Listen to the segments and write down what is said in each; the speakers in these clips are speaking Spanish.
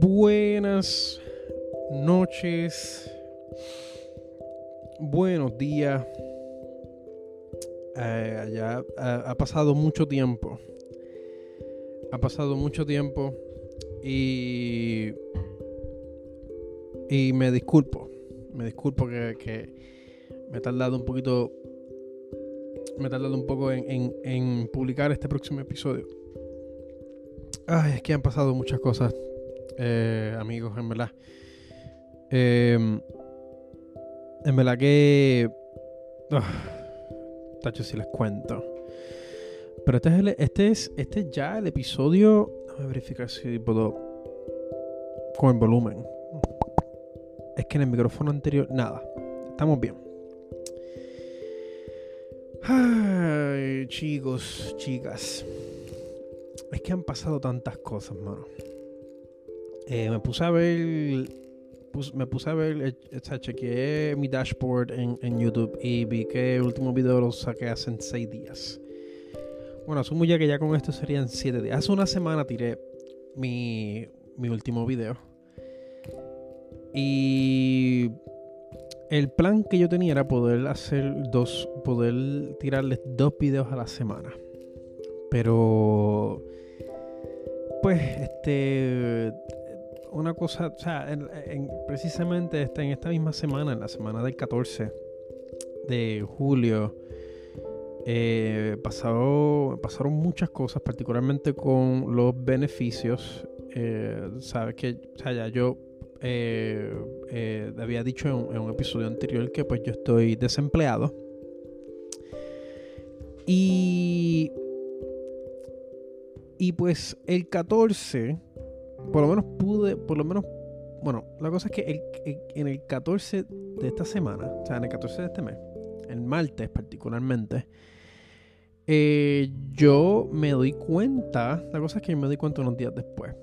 buenas noches, buenos días. Eh, ya ha, pasado mucho tiempo. Ha pasado mucho tiempo y y me disculpo. Me disculpo que, que me he tardado un poquito me he tardado un poco en, publicar este próximo episodio. Ay, es que han pasado muchas cosas, eh, amigos, en verdad. Em, en verdad que. Uh, tacho, si les cuento. Pero este es, este es, este ya el episodio. Déjame verificar si puedo. Con el volumen. Es que en el micrófono anterior. Nada. Estamos bien. Ay, chicos, chicas. Es que han pasado tantas cosas, mano. Eh, me puse a ver. me puse a ver. Eh, chequeé mi dashboard en, YouTube y vi que el último video lo saqué hace 6 días. Bueno, asumo ya que ya con esto serían 7 días. Hace una semana tiré mi, mi último video. Y el plan que yo tenía era poder hacer dos, poder tirarles dos videos a la semana. Pero, pues, este, una cosa, o sea, precisamente esta, en esta misma semana, en la semana del 14 de julio, eh, pasaron muchas cosas, particularmente con los beneficios. Eh, Sabes que, o sea, ya yo eh, eh, había dicho en, un episodio anterior que pues yo estoy desempleado. Y, y pues el 14, por lo menos pude, por lo menos, bueno, la cosa es que en el 14 de esta semana, o sea, en el 14 de este mes, el martes particularmente, eh, yo me doy cuenta, la cosa es que me doy cuenta unos días después,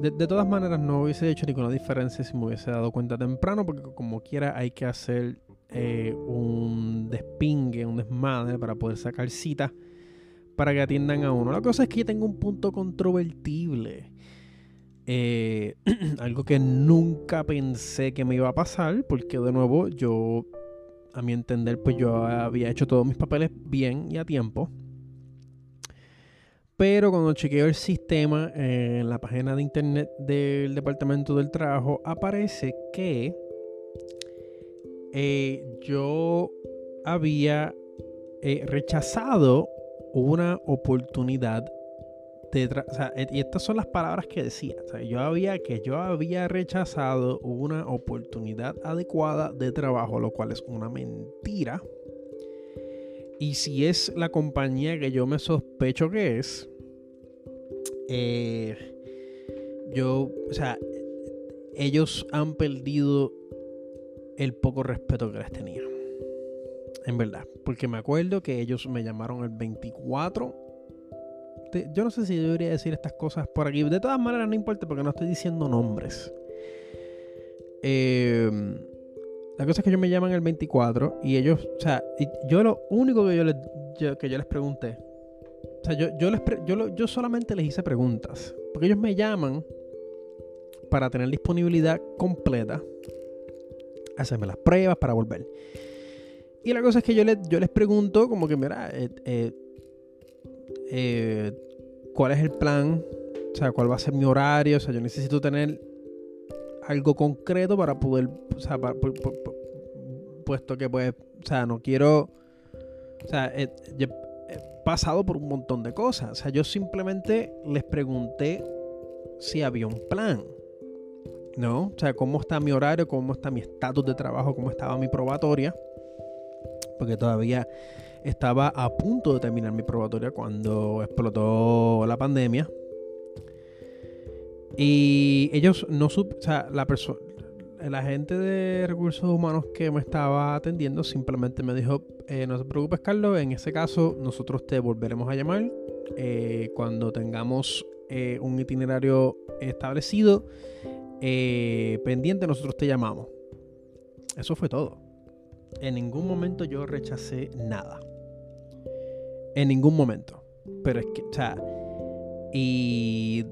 de, todas maneras, no hubiese hecho ninguna diferencia si me hubiese dado cuenta temprano, porque como quiera hay que hacer eh, un despingue, un desmadre para poder sacar cita para que atiendan a uno. La cosa es que yo tengo un punto controvertible. Eh, algo que nunca pensé que me iba a pasar, porque de nuevo yo, a mi entender, pues yo había hecho todos mis papeles bien y a tiempo. Pero cuando chequeo el sistema en la página de internet del Departamento del Trabajo, aparece que eh, yo había eh, rechazado una oportunidad de o sea, y estas son las palabras que decía. yo había que yo había rechazado una oportunidad adecuada de trabajo, lo cual es una mentira. Y si es la compañía que yo me sospecho que es, eh, yo, o sea, ellos han perdido el poco respeto que les tenía. En verdad. Porque me acuerdo que ellos me llamaron el 24. yo no sé si debería decir estas cosas por aquí. De todas maneras, no importa porque no estoy diciendo nombres. Eh, la cosa es que ellos me llaman el 24 y ellos, o sea, yo lo único que yo les, que yo les pregunté, o sea, yo, yo, les yo, yo solamente les hice preguntas, porque ellos me llaman para tener disponibilidad completa, hacerme las pruebas para volver. Y la cosa es que yo les, yo les pregunto como que, mira, eh, eh, eh, ¿cuál es el plan? O sea, ¿cuál va a ser mi horario? O sea, yo necesito tener algo concreto para poder, o sea, puesto que pues, o sea, no quiero, o sea, he, pasado por un montón de cosas. O sea, yo simplemente les pregunté si había un plan. ¿No? O sea, cómo está mi horario, cómo está mi estatus de trabajo, cómo estaba mi probatoria. Porque todavía estaba a punto de terminar mi probatoria cuando explotó la pandemia. Y ellos no sup o sea, la persona, el agente de recursos humanos que me estaba atendiendo simplemente me dijo, eh, no te preocupes Carlos, en ese caso nosotros te volveremos a llamar eh, cuando tengamos eh, un itinerario establecido pendiente, nosotros te llamamos. Eso fue todo. En ningún momento yo rechacé nada. En ningún momento. Pero es que, o sea, y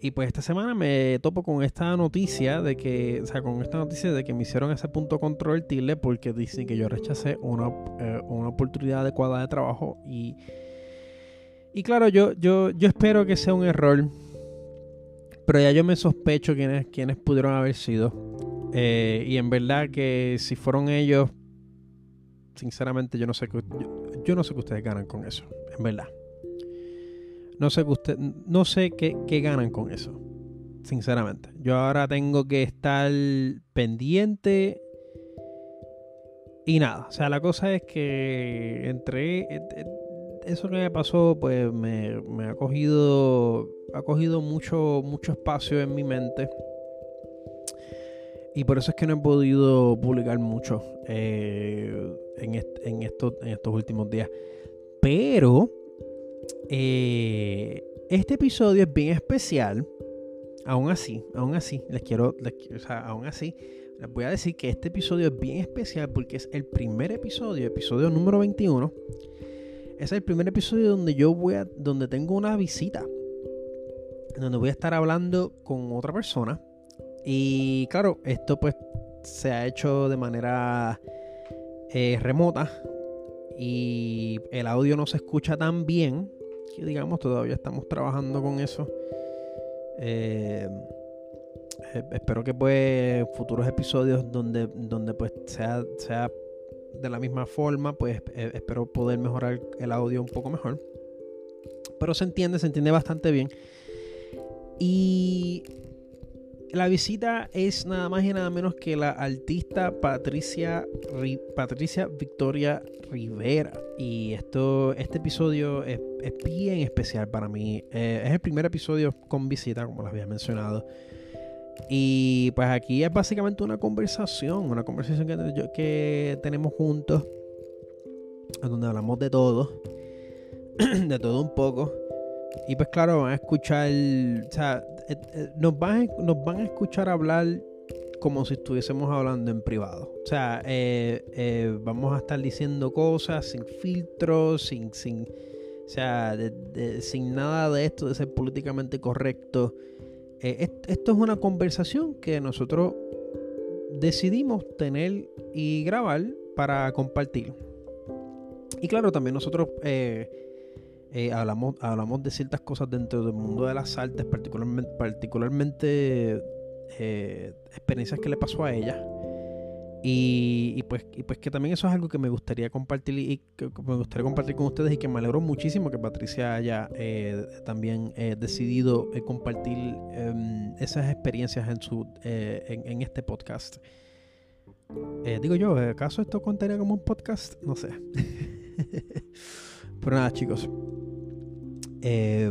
y pues esta semana me topo con esta noticia de que, o sea, con esta noticia de que me hicieron ese punto controvertible porque dicen que yo rechacé una, eh, una oportunidad adecuada de trabajo y, y claro, yo, yo, yo espero que sea un error, pero ya yo me sospecho quiénes, quiénes pudieron haber sido. Eh, y en verdad que si fueron ellos, sinceramente yo no sé que, yo no sé que ustedes ganan con eso, en verdad. No sé, usted, no sé qué, ganan con eso. Sinceramente. Yo ahora tengo que estar pendiente. Y nada. O sea, la cosa es que entre eso que me pasó, pues me, ha cogido. Ha cogido mucho, mucho espacio en mi mente. Y por eso es que no he podido publicar mucho eh, en, en, estos, en estos últimos días. Pero eh, este episodio es bien especial. Aún así, aún así, les quiero, sea, aún así, les voy a decir que este episodio es bien especial porque es el primer episodio, episodio número 21. Es el primer episodio donde yo voy a, donde tengo una visita, donde voy a estar hablando con otra persona. Y claro, esto pues se ha hecho de manera eh, remota y el audio no se escucha tan bien digamos todavía estamos trabajando con eso. Eh, eh, espero que pues futuros episodios donde, donde pues sea, sea de la misma forma, pues eh, espero poder mejorar el audio un poco mejor. Pero se entiende, se entiende bastante bien. Y la visita es nada más y nada menos que la artista Patricia, Patricia Victoria Rivera. Y esto, este episodio es, bien especial para mí. Eh, es el primer episodio con visita, como les había mencionado. Y pues aquí es básicamente una conversación, una conversación que, que tenemos juntos, donde hablamos de todo, de todo un poco. Y pues claro, van a escuchar, o sea, nos, van, nos van a escuchar hablar como si estuviésemos hablando en privado. O sea, eh, vamos a estar diciendo cosas sin filtros, sin, sin, o sea, sin nada de esto de ser políticamente correcto. esto es una conversación que nosotros decidimos tener y grabar para compartir. Y claro, también nosotros eh, hablamos, hablamos de ciertas cosas dentro del mundo de las artes, particularmente, eh, experiencias que le pasó a ella. Y, pues, pues que también eso es algo que me gustaría compartir me gustaría compartir con ustedes y que me alegro muchísimo que Patricia haya eh, también decidido compartir em, esas experiencias en, su, en, en, este podcast. digo yo, ¿acaso esto contaría como un podcast? No sé. Pero nada, chicos. Eh,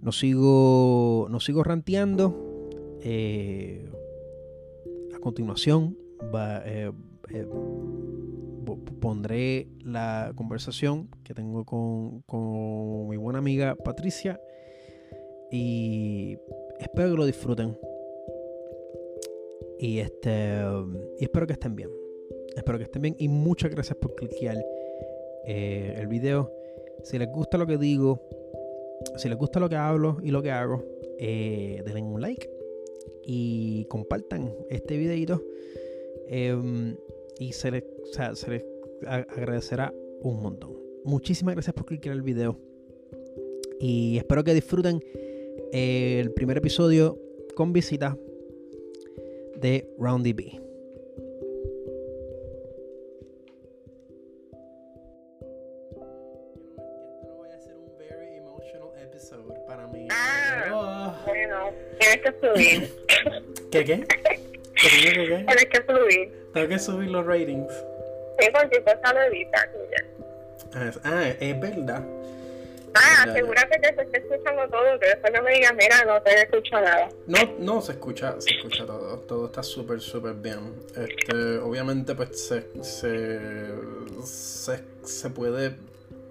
no sigo, no sigo ranteando. Eh, a continuación eh, pondré la conversación que tengo con, con mi buena amiga Patricia y espero que lo disfruten. Y este y espero que estén bien. Espero que estén bien y muchas gracias por cliquear el video. Si les gusta lo que digo, si les gusta lo que hablo y lo que hago, eh, denle un like y compartan este videito. Em, y se les, agradecerá un montón. Muchísimas gracias por clicar el video. Y espero que disfruten el primer episodio con visita de Roundy B. que subir. ¿Qué qué? ¿Qué qué? Tienes que subir. Tengo que subir los ratings. Sí, porque cosa lo evita. Ah, es verdad. Ah, asegúrate que se esté escuchando todo, que después no me digas, mira, no te escucho nada. No, no, se escucha, se escucha todo, todo está súper, súper bien. Este, obviamente, pues se, se, se, se puede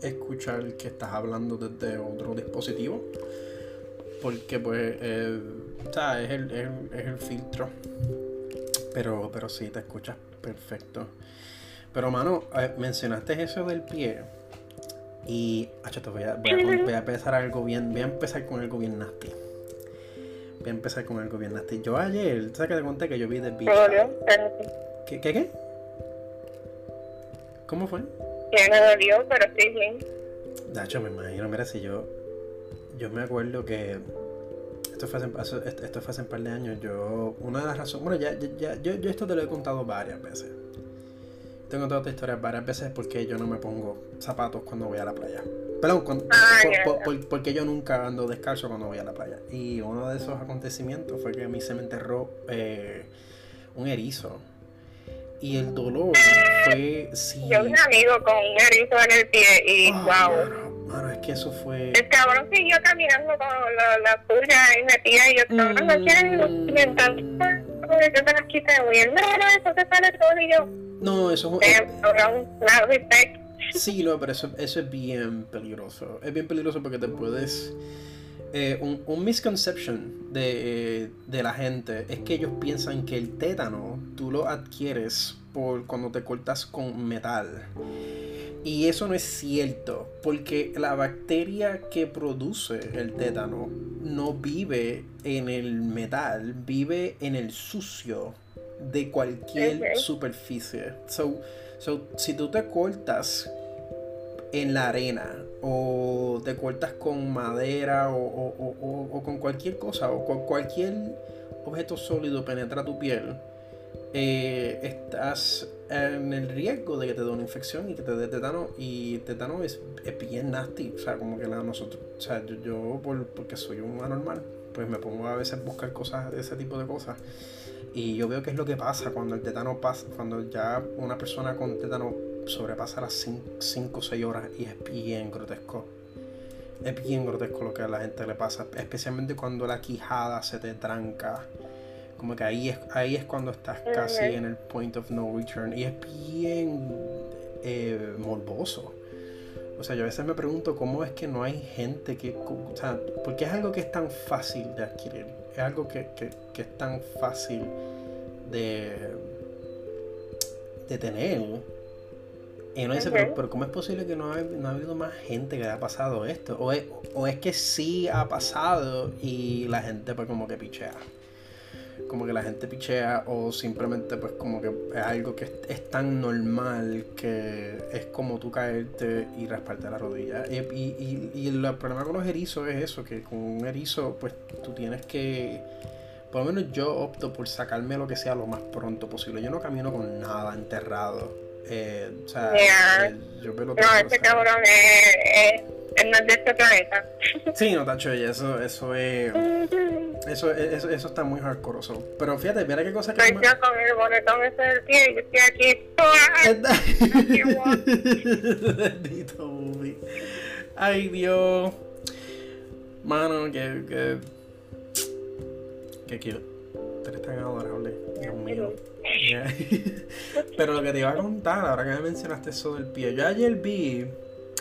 escuchar que estás hablando desde otro dispositivo porque pues, eh, o sea, es el, es, el, filtro. Pero, pero sí, te escuchas perfecto. Pero, mano, eh, mencionaste eso del pie. Y, acho, voy a, voy, a, voy a empezar algo bien, voy a empezar con algo bien nasty. Voy a empezar con algo bien nasty. Yo ayer, ¿sabes que te conté que yo vi The Beach? ¿Qué, qué, qué? ¿Cómo fue? Que me dolió, pero sí, bien. Nacho, me imagino, mira, si yo. Yo me acuerdo que. Esto fue hace, esto fue hace un par de años. Yo. Una de las razones. Bueno, ya, ya, yo, yo esto te lo he contado varias veces. Tengo toda esta historia varias veces porque yo no me pongo zapatos cuando voy a la playa. Perdón, cuando, Ah, por- ya, por- ya. por- porque yo nunca ando descalzo cuando voy a la playa. Y uno de esos acontecimientos fue que a mí se me enterró eh, un erizo. Y el dolor fue. Sí. Yo un amigo con un erizo en el pie y wow. Mano, mano, es que eso fue. El cabrón siguió caminando con la, la puya y metida y yo, cabrón, no Mm. mientras yo te las quité, no, no, eso te sale todo y yo, No, eso es. cabrón, no, respect. Sí, no, pero eso, eso es bien peligroso. Es bien peligroso porque te puedes. eh, un, un misconception de, de la gente es que ellos piensan que el tétano tú lo adquieres por cuando te cortas con metal. Y eso no es cierto, porque la bacteria que produce el tétano no vive en el metal, vive en el sucio de cualquier superficie. So, so, si tú te cortas en la arena o te cortas con madera o, o- o- o- o con cualquier cosa o con cualquier objeto sólido penetra tu piel, eh, estás en el riesgo de que te dé una infección y que te dé tétano y tétano es, es bien nasty, o sea, como que la nosotros, o sea, yo, yo por- porque soy un anormal, pues me pongo a veces a buscar cosas, ese tipo de cosas y yo veo qué es lo que pasa cuando el tétano pasa, cuando ya una persona con tétano sobrepasa las 5 o 6 horas y es bien grotesco. Es bien grotesco lo que a la gente le pasa, especialmente cuando la quijada se te tranca. Como que ahí es, ahí es cuando estás casi en el point of no return. Y es bien eh, morboso. O sea, yo a veces me pregunto cómo es que no hay gente que... O sea, porque es algo que es tan fácil de adquirir. Es algo que, que- que es tan fácil de, de tener. Y uno dice, pero, pero ¿cómo es posible que no ha, no ha habido más gente que le ha pasado esto? O es, o es que sí ha pasado y la gente pues como que pichea. Como que la gente pichea o simplemente pues como que es algo que es, tan normal que es como tú caerte y rasparte la rodilla. Y, y, y- y el problema con los erizos es eso, que con un erizo pues tú tienes que... Por lo menos yo opto por sacarme lo que sea lo más pronto posible. Yo no camino con nada enterrado. Eh, o sea, Yeah. eh, yo veo lo No, que ese cabrón es, es, no es de este planeta. Sí, no, Tacho, y eso, eso es. Eso, eso, eso está muy hardcore. so. Pero fíjate, mira qué cosa que. Estoy me- yo con el bonetón ese del pie y yo estoy aquí. Bendito movie. Ay, Dios. Mano, que. que. Que cute. Tú eres tan adorable. Dios mío. Ya. Pero lo que te iba a contar, ahora que me mencionaste eso del pie. Yo ayer vi.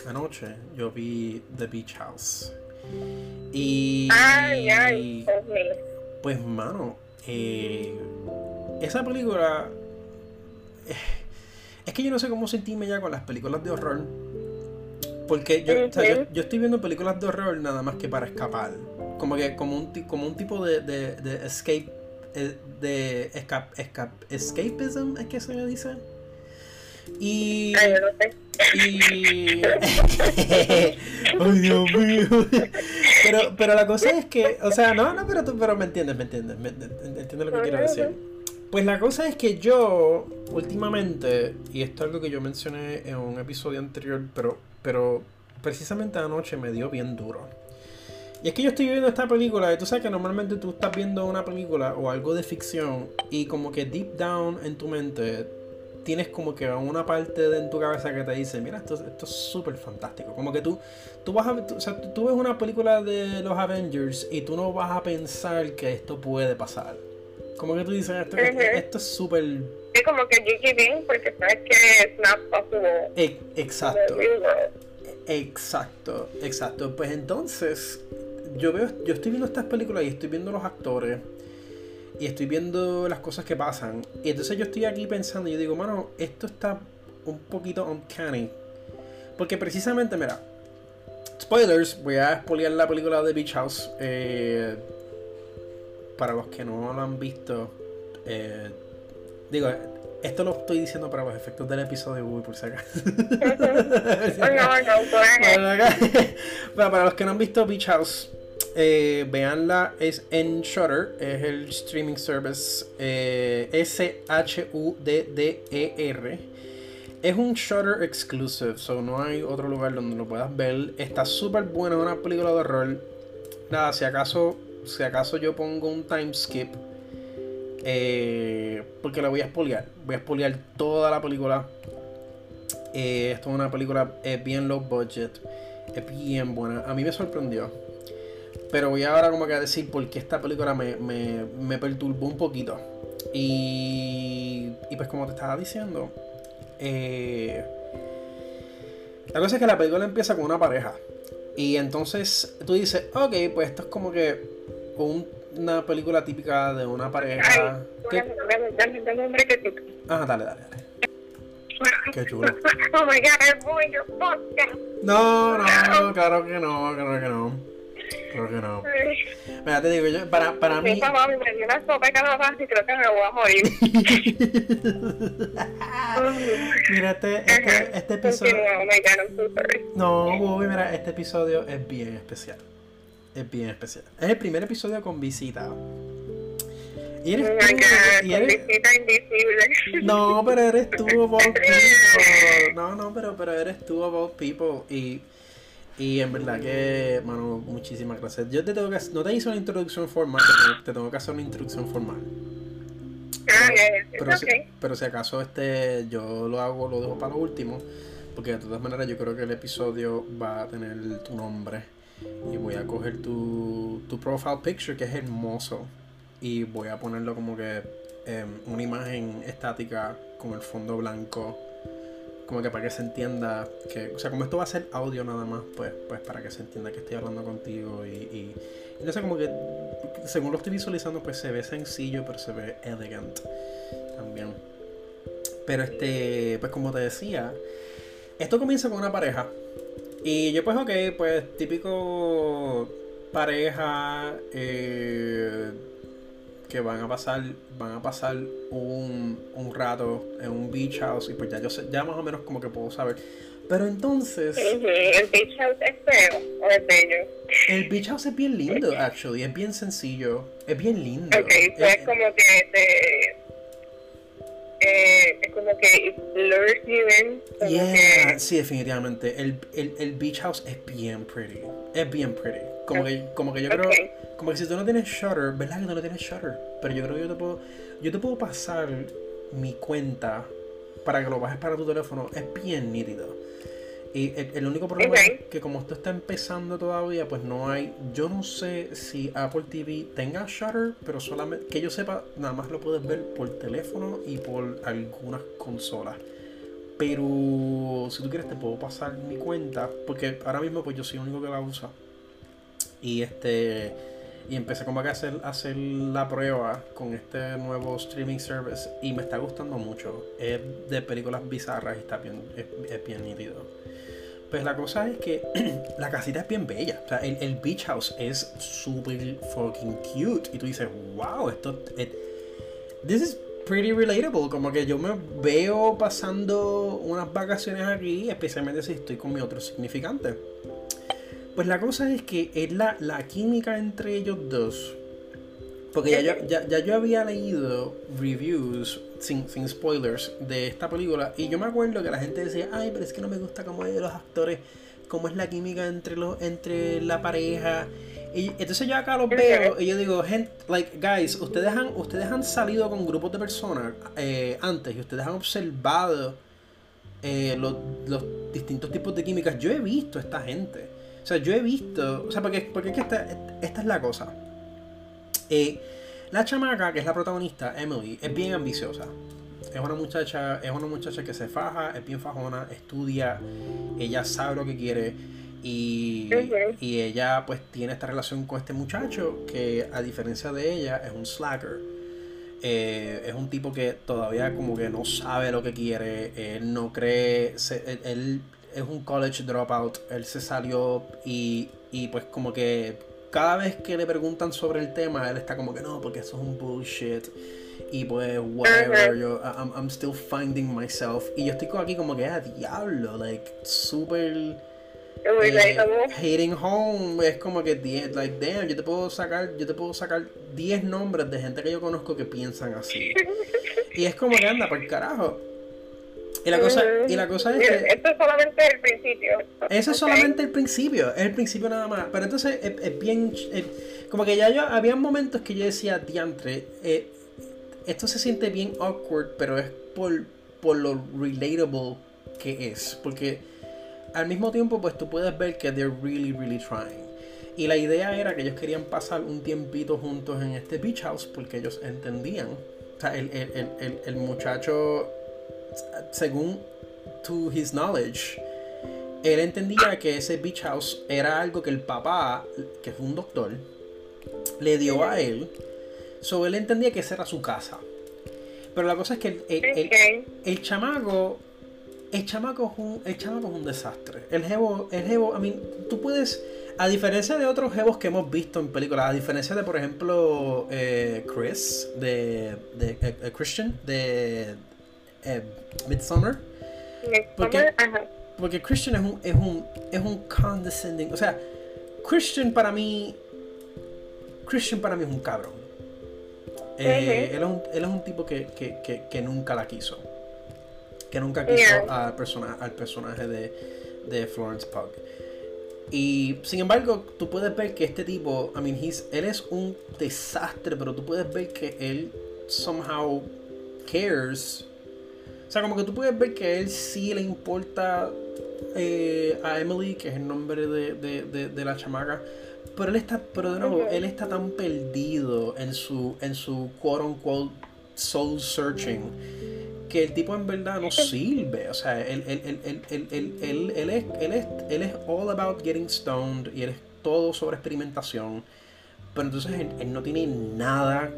Anoche, yo vi The Beach House. Y. Ay, ay. Pues, mano, eh, esa película. eh, es que yo no sé cómo sentirme ya con las películas de horror. Porque yo, o sea, yo, estoy viendo películas de horror nada más que para escapar. Como que como un, como un tipo de, de, de escape. Eh, De escap, escap, escapism, es que se me dice. Y. Ay, no sé. Y. Ay, Dios mío. Pero, pero la cosa es que, o sea, no, no, pero tú pero me entiendes, me entiendes, me, entiendes lo que quiero decir. Pues la cosa es que yo, últimamente, y esto es algo que yo mencioné en un episodio anterior, pero, pero precisamente anoche me dio bien duro. Y es que yo estoy viendo esta película, y tú sabes que normalmente tú estás viendo una película o algo de ficción, y como que deep down en tu mente tienes como que una parte de en tu cabeza que te dice, mira, esto, esto es súper fantástico. Como que tú, tú vas a tú- o sea, tú, ves una película de los Avengers y tú no vas a pensar que esto puede pasar. Como que tú dices, esto, esto es súper... Sí, como que Jiggy Bean, porque sabes que es not possible. e- Exacto. Exacto, exacto. Pues entonces, yo veo, yo estoy viendo estas películas y estoy viendo los actores y estoy viendo las cosas que pasan. Y entonces yo estoy aquí pensando yo digo, mano, esto está un poquito uncanny. Porque precisamente, mira, spoilers, voy a spoilear la película de Beach House. Eh, para los que no lo han visto, eh, digo, esto lo estoy diciendo para los efectos del episodio, uy, por si acaso. Para los que no han visto Beach House, eh, veanla, es en Shutter, es el streaming service eh, S-H-U-D-D-E-R. Es un Shutter exclusive, so no hay otro lugar donde lo puedas ver. Está súper buena, una película de horror. Nada, si acaso, si acaso yo pongo un time skip eh, porque la voy a spoilear. Voy a spoilear toda la película. Eh, esto es una película bien low budget. Es bien buena. A mí me sorprendió. Pero voy ahora como que a decir por qué esta película me, me, perturbó un poquito. Y, y pues como te estaba diciendo. Eh, la cosa es que la película empieza con una pareja. Y entonces tú dices, ok, pues esto es como que un una película típica de una pareja. Ay, que. Ah, dale, dale, dale. Qué chulo. Oh my god, es muy. No, no, claro que no, claro que no. Claro que no. Mira, te digo, yo, para, para mí. Mi papá me dio una sopa de calabaza y creo que me voy a morir. mira, este, este, este episodio. Oh. No, Bobby, mira, este episodio es bien especial es bien especial. Es el primer episodio con visita. Y eres tú. y eres... visita invisible. No, pero eres tú, about people. No, no, pero, pero eres tú, about people. Y, y en verdad que, mano, muchísimas gracias. Yo te tengo que no te hice una introducción formal, te, te tengo que hacer una introducción formal. Ah, pero, si, pero si acaso este yo lo hago, lo dejo para lo último. Porque de todas maneras yo creo que el episodio va a tener tu nombre y voy a coger tu, tu profile picture que es hermoso y voy a ponerlo como que eh, una imagen estática con el fondo blanco como que para que se entienda que o sea como esto va a ser audio nada más pues pues para que se entienda que estoy hablando contigo y, y, no sé como que según lo estoy visualizando pues se ve sencillo pero se ve elegant también. Pero este pues como te decía esto comienza con una pareja. Y yo pues ok, pues típico pareja eh, que van a pasar van a pasar un, un, rato en un beach house y pues ya yo sé, ya más o menos como que puedo saber. Pero entonces... ¿El beach house es feo o es bello? El beach house es bien lindo, actually. Es bien sencillo. Es bien lindo. Ok, pues es, como que te eh, es como que lures you in. Yeah, sí, definitivamente. El, el, el, beach house es bien pretty. Es bien pretty. Como que, como que yo creo. Como que si tú no tienes shutter, ¿verdad que tú no tienes shutter? Pero yo creo que yo te puedo. Yo te puedo pasar mi cuenta para que lo bajes para tu teléfono. Es bien nítido. Y el, único problema es que como esto está empezando todavía, pues no hay. Yo no sé si Apple TV tenga Shutter, pero solamente que yo sepa, nada más lo puedes ver por teléfono y por algunas consolas. Pero si tú quieres te puedo pasar mi cuenta, porque ahora mismo pues yo soy el único que la usa. Y este y empecé como que a hacer, hacer la prueba con este nuevo streaming service y me está gustando mucho. Es de películas bizarras y está bien, es, bien nítido. Pues la cosa es que la casita es bien bella. O sea, el, beach house es super fucking cute. Y tú dices, wow, esto. this is pretty relatable. Como que yo me veo pasando unas vacaciones aquí, especialmente si estoy con mi otro significante. Pues la cosa es que es la, la química entre ellos dos porque ya yo, ya, ya yo había leído reviews sin, sin, spoilers de esta película y yo me acuerdo que la gente decía, ay, pero es que no me gusta cómo es los actores, cómo es la química entre, los, entre la pareja. Y entonces yo acá los veo y yo digo, gente, like, guys, ustedes han, ustedes han salido con grupos de personas eh, antes y ustedes han observado eh, los, los distintos tipos de químicas. Yo he visto a esta gente. O sea, yo he visto, o sea, porque, porque es que esta, esta es la cosa eh, la chamaca, que es la protagonista, Emily, es bien ambiciosa. Es una muchacha, es una muchacha que se faja, es bien fajona, estudia, ella sabe lo que quiere y, y ella pues tiene esta relación con este muchacho que a diferencia de ella es un slacker. Eh, es un tipo que todavía como que no sabe lo que quiere, él no cree, él, es un college dropout. Él se salió y, y pues como que cada vez que le preguntan sobre el tema, él está como que no, porque eso es un bullshit. Y pues, whatever, yo, I'm, I'm still finding myself. Y yo estoy aquí como que, a ah, diablo, like, super eh, hating home es como que like damn, yo te puedo sacar, yo te puedo sacar 10 nombres de gente que yo conozco que piensan así. y es como que anda por carajo. Y la cosa, y la cosa es que. Esto es solamente el principio. Eso es solamente el principio, es el principio nada más. Pero entonces es, bien. como que ya yo. Había momentos que yo decía, diantre, eh, esto se siente bien awkward, pero es por, por lo relatable que es. Porque al mismo tiempo, pues tú puedes ver que they're really, really trying. Y la idea era que ellos querían pasar un tiempito juntos en este beach house porque ellos entendían. O sea, el, el, el, el muchacho, según to his knowledge, él entendía que ese beach house era algo que el papá, que es un doctor, le dio a él. So él entendía que esa era su casa. Pero la cosa es que el, el, el, el chamaco el chamaco es un, el chamaco es un desastre. El jevo, el jevo, I mean, tú puedes, a diferencia de otros jevos que hemos visto en películas, a diferencia de, por ejemplo, eh, Chris, de, de eh, eh, Christian, de Midsummer. Porque, porque Christian es un, es un, es un condescending, o sea, Christian para mí, Christian para mí es un cabrón. él, es un, él, es un, tipo que, que, que, que nunca la quiso que nunca quiso al, persona, al personaje de, de Florence Pugh. Y sin embargo, tú puedes ver que este tipo, I mean, he's, él es un desastre, pero tú puedes ver que él somehow cares. O sea, como que tú puedes ver que a él sí le importa eh, a Emily, que es el nombre de, de, de, la chamaca. Pero él está, pero de nuevo, él está tan perdido en su, en su quote unquote soul searching que el tipo en verdad no sirve. O sea, él, él, él, él, él, es, él, es, él es all about getting stoned y él es todo sobre experimentación. Pero entonces él, no tiene nada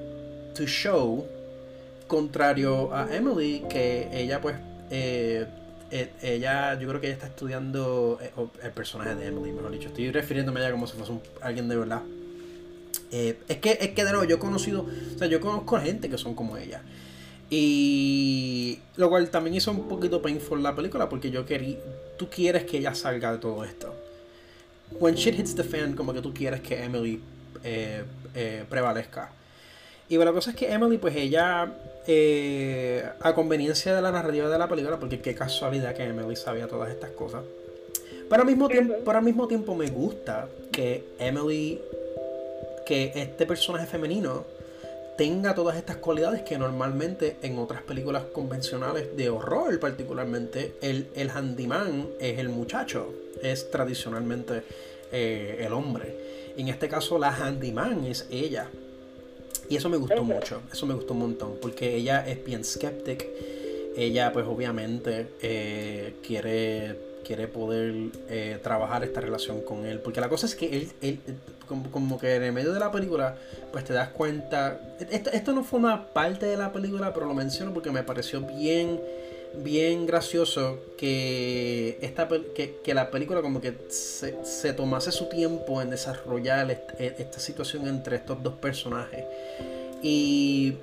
to show. Contrario a Emily, que ella pues... Eh, eh, ella, yo creo que ella está estudiando eh, el personaje de Emily, mejor dicho. Estoy refiriéndome a ella como si fuese alguien de verdad. es que, es que de nuevo, yo he conocido, o sea, yo conozco gente que son como ella. Y lo cual también hizo un poquito painful la película porque yo quería, tú quieres que ella salga de todo esto. When shit hits the fan, como que tú quieres que Emily eh, eh, prevalezca. Y la cosa es que Emily, pues ella, eh, a conveniencia de la narrativa de la película, porque qué casualidad que Emily sabía todas estas cosas. Pero al mismo tiempo, pero al mismo tiempo me gusta que Emily, que este personaje femenino, tenga todas estas cualidades que normalmente en otras películas convencionales de horror particularmente el, el handyman es el muchacho, es tradicionalmente eh, el hombre. En este caso la handyman es ella. Y eso me gustó mucho, eso me gustó un montón, porque ella es bien skeptic, ella pues obviamente eh, quiere quiere poder eh, trabajar esta relación con él. Porque la cosa es que él, él como, que en el medio de la película, pues te das cuenta. Esto, esto no fue una parte de la película, pero lo menciono porque me pareció bien bien gracioso que esta que, que la película como que se, se, tomase su tiempo en desarrollar e, esta situación entre estos dos personajes. Y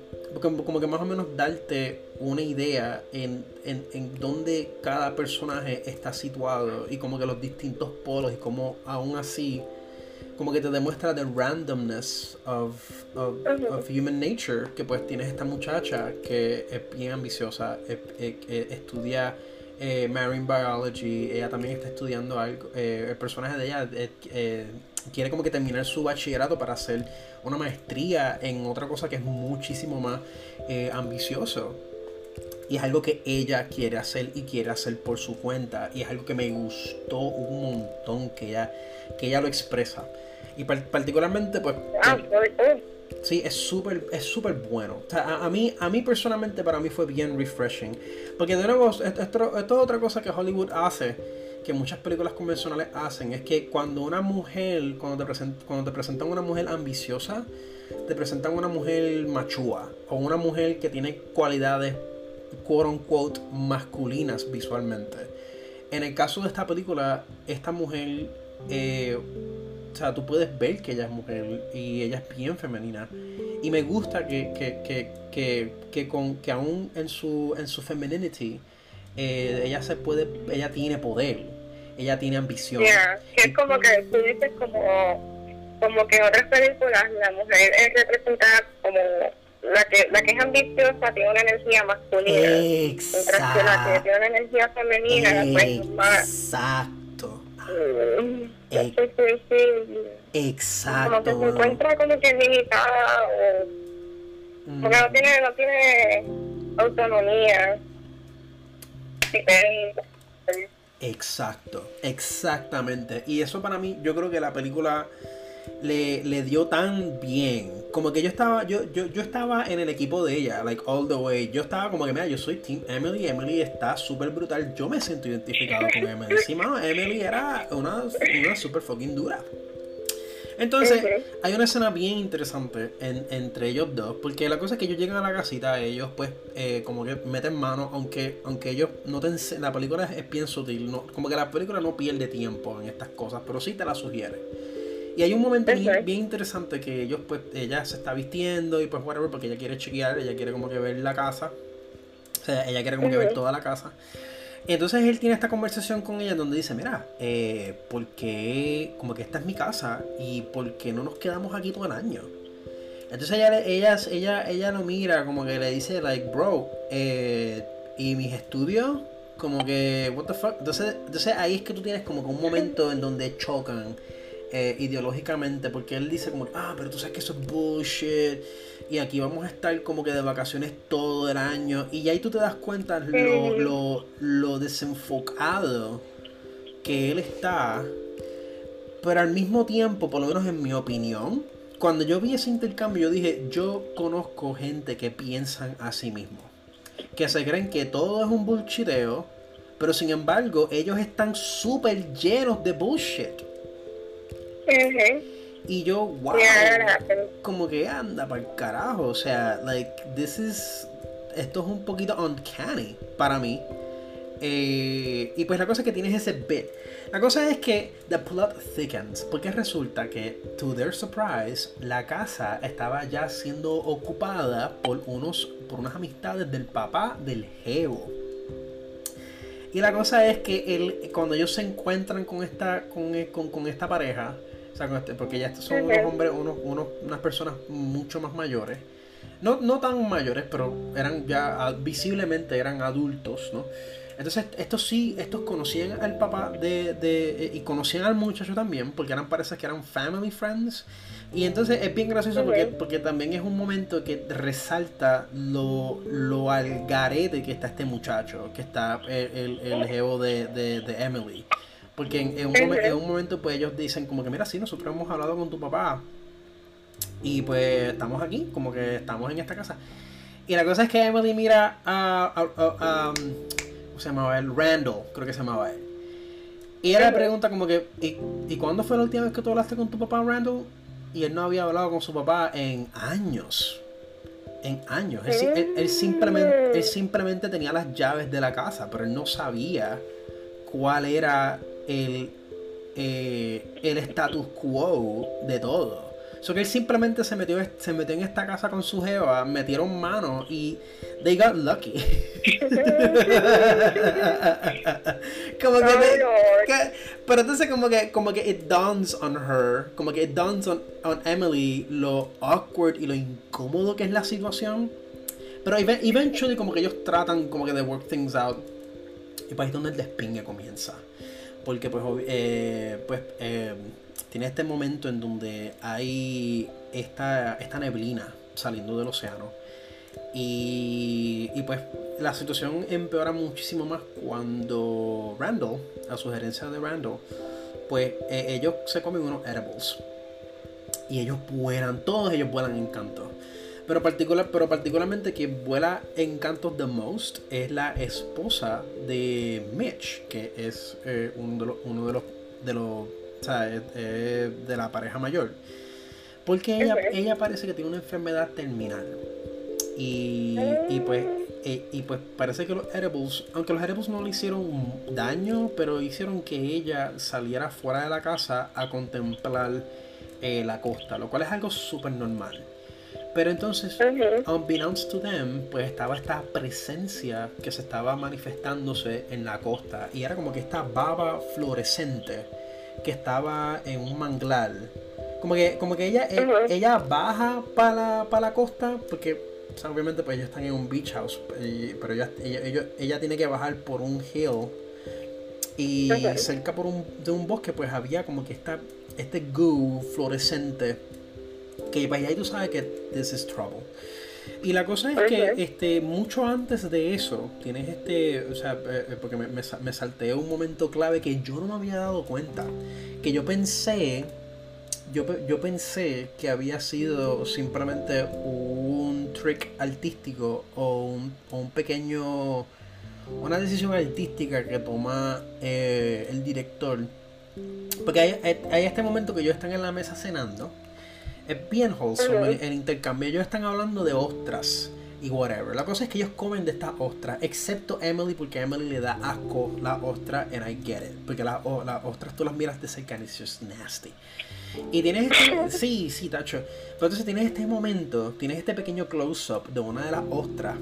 como, que más o menos darte una idea en, en, en dónde cada personaje está situado y como que los distintos polos y como aún así como que te demuestra the randomness of, of, of, human nature que pues tienes esta muchacha que es bien ambiciosa estudia eh, marine biology ella también está estudiando algo eh, el personaje de ella eh, quiere como que terminar su bachillerato para hacer una maestría en otra cosa que es muchísimo más eh, ambicioso. Y es algo que ella quiere hacer y quiere hacer por su cuenta. Y es algo que me gustó un montón que ella, que ella lo expresa. Y particularmente, pues. Ah, sí, es súper es súper bueno. a, mí, a mí personalmente, para mí fue bien refreshing. Porque de nuevo, esto, esto es otra cosa que Hollywood hace que muchas películas convencionales hacen es que cuando una mujer, cuando te, presentan, cuando te presentan una mujer ambiciosa, te presentan una mujer machúa o una mujer que tiene cualidades quote unquote masculinas visualmente. en el caso de esta película, esta mujer, eh, o sea, tú puedes ver que ella es mujer y ella es bien femenina. Y me gusta que, que, que, que, que con, que aún en su, en su femininity, eh, ella se puede, ella tiene poder, ella tiene ambición. Yeah, que es como que tú dices como, como que en otras películas la mujer es representada como la que, la que es ambiciosa tiene una energía masculina. Mientras que la que tiene una energía femenina, pues más. Exacto. Eh. Exacto. Como que se encuentra como que limitada o Mm. porque no tiene, no tiene autonomía. Exacto, exactamente. Y eso para mí, yo creo que la película le, le dio tan bien. Como que yo estaba, yo, yo, yo estaba en el equipo de ella, like all the way. Yo estaba como que, mira, yo soy Team Emily, Emily está súper brutal. Yo me siento identificado con Emily. Sí, mano, Emily era una, una super fucking dura. Entonces, hay una escena bien interesante en- entre ellos dos, porque la cosa es que ellos llegan a la casita, ellos pues eh, como que meten mano, aunque aunque ellos no te la película es, es bien sutil, no, como que la película no pierde tiempo en estas cosas, pero sí te la sugiere. Y hay un momento bien, interesante que ellos pues, ella se está vistiendo y pues whatever, porque ella quiere chequear, ella quiere como que ver la casa, o sea, ella quiere como que ver toda la casa. Entonces él tiene esta conversación con ella donde dice, mira, eh, ¿por qué? Como que esta es mi casa y ¿por qué no nos quedamos aquí todo el año? Entonces ella, ella, ella, ella lo mira como que le dice, like, bro, eh, ¿y mis estudios? Como que, what the fuck? Entonces, entonces ahí es que tú tienes como que un momento en donde chocan eh, ideológicamente porque él dice como, ah, pero tú sabes que eso es bullshit y aquí vamos a estar como que de vacaciones todo el año y ahí tú te das cuenta lo, lo, lo desenfocado que él está pero al mismo tiempo, por lo menos en mi opinión, cuando yo vi ese intercambio, yo dije, yo conozco gente que piensan a sí mismo. Que se creen que todo es un bullshiteo, pero sin embargo, ellos están súper llenos de bullshit. Y yo, wow, Yeah, como que anda para el carajo. O sea, like, this is. Esto es un poquito uncanny para mí. Eh, y pues la cosa es que tienes ese bit. La cosa es que the plot thickens. Porque resulta que, to their surprise, la casa estaba ya siendo ocupada por unos. por unas amistades del papá del Geo. Y la cosa es que él, cuando ellos se encuentran con esta, con, con, con esta pareja, o sea, con este- porque ya estos son unos hombres, unos, unos- unas personas mucho más mayores. No, no tan mayores, pero eran ya visiblemente eran adultos, ¿no? Entonces, estos sí, estos conocían al papá de, de- eh, y conocían al muchacho también, porque eran parece que eran family friends. Y entonces es bien gracioso porque, porque también es un momento que resalta lo, lo al garete que está este muchacho, que está el, el, el geo de, de, de Emily. Porque en, en un, en un momento pues ellos dicen como que mira, sí, nosotros hemos hablado con tu papá y pues estamos aquí, como que estamos en esta casa. Y la cosa es que Emily mira a, a, a- a, um, ¿cómo se llamaba él? Randall, creo que se llamaba él. Y ella le pregunta como que, ¿y, ¿y cuándo fue la última vez que tú hablaste con tu papá, Randall? Y él no había hablado con su papá en años. En años. Él, él- él simplemente, él simplemente tenía las llaves de la casa, pero él no sabía cuál era el, eh, el status quo de todo. So que él simplemente se metió, se metió en esta casa con su jeva, metieron mano y they got lucky. como que, te- Lord. que- pero entonces como que como que it dawns on her, como que it dawns on, on Emily lo awkward y lo incómodo que es la situación. Pero even- eventually como que ellos tratan como que de work things out. Y pues ahí es donde el despingue comienza. Porque pues, eh, pues eh, tiene este momento en donde hay esta, esta neblina saliendo del océano. Y, y pues la situación empeora muchísimo más cuando Randall, a sugerencia de Randall, pues eh, ellos se comen unos edibles. Y ellos vuelan, todos ellos vuelan en. Pero, particular, pero particularmente quien vuela en cantos the most es la esposa de Mitch, que es eh, uno de los, uno de los, de los o sea, de la pareja mayor. Porque ella, ella parece que tiene una enfermedad terminal. Y, y pues eh, y pues parece que los edibles, aunque los edibles no le hicieron daño, pero hicieron que ella saliera fuera de la casa a contemplar eh, la costa, lo cual es algo súper normal. Pero entonces, unbeknownst to them, pues estaba esta presencia que se estaba manifestándose en la costa. Y era como que esta baba fluorescente que estaba en un manglar. Como que, como que ella, eh, ella baja para la, la costa, porque obviamente pues ellos están en un beach house, pero ella, ella, tiene que bajar por un hill. Y cerca por un, de un bosque pues había como que esta, este goo fluorescente que vaya y tú sabes que this is trouble. Y la cosa es que este, mucho antes de eso, tienes este, o sea, eh, eh, porque me, me, salté un momento clave que yo no me había dado cuenta, que yo pensé, yo, yo pensé que había sido simplemente un trick artístico o un, un pequeño, una decisión artística que toma eh, el director. Porque hay, hay este momento que ellos están en la mesa cenando es bien wholesome el, intercambio. Ellos están hablando de ostras y whatever. La cosa es que ellos comen de estas ostras, excepto Emily, porque a Emily le da asco la ostra, and I get it. Porque las ostras tú las miras de cerca y it's just nasty. Y tienes este, sí, sí, tacho. Pero entonces tienes este momento, tienes este pequeño close-up de una de las ostras,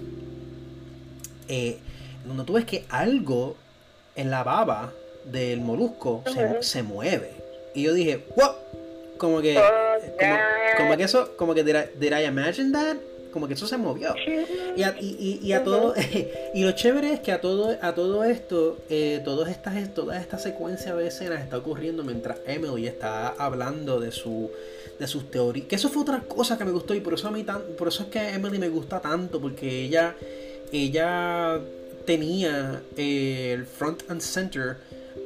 eh, donde tú ves que algo en la baba del molusco se, se mueve. Y yo dije, ¡Wow! Como que como, como, que eso como que did I, did I, imagine that como que eso se movió. Y a, y, y, a todo y lo chévere es que a todo a todo esto eh, todas estas toda esta secuencia de escenas está ocurriendo mientras Emily está hablando de su de sus teorías que eso fue otra cosa que me gustó y por eso a mí tan, por eso es que Emily me gusta tanto porque ella ella tenía eh, el front and center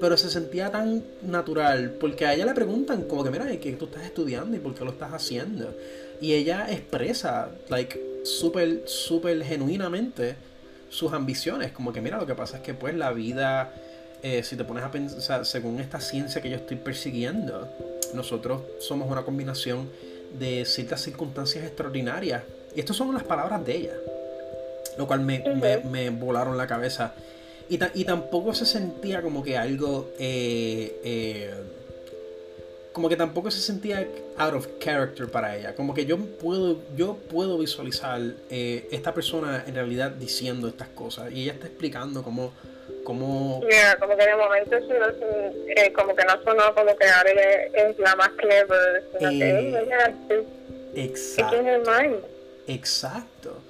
pero se sentía tan natural, porque a ella le preguntan como que, mira, ¿qué tú estás estudiando y por qué lo estás haciendo? Y ella expresa, like, súper, súper genuinamente sus ambiciones, como que, mira, lo que pasa es que pues la vida, eh, si te pones a pensar, según esta ciencia que yo estoy persiguiendo, nosotros somos una combinación de ciertas circunstancias extraordinarias. Y estas son las palabras de ella, lo cual me, me, me volaron la cabeza y, y tampoco se sentía como que algo. Eh, eh, como que tampoco se sentía out of character para ella. Como que yo puedo, yo puedo visualizar eh, esta persona en realidad diciendo estas cosas. Y ella está explicando cómo. cómo... como que de momento eh, como que no sonó como que Ari es la más clever, sino que ella Exacto. Exacto.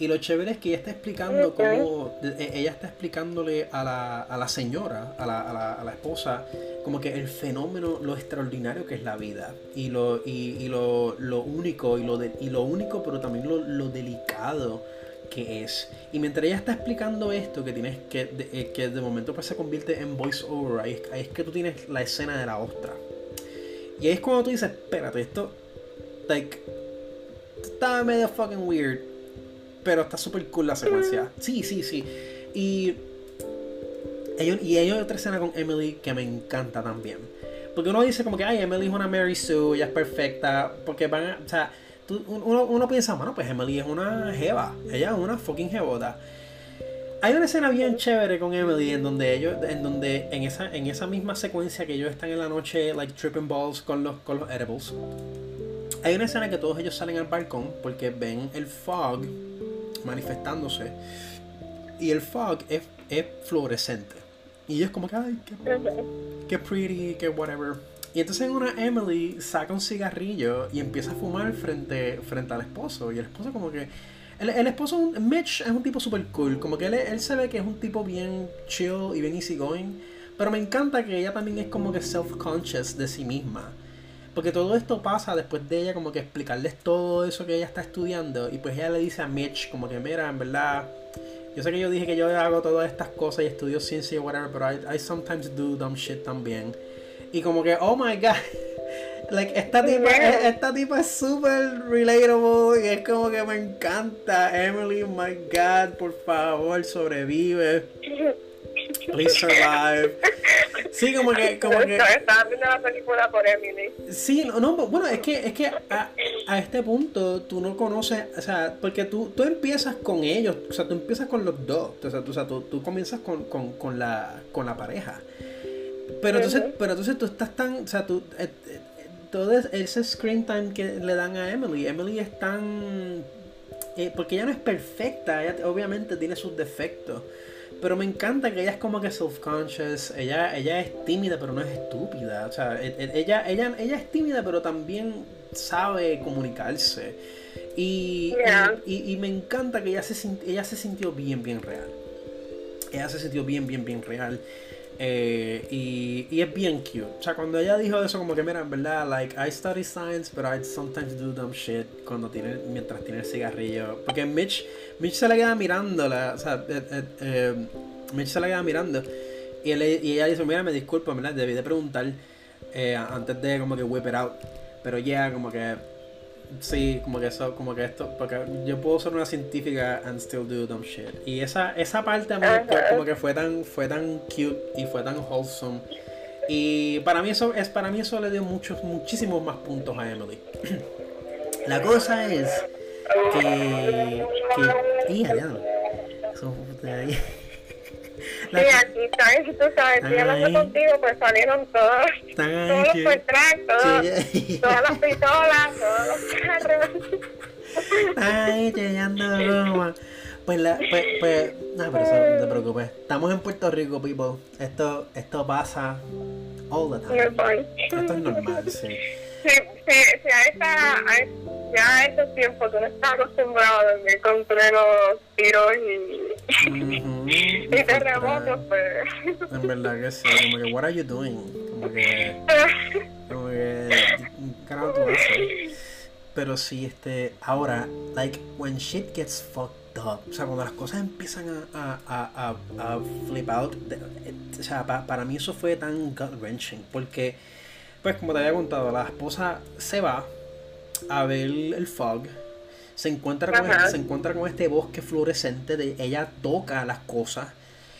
Y lo chévere es que ella está explicando cómo. E, ella está explicándole a la, a la señora, a la, a, la, a la, esposa, como que el fenómeno, lo extraordinario que es la vida. Y lo, y, y lo, lo, único, y lo, de, y lo único, pero también lo, lo, delicado que es. Y mientras ella está explicando esto, que tienes que, de, eh, que de momento pues se convierte en voice over, ahí, ahí es que tú tienes la escena de la ostra. Y ahí es cuando tú dices, espérate, esto, like, está medio fucking weird pero está súper cool la secuencia. Sí, sí, sí. Y, y hay otra escena con Emily que me encanta también. Porque uno dice como que, ay, Emily es una Mary Sue, ella es perfecta. Porque van a, o sea, uno, uno, piensa, bueno, pues Emily es una jeva. Ella es una fucking jebota. Hay una escena bien chévere con Emily en donde ellos, en donde en esa, en esa misma secuencia que ellos están en la noche, like tripping balls con los, con los edibles. Hay una escena que todos ellos salen al balcón porque ven el fog manifestándose. Y el fog es, es fluorescente. Y es como que, ay, qué, qué pretty, qué whatever. Y entonces una Emily saca un cigarrillo y empieza a fumar frente, frente al esposo. Y el esposo como que... El, el esposo, Mitch, es un tipo super cool. Como que él, él se ve que es un tipo bien chill y bien easygoing. Pero me encanta que ella también es como que self-conscious de sí misma. Porque todo esto pasa después de ella como que explicarles todo eso que ella está estudiando. Y pues ella le dice a Mitch como que mira, en verdad, yo sé que yo dije que yo hago todas estas cosas y estudio ciencia y whatever, pero I, I sometimes do dumb shit también. Y como que, oh my god. Like, esta tipa, esta tipa es súper relatable y es como que me encanta. Emily, oh my god, por favor, sobrevive. Please survive. Sí, como que. Como que Estaba viendo la película por Emily. Sí, no, bueno, es que, es que a este punto tú no conoces, o sea, porque tú, tú empiezas con ellos, o sea, tú empiezas con los dos, o sea, tú, o sea, tú, comienzas con, con, con, la, con la pareja. Pero entonces, pero entonces tú estás tan, o sea, tú, eh, eh, todo ese screen time que le dan a Emily, Emily es tan, eh, porque ella no es perfecta, ella obviamente tiene sus defectos. Pero me encanta que ella es como que self-conscious, ella, ella es tímida pero no es estúpida. O sea, e, e, ella, ella, ella es tímida pero también sabe comunicarse. Y, y, me encanta que ella se, ella se sintió bien, bien real. Ella se sintió bien, bien, bien real. Eh, y, y, es bien cute. O sea, cuando ella dijo eso, como que, mira, en verdad, like, I study science, but I sometimes do dumb shit cuando tiene, mientras tiene el cigarrillo. Porque Mitch, Mitch se la queda mirándola, o sea, eh, eh, eh, Mitch se la queda mirando. Y, él, y ella dice, mira, me disculpo, ¿verdad? Debí de preguntar antes de como que whip it out. Pero ya, como que Sí, como que eso, como que esto, porque yo puedo ser una científica and still do dumb shit. Y esa, esa parte como que fue tan, fue tan cute y fue tan wholesome. Y para mí eso es, para mí eso le dio muchos, muchísimos más puntos a Emily. La cosa es que, que, y allá, eso, Sí, aquí están, tú sabes, estoy hablando contigo, pues salieron todos, todos los contratos, todas las pistolas, todos los carros. Ay, llegando Pues, la, pues, pues, no, pero eso no te preocupes. Estamos en Puerto Rico, people. Esto, esto pasa all the time. Esto es normal, sí. Si, si, si a esta, a, ya a estos tiempos tú no estás acostumbrado a dormir con plenos tiros y, y terremotos, pues. En verdad que sí, como que, what are you doing? Como que, como que, carajo tú haces? Pero sí, este, ahora, like, when shit gets fucked up, o sea, cuando las cosas empiezan a, a, a, a flip out, o sea, para mí eso fue tan gut wrenching, porque pues como te había contado, la esposa se va a ver el fog. Se encuentra, con este, se encuentra con este bosque fluorescente. De, ella toca las cosas.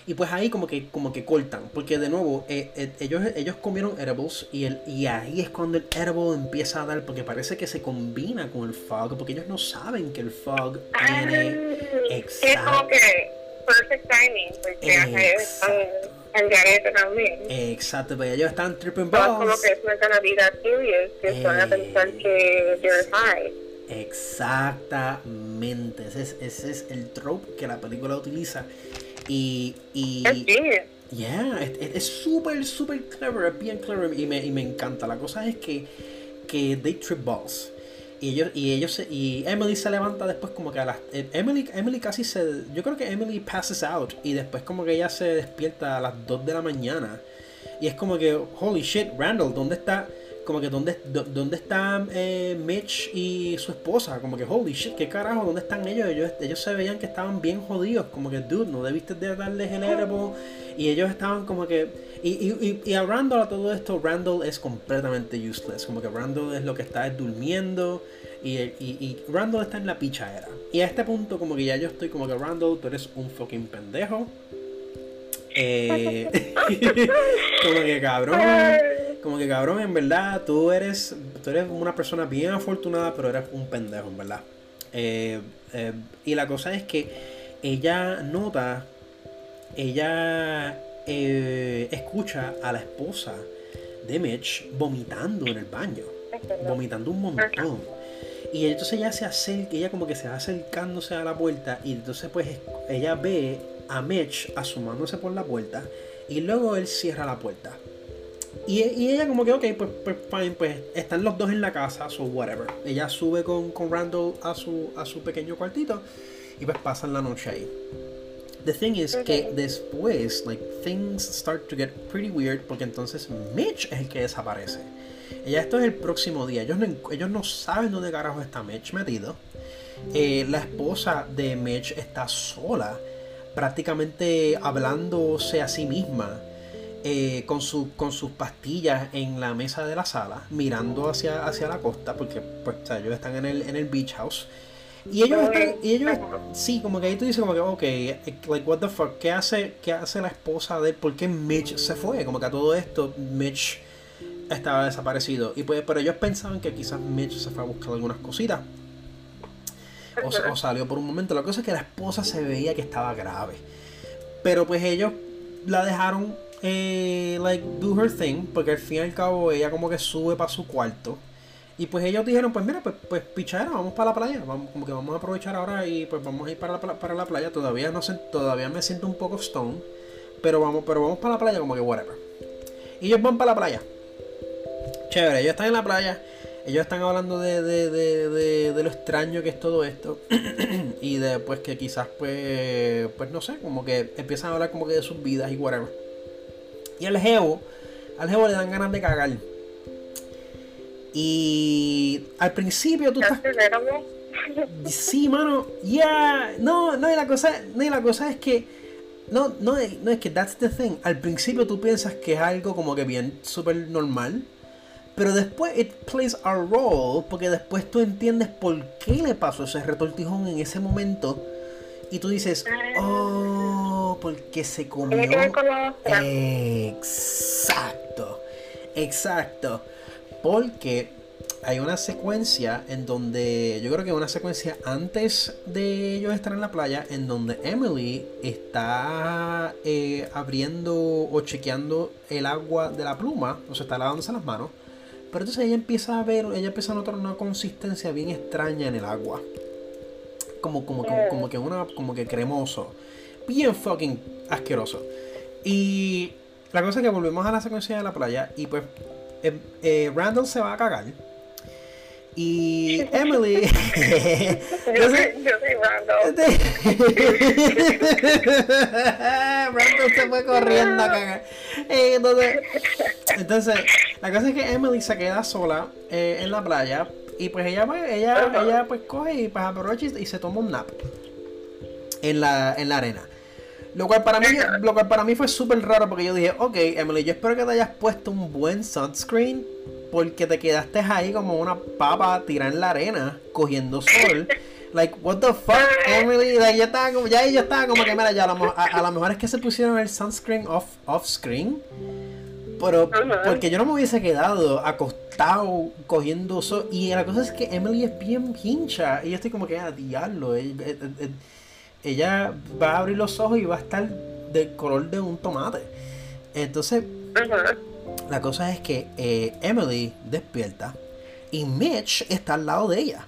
Y pues ahí como que, como que cortan. Porque de nuevo, eh, eh, ellos, ellos comieron edibles. Y, el, y ahí es cuando el edible empieza a dar. Porque parece que se combina con el fog. Porque ellos no saben que el fog tiene. Exacto. Es como que perfect timing. Porque Exacto el garete también. Exacto, pero ellos están tripping balls. como que es una cannabida serious, que van a pensar que they're high. Exactamente, ese es, ese es el trope que la película utiliza. Y. y Yeah, es súper, súper clever, es bien clever y me, y me encanta. La cosa es que, que they trip balls. Y ellos, y ellos y Emily se levanta después como que a las eh, Emily, Emily casi se yo creo que Emily passes out y después como que ella se despierta a las 2 de la mañana y es como que holy shit Randall ¿dónde está? Como que dónde, dónde está eh, Mitch y su esposa como que holy shit qué carajo dónde están ellos ellos ellos se veían que estaban bien jodidos como que dude no debiste de darles el edible y ellos estaban como que y, y, y, a Randall a todo esto Randall es completamente useless. Como que Randall es lo que está durmiendo y, y, Randall está en la pichadera. Y a este punto como que ya yo estoy como que Randall tú eres un fucking pendejo eh, como que cabrón como que cabrón, en verdad, tú eres, tú eres una persona bien afortunada, pero eres un pendejo, en verdad. Eh, eh, y la cosa es que ella nota, ella escucha a la esposa de Mitch vomitando en el baño, vomitando un montón. Y entonces ella se acerca, ella como que se va acercándose a la puerta y entonces pues ella ve a Mitch asomándose por la puerta y luego él cierra la puerta. Y, ella como que, ok, pues, pues fine, pues están los dos en la casa, so whatever. Ella sube con, con Randall a su, a su pequeño cuartito y pues pasan la noche ahí. The thing is que después, like, things start to get pretty weird porque entonces Mitch es el que desaparece. Ella, esto es el próximo día. Ellos no, ellos no saben dónde carajo está Mitch metido. Eh, la esposa de Mitch está sola, prácticamente hablándose a sí misma eh, con, su, con sus pastillas en la mesa de la sala, mirando hacia, hacia la costa, porque pues, ellos están en el, en el beach house. Y ellos están, y ellos, sí, como que ahí tú dices como que, ok, like, what the fuck, ¿qué hace, qué hace la esposa de él? ¿Por qué Mitch se fue? Como que a todo esto, Mitch estaba desaparecido. Y pues, pero ellos pensaban que quizás Mitch se fue a buscar algunas cositas. O, salió por un momento. La cosa es que la esposa se veía que estaba grave. Pero pues ellos la dejaron, eh, like, do her thing. Porque al fin y al cabo ella como que sube para su cuarto. Y pues ellos dijeron, pues mira, pues, pues pichara, vamos para la playa. Vamos, como que vamos a aprovechar ahora y pues vamos a ir para la, para la playa. Todavía no sé, todavía me siento un poco stone. Pero vamos, pero vamos para la playa como que whatever. Y ellos van para la playa. Chévere, ellos están en la playa. Ellos están hablando de, de, de, de, lo extraño que es todo esto. y de pues que quizás pues, pues no sé, como que empiezan a hablar como que de sus vidas y whatever. Y al Geo, al Geo le dan ganas de cagar. Y al principio tú estás... Sí, mano, ya, no, no, y la cosa, no, y la cosa es que, no, no, no, es que that's the thing, al principio tú piensas que es algo como que bien súper normal, pero después it plays a role, porque después tú entiendes por qué le pasó ese retortijón en ese momento, y tú dices, oh, porque se comió. Exacto, exacto. Porque hay una secuencia en donde, yo creo que una secuencia antes de ellos estar en la playa, en donde Emily está eh, abriendo o chequeando el agua de la pluma, o sea, está lavándose las manos. Pero entonces ella empieza a ver, ella empieza a notar una consistencia bien extraña en el agua. Como, como, como, como que una, como que cremoso. Bien fucking asqueroso. Y la cosa es que volvemos a la secuencia de la playa y pues eh, eh, Randall se va a cagar. Y Emily. yo, soy, Randall. Randall se fue corriendo a cagar. Eh, entonces, entonces, la cosa es que Emily se queda sola en la playa. Y pues ella, pues, ella, ella pues coge y pues aprovecha y se toma un nap en la, en la arena. Lo cual para mí, lo cual para mí fue súper raro porque yo dije, ok, Emily, yo espero que te hayas puesto un buen sunscreen porque te quedaste ahí como una papa tirada en la arena cogiendo sol. Like, what the fuck, Emily? Like, ya estaba como, ya ella estaba como que, mira, ya a, lo, a, lo mejor es que se pusieron el sunscreen off, off screen. Pero, porque yo no me hubiese quedado acostado cogiendo sol. Y la cosa es que Emily es bien hincha. Y yo estoy como que, a ah, diablo. Eh, eh, eh, ella va a abrir los ojos y va a estar del color de un tomate. Entonces, la cosa es que eh, Emily despierta y Mitch está al lado de ella.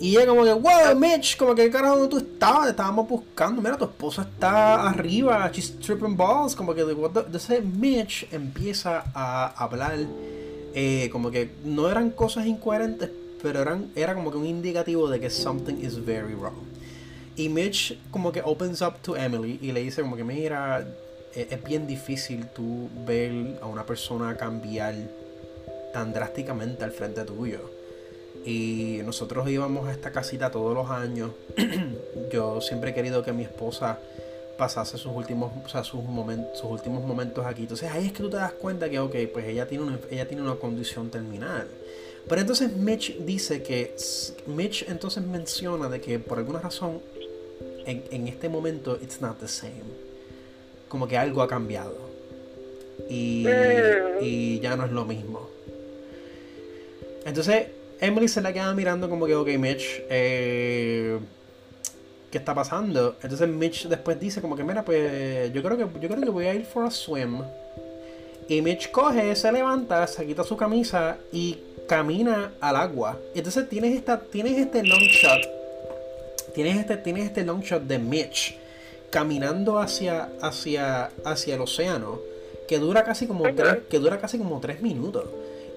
Y ella como que, wow, Mitch, como que carajo tú estabas, te estábamos buscando, mira, tu esposa está arriba, she's tripping balls, como que, entonces Mitch empieza a hablar, eh, como que no eran cosas incoherentes, pero eran, era como que un indicativo de que something is very wrong. Y Mitch como que opens up to Emily y le dice como que mira, es, bien difícil tú ver a una persona cambiar tan drásticamente al frente tuyo. Y nosotros íbamos a esta casita todos los años. Yo siempre he querido que mi esposa pasase sus últimos, o sea, sus momentos, sus últimos momentos aquí. Entonces ahí es que tú te das cuenta que, ok, pues ella tiene una, ella tiene una condición terminal. Pero entonces Mitch dice que, Mitch entonces menciona de que por alguna razón en, este momento it's not the same. Como que algo ha cambiado. Y, mm. y ya no es lo mismo. Entonces, Emily se la queda mirando como que, ok, Mitch, eh, ¿qué está pasando? Entonces Mitch después dice como que, mira, pues yo creo que, yo creo que voy a ir for a swim. Y Mitch coge, se levanta, se quita su camisa y camina al agua. Y entonces tienes, esta, tienes este long shot tienes este, tienes este long shot de Mitch caminando hacia, hacia, hacia el océano que dura casi como tres, que dura casi como tres minutos.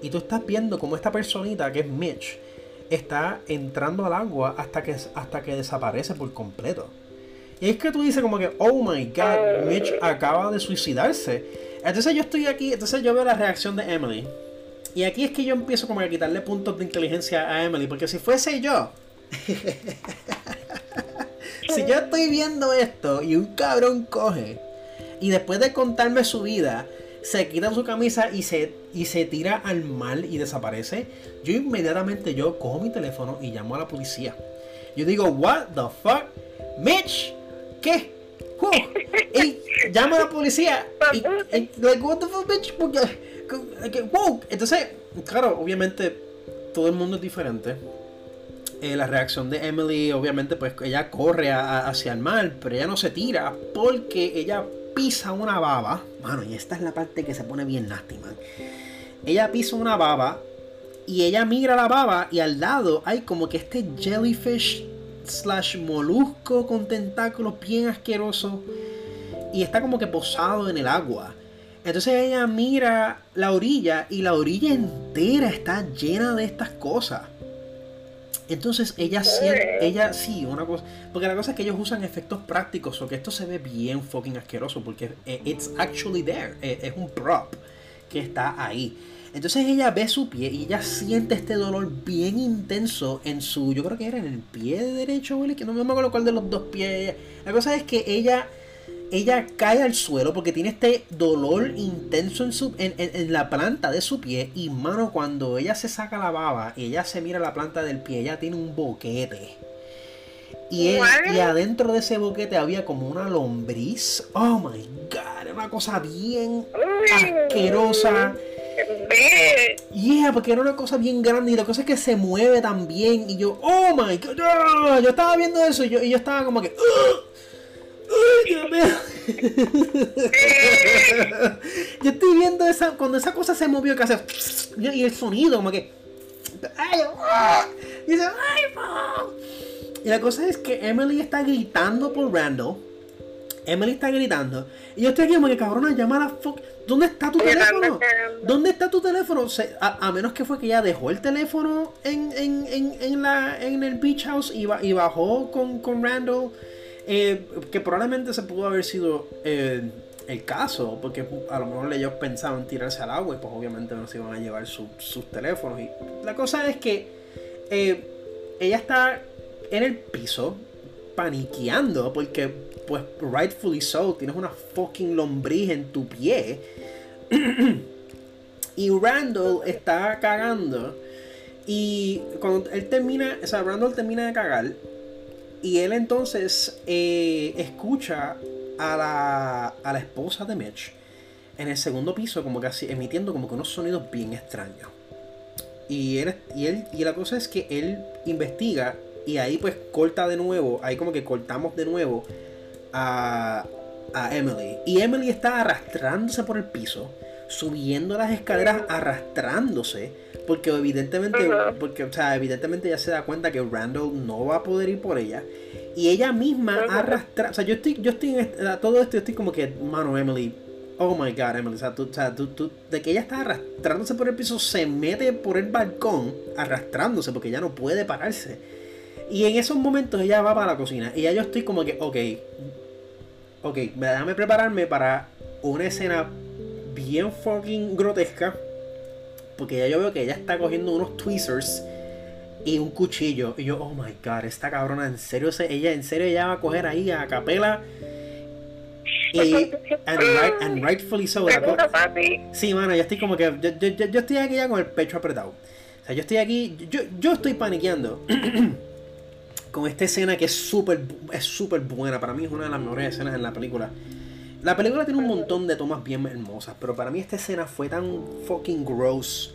Y tú estás viendo como esta personita que es Mitch está entrando al agua hasta que, hasta que desaparece por completo. Y es que tú dices como que, oh my god, Mitch acaba de suicidarse. Entonces yo estoy aquí, entonces yo veo la reacción de Emily. Y aquí es que yo empiezo como a quitarle puntos de inteligencia a Emily, porque si fuese yo, si yo estoy viendo esto y un cabrón coge y después de contarme su vida, se quita su camisa y se, y se tira al mar y desaparece, yo inmediatamente yo cojo mi teléfono y llamo a la policía. Yo digo, what the fuck? Mitch, ¿qué? Y llamo a la policía. Y, like, what the fuck, bitch? wow. Entonces, claro, obviamente todo el mundo es diferente. Eh, la reacción de Emily, obviamente, pues ella corre hacia el mar, pero ella no se tira porque ella pisa una baba. Mano, y esta es la parte que se pone bien nasty, Ella pisa una baba y ella mira la baba y al lado hay como que este jellyfish slash molusco con tentáculos bien asqueroso y está como que posado en el agua. Entonces ella mira la orilla y la orilla entera está llena de estas cosas. Entonces ella siente, ella sí, una cosa, porque la cosa es que ellos usan efectos prácticos o que esto se ve bien fucking asqueroso porque it's actually there, e, es un prop que está ahí. Entonces ella ve su pie y ella siente este dolor bien intenso en su, yo creo que era en el pie derecho que no me acuerdo cuál de los dos pies. La cosa es que ella ella cae al suelo porque tiene este dolor intenso en, su, en, la planta de su pie. Y mano, cuando ella se saca la baba y ella se mira la planta del pie, ella tiene un boquete. Y, y adentro de ese boquete había como una lombriz. Oh my god, una cosa bien asquerosa. Yeah, porque era una cosa bien grande y la cosa es que se mueve también. Y yo, oh my god, yo estaba viendo eso y yo, y yo estaba como que. Yo estoy viendo esa. Cuando esa cosa se movió, que hace. Y el sonido, como que. Y dice, Y la cosa es que Emily está gritando por Randall. Emily está gritando. Y yo estoy aquí como que cabrona, llama a la fuck. ¿Dónde está tu teléfono? ¿Dónde está tu teléfono? a, menos que fue que ella dejó el teléfono en, en, en, en la, en el beach house y, y bajó con, con Randall eh, que probablemente se pudo haber sido eh, el caso, porque a lo mejor ellos pensaban tirarse al agua y pues obviamente no se iban a llevar sus teléfonos. Y la cosa es que eh, ella está en el piso paniqueando porque pues rightfully so, tienes una fucking lombriz en tu pie. y Randall está cagando. Y cuando él termina, o sea, Randall termina de cagar, y él entonces eh, escucha a la, a la esposa de Mitch en el segundo piso, como así, emitiendo como que unos sonidos bien extraños. Y él, y él, y la cosa es que él investiga y ahí pues corta de nuevo, ahí como que cortamos de nuevo a, a Emily. Y Emily está arrastrándose por el piso, subiendo las escaleras, arrastrándose porque evidentemente, porque, o sea, evidentemente ya se da cuenta que Randall no va a poder ir por ella. Y ella misma arrastra. O sea, yo estoy, yo estoy en todo esto, yo estoy como que, mano, Emily. Oh my god, Emily. O sea, tú, o sea tú, tú, de que ella está arrastrándose por el piso, se mete por el balcón, arrastrándose, porque ella no puede pararse. Y en esos momentos ella va para la cocina. Y ya yo estoy como que, ok. Ok, déjame prepararme para una escena bien fucking grotesca porque ya yo veo que ella está cogiendo unos tweezers y un cuchillo. Y yo, oh my god, esta cabrona, en serio, ella en serio ella va a coger ahí a capela. Y, and, rightfully so. sí, mano, yo estoy como que. Yo, yo, yo, estoy aquí ya con el pecho apretado. O sea, yo estoy aquí. Yo, yo estoy paniqueando. con esta escena que es súper es súper buena. Para mí es una de las mejores escenas en la película. La película tiene un montón de tomas bien hermosas, pero para mí esta escena fue tan fucking gross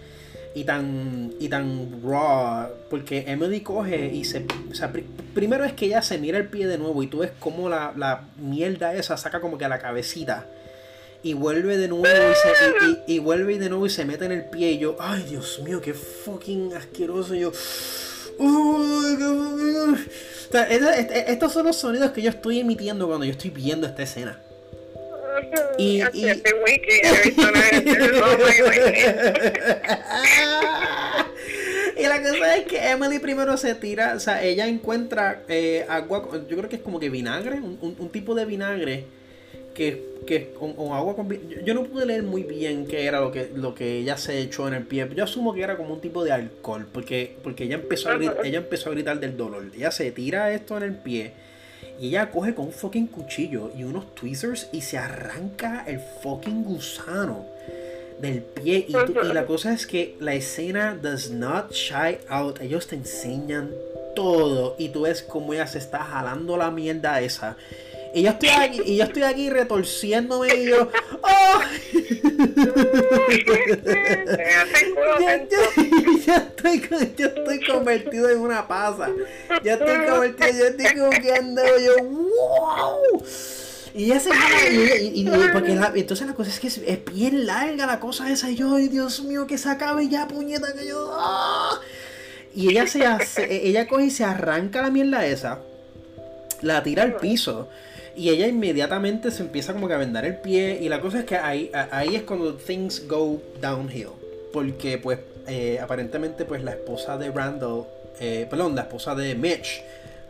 y tan y tan raw porque Emily coge y se o sea, primero es que ella se mira el pie de nuevo y tú ves como la, la mierda esa saca como que a la cabecita y vuelve de nuevo y, se, y, vuelve de nuevo y se mete en el pie y yo ay Dios mío qué fucking asqueroso yo estos son los sonidos que yo estoy emitiendo cuando yo estoy viendo esta escena y, y... y la cosa es que Emily primero se tira, o sea, ella encuentra eh, agua, yo creo que es como que vinagre, un, tipo de vinagre que, que con, agua con yo, no pude leer muy bien qué era lo que, lo que ella se echó en el pie. Yo asumo que era como un tipo de alcohol, porque, porque ella empezó a gritar, ella empezó a gritar del dolor. Ella se tira esto en el pie y ella coge con un fucking cuchillo y unos tweezers y se arranca el fucking gusano del pie. Y, la cosa es que la escena does not shy out. Ellos te enseñan todo. Y tú ves cómo ella se está jalando la mierda esa. Y yo estoy aquí, y yo estoy aquí retorciéndome y yo, ¡oh! ya, estoy, ya estoy convertido en una pasa. Ya estoy convertido, ya estoy cogiendo, yo, ¡wow! Y ya se y, y, y, porque entonces la cosa es que es, bien larga la cosa esa y yo, ay Dios mío, que se acabe ya, puñeta, que yo... ¡ah! Y ella se hace, ella coge y se arranca la mierda esa, la tira al piso. Y ella inmediatamente se empieza como que a vendar el pie. Y la cosa es que ahí, ahí es cuando things go downhill. Porque pues eh, aparentemente pues la esposa de Randall, eh, perdón, la esposa de Mitch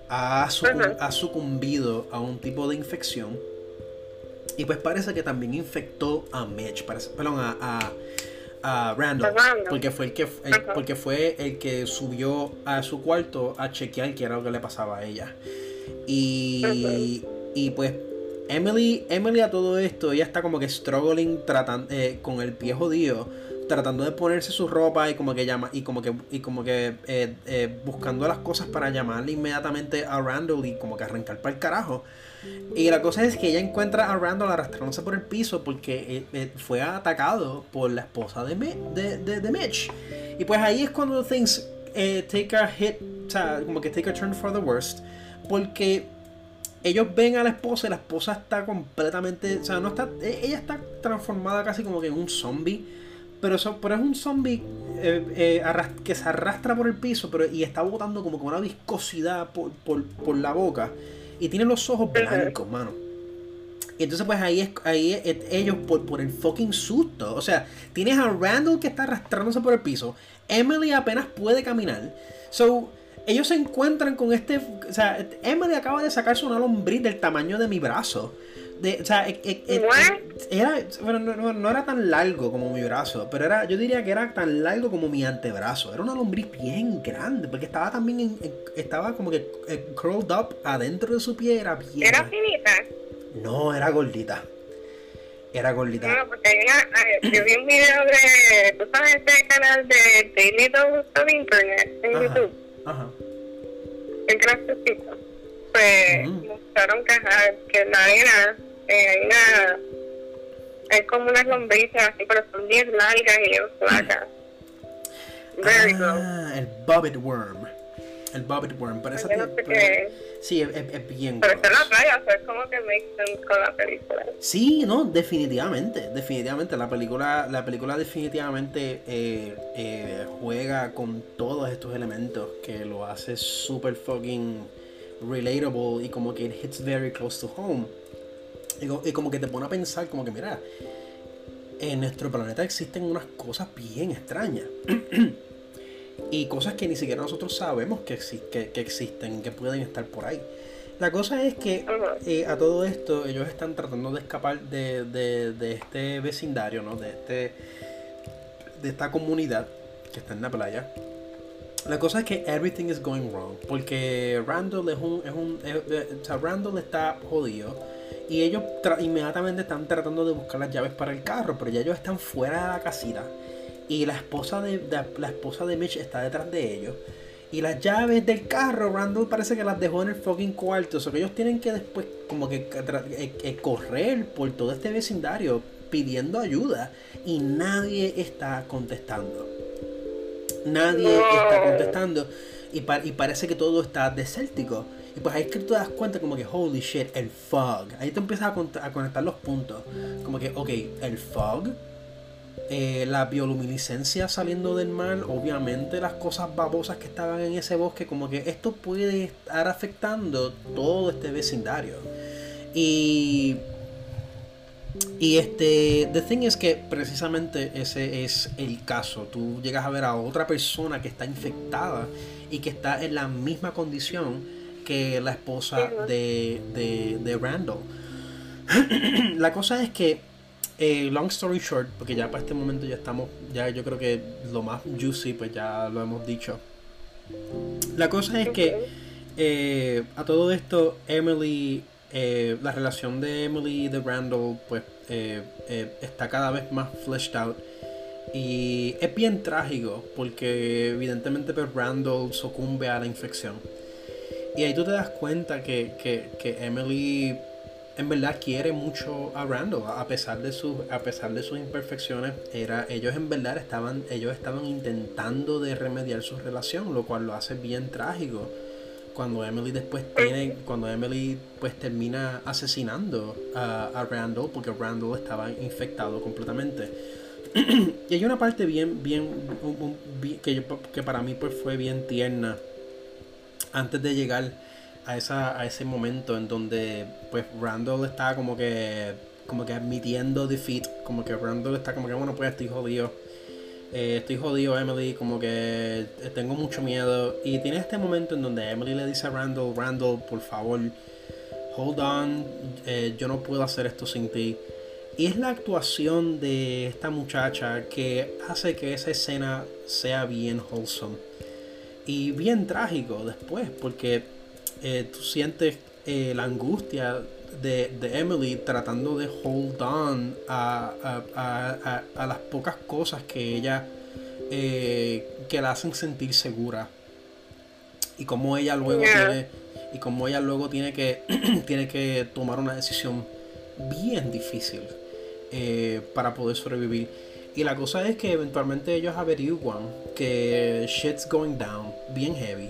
ha, ha sucumbido a un tipo de infección. Y pues parece que también infectó a Mitch, parece, perdón, a a Randall, porque fue el que porque fue el que subió a su cuarto a chequear qué era lo que le pasaba a ella. Y, y pues Emily, Emily a todo esto, ella está como que struggling tratando eh, con el pie jodido, tratando de ponerse su ropa y como que llama y como que y como que eh, eh, buscando las cosas para llamarle inmediatamente a Randall y como que arrancar para el carajo. Y la cosa es que ella encuentra a Randall arrastrándose por el piso porque fue atacado por la esposa de, de, Mitch. Y pues ahí es cuando things take a hit, o sea, como que take a turn for the worst. Porque ellos ven a la esposa y la esposa está completamente, o sea, no está, e, ella está transformada casi como que en un zombie. Pero, eso, pero es un zombie que se arrastra por el piso pero, y está botando como con una viscosidad por, por la boca. Y tiene los ojos blancos, mano. Y entonces pues ahí es, ahí ellos por, por el fucking susto. O sea, tienes a Randall que está arrastrándose por el piso. Emily apenas puede caminar. So, ellos se encuentran con este... O sea, Emily acaba de sacarse una lombriz del tamaño de mi brazo o sea, e, e, e, era, bueno, no, era tan largo como mi brazo, pero era, yo diría que era tan largo como mi antebrazo. Era una lombriz bien grande, porque estaba también, estaba como que eh, curled up adentro de su pie, era bien. ¿Era finita? No, era gordita. Era gordita. No, porque hay una, yo vi un video de, tú sabes, este canal de Daily Dose of Internet en YouTube. Ajá. El graciosito. Pues mostraron que, que la arena eh, hay una hay como unas lombrices así, pero son bien largas y bien flacas. Very ah, el bobbit worm. El bobbit worm, pero esa no sé Sí, es, es, bien. Pero está en la playa, o sea, es como que make sense con la película. Sí, no, definitivamente, definitivamente. La película, la película definitivamente eh, eh, juega con todos estos elementos que lo hace super fucking relatable y como que it hits very close to home. Y, como que te pone a pensar, como que mira, en nuestro planeta existen unas cosas bien extrañas. y cosas que ni siquiera nosotros sabemos que, que, que existen, que pueden estar por ahí. La cosa es que eh, a todo esto ellos están tratando de escapar de, de, de, este vecindario, ¿no? De, este, de esta comunidad que está en la playa. La cosa es que everything is going wrong. Porque Randall es un. Es un o sea, Randall está jodido y ellos inmediatamente están tratando de buscar las llaves para el carro, pero ya ellos están fuera de la casita. Y la esposa de, la esposa de Mitch está detrás de ellos. Y las llaves del carro, Randall parece que las dejó en el fucking cuarto. O sea que ellos tienen que después como que eh, eh, correr por todo este vecindario pidiendo ayuda. Y nadie está contestando. Nadie está contestando. Y, y parece que todo está desértico. Y pues ahí es que tú te das cuenta como que, holy shit, el fog. Ahí te empiezas a, conectar los puntos. Como que, ok, el fog, eh, la bioluminiscencia saliendo del mar, obviamente las cosas babosas que estaban en ese bosque, como que esto puede estar afectando todo este vecindario. Y... Y este, the thing es que precisamente ese es el caso. Tú llegas a ver a otra persona que está infectada y que está en la misma condición que la esposa de, de, Randall. la cosa es que, eh, long story short, porque ya para este momento ya estamos, ya yo creo que lo más juicy, pues ya lo hemos dicho. La cosa es que eh, a todo esto, Emily, eh, la relación de Emily y de Randall, pues está cada vez más fleshed out. Y es bien trágico porque evidentemente pues, Randall sucumbe a la infección. Y ahí tú te das cuenta que, Emily en verdad quiere mucho a Randall a pesar de sus a pesar de sus imperfecciones era ellos en verdad estaban ellos estaban intentando de remediar su relación lo cual lo hace bien trágico cuando Emily después tiene cuando Emily pues termina asesinando a, Randall porque Randall estaba infectado completamente. Y hay una parte bien bien, que, que para mí pues fue bien tierna antes de llegar a, esa, a ese momento en donde pues Randall está como que como que admitiendo defeat, como que Randall está como que bueno pues estoy jodido. Eh, estoy jodido Emily, como que tengo mucho miedo. Y tiene este momento en donde Emily le dice a Randall, Randall, por favor, hold on, eh, yo no puedo hacer esto sin ti. Y es la actuación de esta muchacha que hace que esa escena sea bien wholesome. Y bien trágico después, porque eh, tú sientes eh, la angustia de, Emily tratando de hold on a, las pocas cosas que ella eh, que la hacen sentir segura. Y como ella luego tiene y como ella luego tiene que tiene que tomar una decisión bien difícil para poder sobrevivir. Y la cosa es que eventualmente ellos averiguan que shit's going down bien heavy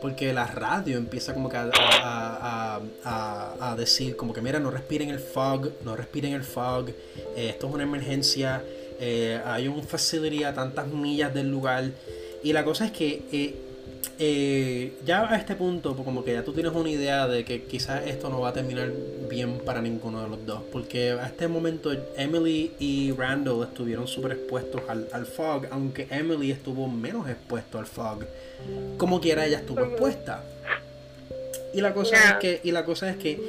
porque la radio empieza como que a, decir como que mira no respiren el fog no respiren el fog eh, esto es una emergencia eh, hay un facility a tantas millas del lugar y la cosa es que eh, eh, ya a este punto, pues como que ya tú tienes una idea de que quizás esto no va a terminar bien para ninguno de los dos. Porque a este momento Emily y Randall estuvieron súper expuestos al, fog, aunque Emily estuvo menos expuesto al fog. Como quiera, ella estuvo expuesta. Y la cosa es que, y la cosa es que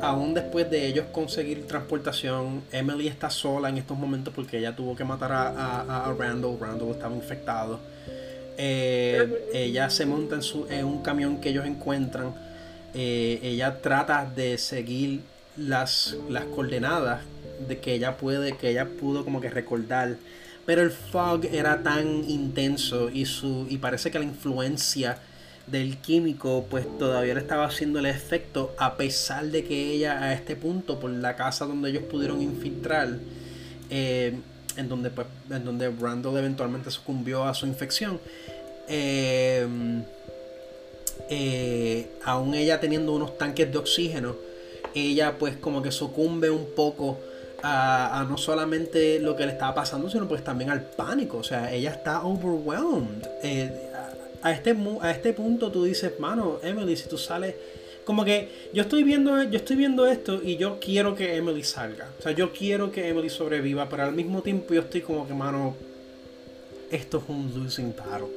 aún después de ellos conseguir transportación, Emily está sola en estos momentos porque ella tuvo que matar a, a Randall. Randall estaba infectado. Eh, ella se monta en, su, en, un camión que ellos encuentran. Eh, ella trata de seguir las, las coordenadas de que ella puede, que ella pudo como que recordar. Pero el fog era tan intenso y su. y parece que la influencia del químico pues todavía le estaba haciendo el efecto a pesar de que ella a este punto por la casa donde ellos pudieron infiltrar eh, en donde, pues, en donde Randall eventualmente sucumbió a su infección. Eh, eh, aún ella teniendo unos tanques de oxígeno, ella pues como que sucumbe un poco a, no solamente lo que le estaba pasando, sino pues también al pánico. O sea, ella está overwhelmed. Eh, a, este, a este punto tú dices, mano, Emily, si tú sales como que yo estoy viendo yo estoy viendo esto y yo quiero que Emily salga. O sea yo quiero que Emily sobreviva pero al mismo tiempo yo estoy como que mano esto es un losing battle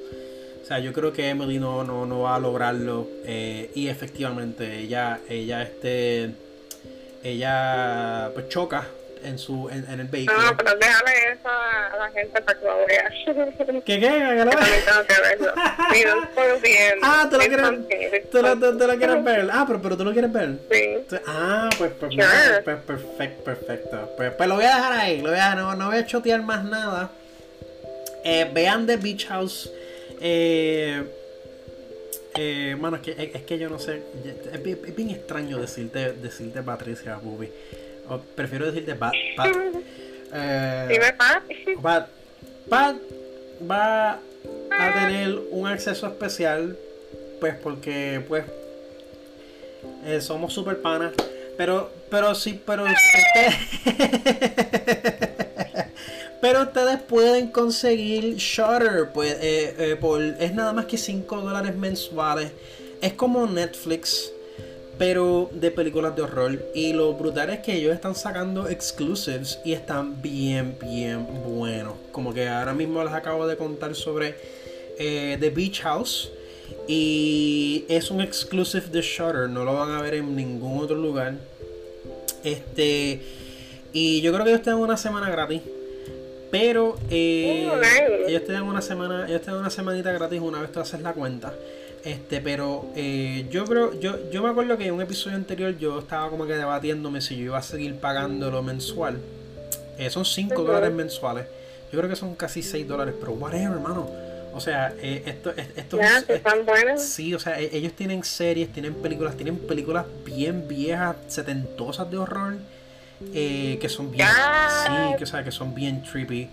o sea yo creo que Emily no, no, no va a lograrlo eh, y efectivamente ella ella este ella pues choca en su en, en el vehículo. No, pero déjale eso a la gente para que lo vea. ¿Qué qué? Que lo Ah, ¿tú lo quieres, ¿tú lo, tú, lo quieres ver? Ah, pero, pero tú lo quieres ver. Sí. Ah, pues, pues, sure. pues perfecto, perfecto. Pues, pues lo voy a dejar ahí, lo voy a, no, no voy a chotear más nada. Eh, vean The Beach House. Eh, eh, mano, es que, es, que yo no sé. Es, es, bien extraño decirte, decirte Patricia Bubi prefiero decirte Pat. Pat. Eh, Dime Pat. Pat. Pat va a tener un acceso especial. Pues porque, pues. Eh, somos super panas. Pero, pero sí, pero. pero ustedes pueden conseguir Shutter. Pues, eh, eh, por, es nada más que 5 dólares mensuales. Es como Netflix pero de películas de horror. Y lo brutal es que ellos están sacando exclusives y están bien, bien buenos. Como que ahora mismo les acabo de contar sobre eh, The Beach House. Y es un exclusive de Shutter, no lo van a ver en ningún otro lugar. Este. Y yo creo que ellos te dan una semana gratis. Pero eh, ellos te dan una semana, ellos te dan una semanita gratis una vez tú haces la cuenta. Este, pero eh, yo creo, yo, yo me acuerdo que en un episodio anterior yo estaba como que debatiéndome si yo iba a seguir pagándolo mensual. Eh, son 5 dólares mensuales. Yo creo que son casi 6 dólares, pero whatever, hermano. O sea, eh, esto, esto ya, están buenos. Sí, o sea, e, ellos tienen series, tienen películas, tienen películas bien viejas, setentosas de horror, eh, que son bien, sí, que, o sea, que son bien trippy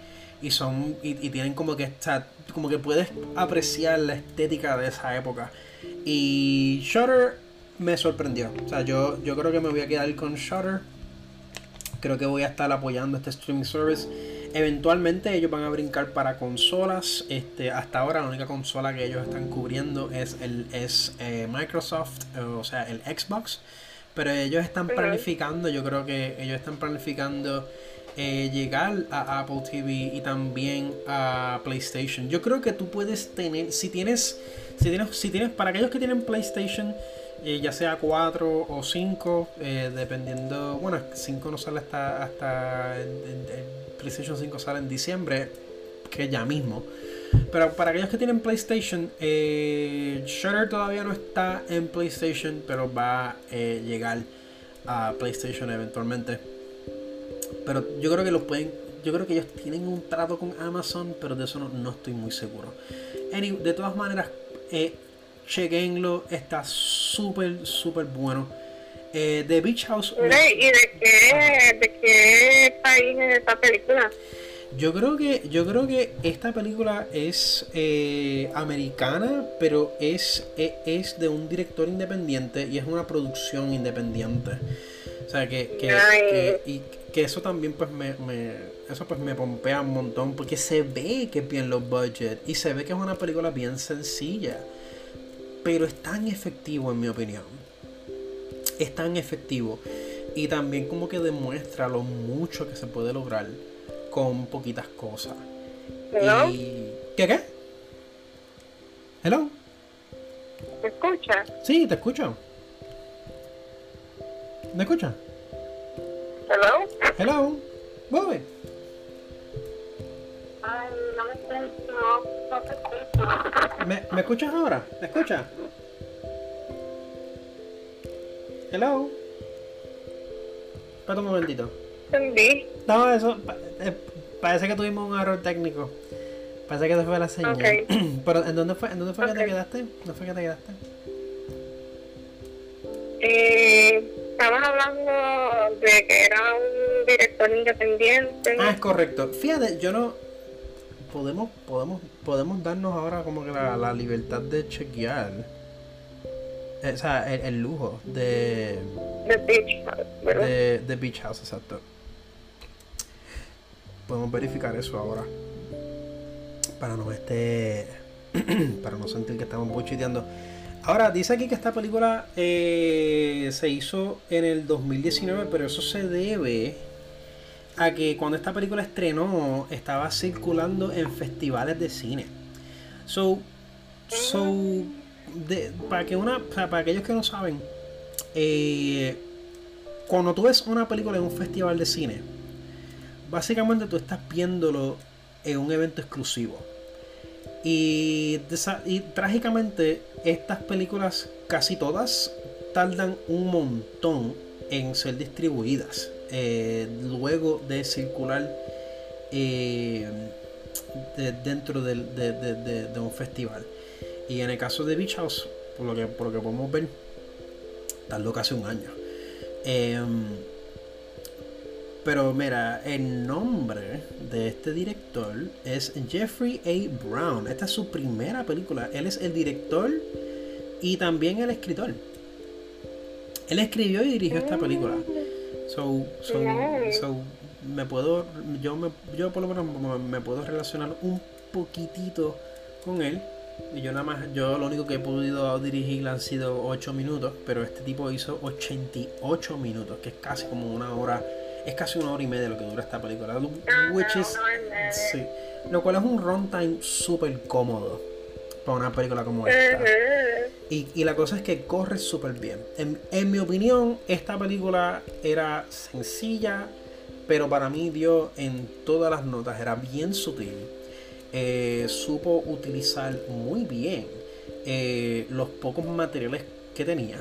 y son y, tienen como que está como que puedes apreciar la estética de esa época. Y Shutter me sorprendió. O sea, yo, yo creo que me voy a quedar con Shutter. Creo que voy a estar apoyando este streaming service. Eventualmente ellos van a brincar para consolas. Este, hasta ahora la única consola que ellos están cubriendo es el es eh, Microsoft, o sea, el Xbox. Pero ellos están planificando, yo creo que ellos están planificando eh, llegar a Apple TV y también a PlayStation. Yo creo que tú puedes tener, si tienes, si tienes, si tienes, para aquellos que tienen PlayStation, eh, ya sea 4 o 5, eh, dependiendo, bueno, 5 no sale hasta, hasta PlayStation 5 sale en diciembre, que ya mismo. Pero para aquellos que tienen PlayStation, eh, Shutter todavía no está en PlayStation, pero va a llegar a PlayStation eventualmente. Pero yo creo que los pueden. Yo creo que ellos tienen un trato con Amazon, pero de eso no, estoy muy seguro. de todas maneras, eh, chequenlo, está súper, súper bueno. Eh, The Beach House. ¿Y de qué, de qué país es esta película? Yo creo que, yo creo que esta película es eh, americana, pero es, es, es, de un director independiente y es una producción independiente. O sea que, que, que y, que eso también pues me, eso pues me pompea un montón porque se ve que es bien low budget y se ve que es una película bien sencilla pero es tan efectivo en mi opinión es tan efectivo y también como que demuestra lo mucho que se puede lograr con poquitas cosas y ¿qué qué? hello ¿te escuchas? sí te escucho ¿me escuchas? Hello. Hello. Bobby. Ay, no me escucho. No te escucho. ¿Me, ¿Me escuchas ahora? ¿Me escuchas? Hello. Espera un momentito. Entendí. No, eso. Eh, parece que tuvimos un error técnico. Parece que se fue la señal. Okay. Pero ¿en dónde fue, en dónde fue okay. que te quedaste? ¿Dónde fue que te quedaste? Eh estabas hablando de que era un director independiente. Ah, es correcto. Fíjate, yo no. Podemos, podemos, podemos darnos ahora como que la, libertad de chequear. Eh, o sea, el, lujo de. De Beach House, ¿verdad? De, de Beach House, exacto. Podemos verificar eso ahora. Para no este. para no sentir que estamos buchiteando. Ahora, dice aquí que esta película eh, se hizo en el 2019, pero eso se debe a que cuando esta película estrenó estaba circulando en festivales de cine. So, so para que una, para aquellos que no saben, eh, cuando tú ves una película en un festival de cine, básicamente tú estás viéndolo en un evento exclusivo. Y, trágicamente estas películas, casi todas, tardan un montón en ser distribuidas. Eh, luego de circular eh, dentro de, un festival. Y en el caso de Beach House, por lo que, por lo que podemos ver, tardó casi un año. Em, pero mira, el nombre de este director es Jeffrey A. Brown. Esta es su primera película. Él es el director y también el escritor. Él escribió y dirigió esta película. So, so, me puedo, yo, me, yo por lo menos me puedo relacionar un poquitito con él. Y yo nada más, yo lo único que he podido dirigir han sido 8 minutos, pero este tipo hizo 88 minutos, que es casi como una hora es casi una hora y media lo que dura esta película. Which is, sí, lo cual es un runtime súper cómodo para una película como esta. Y, y la cosa es que corre súper bien. En, en, mi opinión, esta película era sencilla, pero para mí dio en todas las notas, era bien sutil. Eh, supo utilizar muy bien eh, los pocos materiales que tenía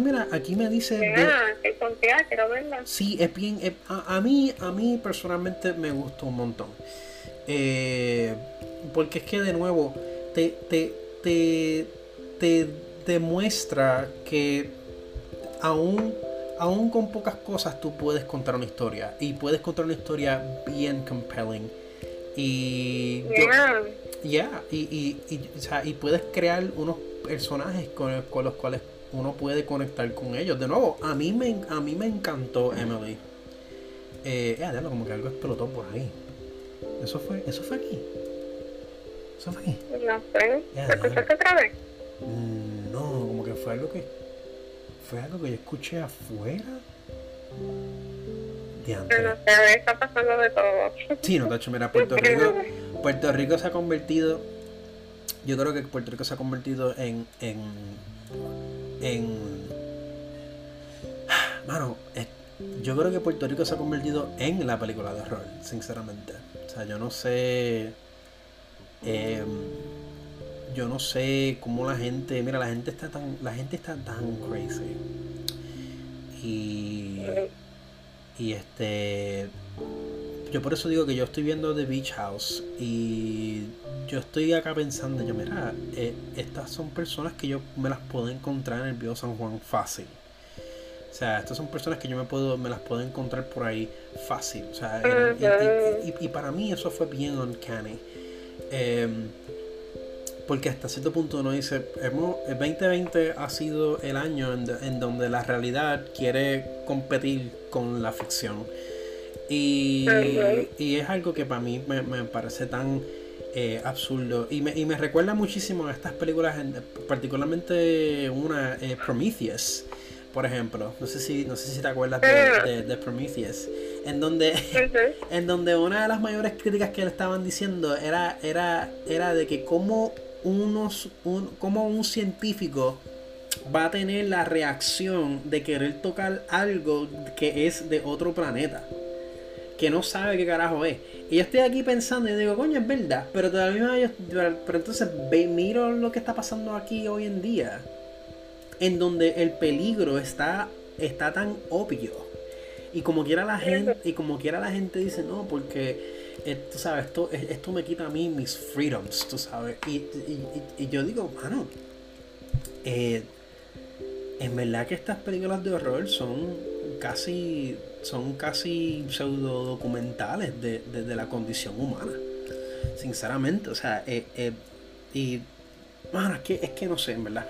mira, aquí me dice. quiero verla. Sí, es bien. a, mí, a mí personalmente me gustó un montón. Eh, porque es que de nuevo te, te, te, te demuestra que aún, aún con pocas cosas tú puedes contar una historia. Y puedes contar una historia bien compelling. Y... Ya, y, y, y, o sea, y puedes crear unos personajes con, con, los cuales uno puede conectar con ellos. De nuevo, a mí me, a mí me encantó Emily. Eh, ya, como que algo explotó por ahí. Eso fue, eso fue aquí. Eso fue aquí. No sé. ¿Lo escuchaste otra vez? Mm, no, como que fue algo que. Fue algo que yo escuché afuera. De antes. Pero no sé, está pasando de todo. Sí, no, Tacho, mira, Puerto Rico. Puerto Rico se ha convertido. Yo creo que Puerto Rico se ha convertido en. en. En. Mano, yo creo que Puerto Rico se ha convertido en la película de horror, sinceramente. O sea, yo no sé. Eh, yo no sé cómo la gente. Mira, la gente está tan. La gente está tan crazy. Y. Y este yo por eso digo que yo estoy viendo The Beach House y yo estoy acá pensando, yo mira, eh, estas son personas que yo me las puedo encontrar en el Bio San Juan fácil. O sea, estas son personas que yo me puedo, me las puedo encontrar por ahí fácil. O sea, y, para mí eso fue bien uncanny. Em, porque hasta cierto punto uno dice, el 2020 ha sido el año en, en donde la realidad quiere competir con la ficción. Y, es algo que para mí me, parece tan eh, absurdo. Y me, y me, recuerda muchísimo a estas películas, particularmente una, eh, Prometheus, por ejemplo. No sé si, no sé si te acuerdas de, de, Prometheus. En donde, en donde una de las mayores críticas que le estaban diciendo era, era, era de que como unos, un, como un científico va a tener la reacción de querer tocar algo que es de otro planeta que no sabe qué carajo es. Y yo estoy aquí pensando y digo, coño, es verdad, pero todavía pero entonces ve, miro lo que está pasando aquí hoy en día, en donde el peligro está, está tan obvio. Y como quiera la gente, y como quiera la gente dice, no, porque eh, tú sabes, esto, esto me quita a mí mis freedoms, tú sabes. Y, y, yo digo, mano, eh, en verdad que estas películas de horror son casi son casi pseudo documentales de, la condición humana. Sinceramente, o sea, eh, eh, y bueno, es que, es que no sé, en verdad.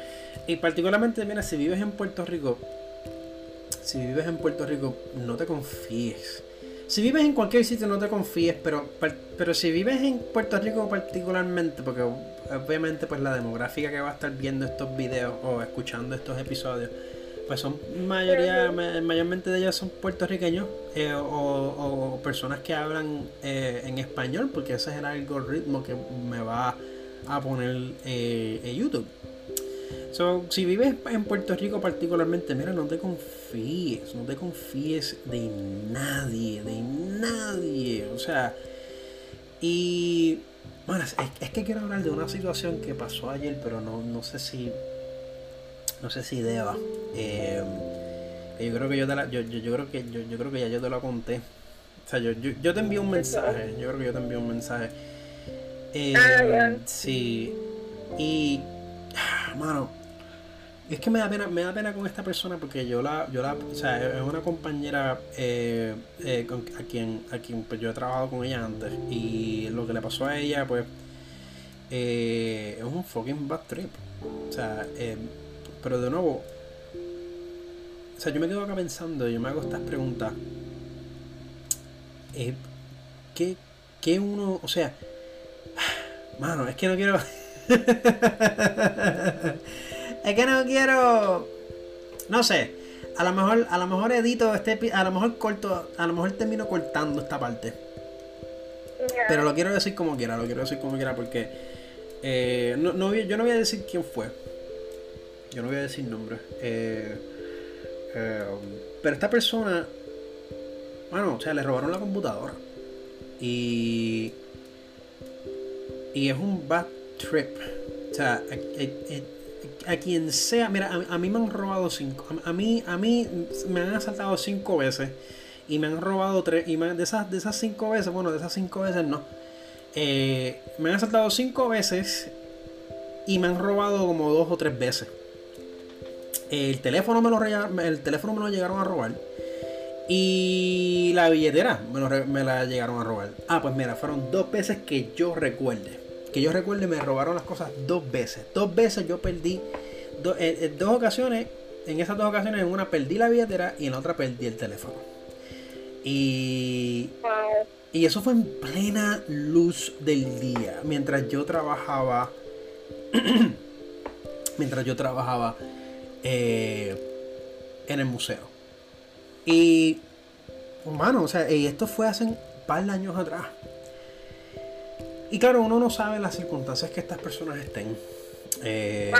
Y particularmente, mira, si vives en Puerto Rico, si vives en Puerto Rico, no te confíes. Si vives en cualquier sitio, no te confíes, pero, pero si vives en Puerto Rico particularmente, porque obviamente pues la demográfica que va a estar viendo estos videos o escuchando estos episodios, pues son mayoría, mayormente de ellos son puertorriqueños eh, o, personas que hablan eh, en español, porque ese es el algoritmo que me va a poner eh, en YouTube. So, si vives en Puerto Rico particularmente, mira, no te confíes, no te confíes de nadie, de nadie. O sea, y bueno, es, es que quiero hablar de una situación que pasó ayer, pero no, no sé si no sé si deba. Eh, yo creo que yo, te la, yo, yo, creo que yo, yo, creo que ya yo te lo conté. O sea, yo, yo, te envío un mensaje. Yo creo que yo te envío un mensaje. Eh, ah, sí. Y. Mano. Es que me da pena, me da pena con esta persona porque yo la, yo la, o sea, es una compañera eh, eh a quien, a quien pues yo he trabajado con ella antes y lo que le pasó a ella, pues, eh, es un fucking bad trip. O sea, eh, pero de nuevo, o sea, yo me quedo acá pensando, yo me hago estas preguntas. Eh, ¿qué, ¿Qué uno, o sea, mano, es que no quiero... es que no quiero... No sé, a lo mejor, a lo mejor edito este, a lo mejor corto, a lo mejor termino cortando esta parte. Pero lo quiero decir como quiera, lo quiero decir como quiera porque eh, no, no, yo no voy a decir quién fue yo no voy a decir nombre. Eh, eh, pero esta persona, bueno, o sea, le robaron la computadora. Y. Y es un bad trip. O sea, a, quien sea, mira, a, mí me han robado cinco. A, mí, a mí me han asaltado cinco veces. Y me han robado tres. Y de, esas, de esas cinco veces, bueno, de esas cinco veces no. Eh, me han asaltado cinco veces y me han robado como dos o tres veces. El teléfono me lo, el teléfono me lo llegaron a robar. Y la billetera me, la llegaron a robar. Ah, pues mira, fueron dos veces que yo recuerde. Que yo recuerde, me robaron las cosas dos veces. Dos veces yo perdí. en, dos ocasiones, en esas dos ocasiones, en una perdí la billetera y en la otra perdí el teléfono. Y. Y eso fue en plena luz del día. Mientras yo trabajaba. mientras yo trabajaba eh, en el museo. Y, humano, o sea, y esto fue hace un par de años atrás. Y claro, uno no sabe las circunstancias que estas personas estén. Eh...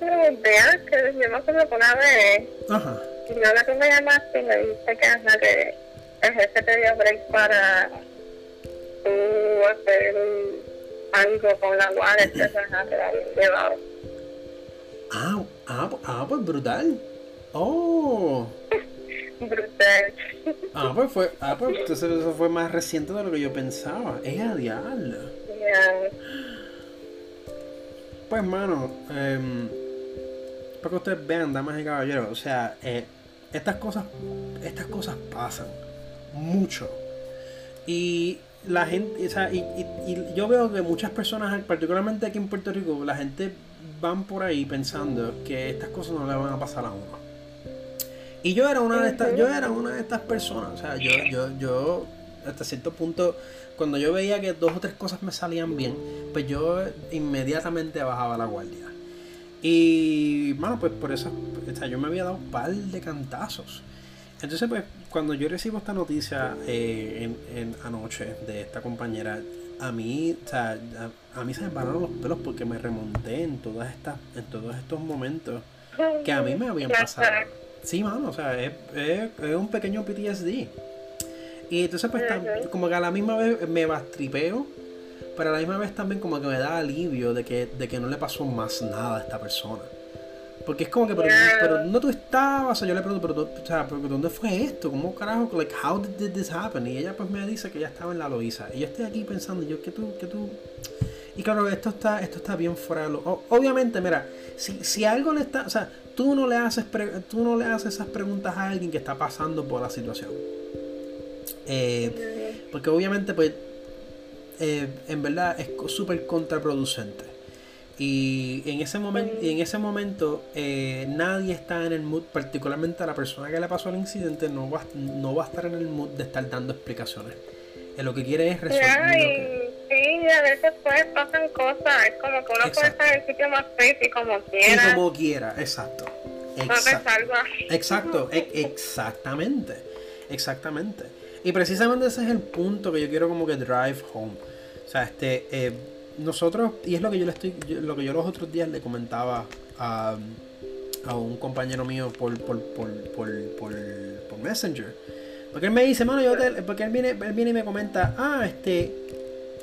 que yo no se lo una vez. Ajá. Y yo la que me llamaste y me dice que, ajá, que el jefe te dio break para tú hacer algo con la guardia, que se la habían llevado. Ah, ah, ah, pues brutal. Oh. Brutal. Ah, pues fue, ah, pues entonces eso fue más reciente de lo que yo pensaba. Es a diablo. Pues, mano, eh, para que ustedes vean, damas y caballeros, o sea, eh, estas cosas, estas cosas pasan mucho. Y la gente, o sea, y, y, yo veo que muchas personas, particularmente aquí en Puerto Rico, la gente van por ahí pensando que estas cosas no le van a pasar a uno. Y yo era una de estas, yo era una de estas personas, o sea, yo, yo, yo, hasta cierto punto, cuando yo veía que dos o tres cosas me salían bien, pues yo inmediatamente bajaba la guardia. Y, bueno, pues por eso, o sea, yo me había dado un par de cantazos. Entonces, pues, cuando yo recibo esta noticia eh, en, anoche de esta compañera, a mí, o sea, a, mí se me pararon los pelos porque me remonté en todas estas, en todos estos momentos que a mí me habían pasado. Sí, mano, o sea, es, es, un pequeño PTSD. Y entonces pues como que a la misma vez me bastripeo, pero a la misma vez también como que me da alivio de que, de que no le pasó más nada a esta persona. Porque es como que, pero, pero no tú estabas, o sea, yo le pregunto, pero, o sea, pero ¿dónde fue esto? ¿Cómo carajo, like, how did this happen? Y ella pues me dice que ella estaba en la Loiza. Y yo estoy aquí pensando, yo, que tú, que tú... Y claro, esto está, esto está bien fuera de lo... obviamente, mira, si, si algo le está... O sea, tú no le haces tú no le haces esas preguntas a alguien que está pasando por la situación eh, porque obviamente pues eh, en verdad es súper contraproducente y en ese momento en ese momento eh, nadie está en el mood particularmente a la persona que le pasó el incidente no va, no va a estar en el mood de estar dando explicaciones lo que quiere es resolver Sí, a veces pues pasan cosas, es como que uno puede estar en el sitio más y como quiera. Y como quiera, exacto. Exacto, exacto, e, exactamente, exactamente. Y precisamente ese es el punto que yo quiero como que drive home. O sea, este, eh, nosotros, y es lo que yo le estoy, lo que yo los otros días le comentaba a, a un compañero mío por, por, por, por, por, por Messenger. Porque él me dice, mano, yo porque él viene, él viene y me comenta, ah, este,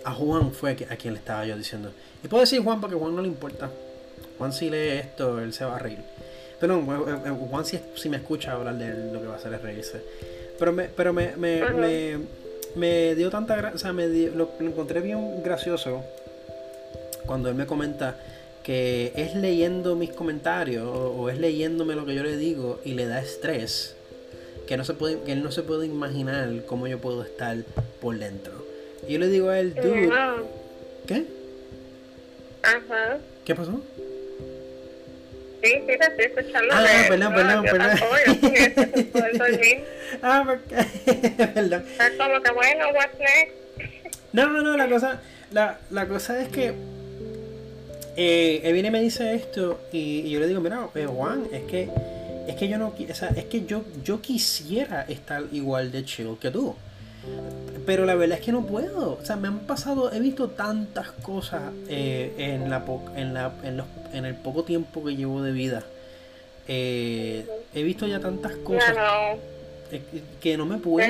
a Juan fue a quien le estaba yo diciendo. Y puedo decir Juan porque Juan no le importa. Juan si lee esto, él se va a reír. Pero no, eh, eh, Juan si, me escucha hablar de lo que va a hacer es reírse. Pero me, pero me, me, me, dio tanta gracia, o sea, me lo, encontré bien gracioso cuando él me comenta que es leyendo mis comentarios o, es leyéndome lo que yo le digo y le da estrés que no se puede que él no se puede imaginar cómo yo puedo estar por dentro y yo le digo a él, dude. ¿Qué? Ajá. ¿Qué pasó? Sí, sí, te estoy escuchando. Ah, perdón, perdón, perdón. ah, perdón. Es como que bueno, what's next? No, no, la cosa, la, la cosa es que eh, él viene y me dice esto y, yo le digo, mira, eh, Juan, es que es que yo no, o sea, es que yo, yo quisiera estar igual de chill que tú. Pero la verdad es que no puedo. O sea, me han pasado, he visto tantas cosas eh, en, la, en, la, en, los, en, el poco tiempo que llevo de vida. Eh, he visto ya tantas cosas que no me puedo.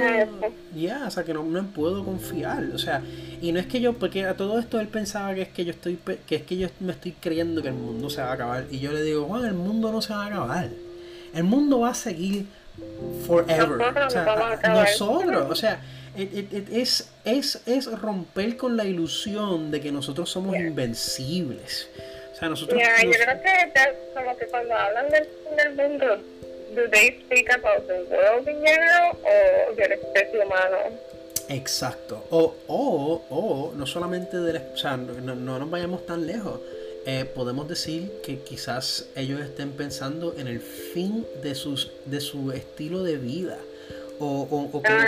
Ya, o sea, que no me puedo confiar. O sea, y no es que yo, porque a todo esto él pensaba que es que yo estoy, que es que yo me estoy creyendo que el mundo se va a acabar. Y yo le digo, Juan, el mundo no se va a acabar. El mundo va a seguir forever. O sea, nosotros, o sea, es, es, es romper con la ilusión de que nosotros somos invencibles. O sea, nosotros... yo creo que como que cuando hablan del, del mundo, do they speak about the world in general o del especie humano? Exacto. O, o, o no solamente del... O sea, no, no nos vayamos tan lejos. Eh, podemos decir que quizás ellos estén pensando en el fin de, sus, de su estilo de vida. O, o, o, ah,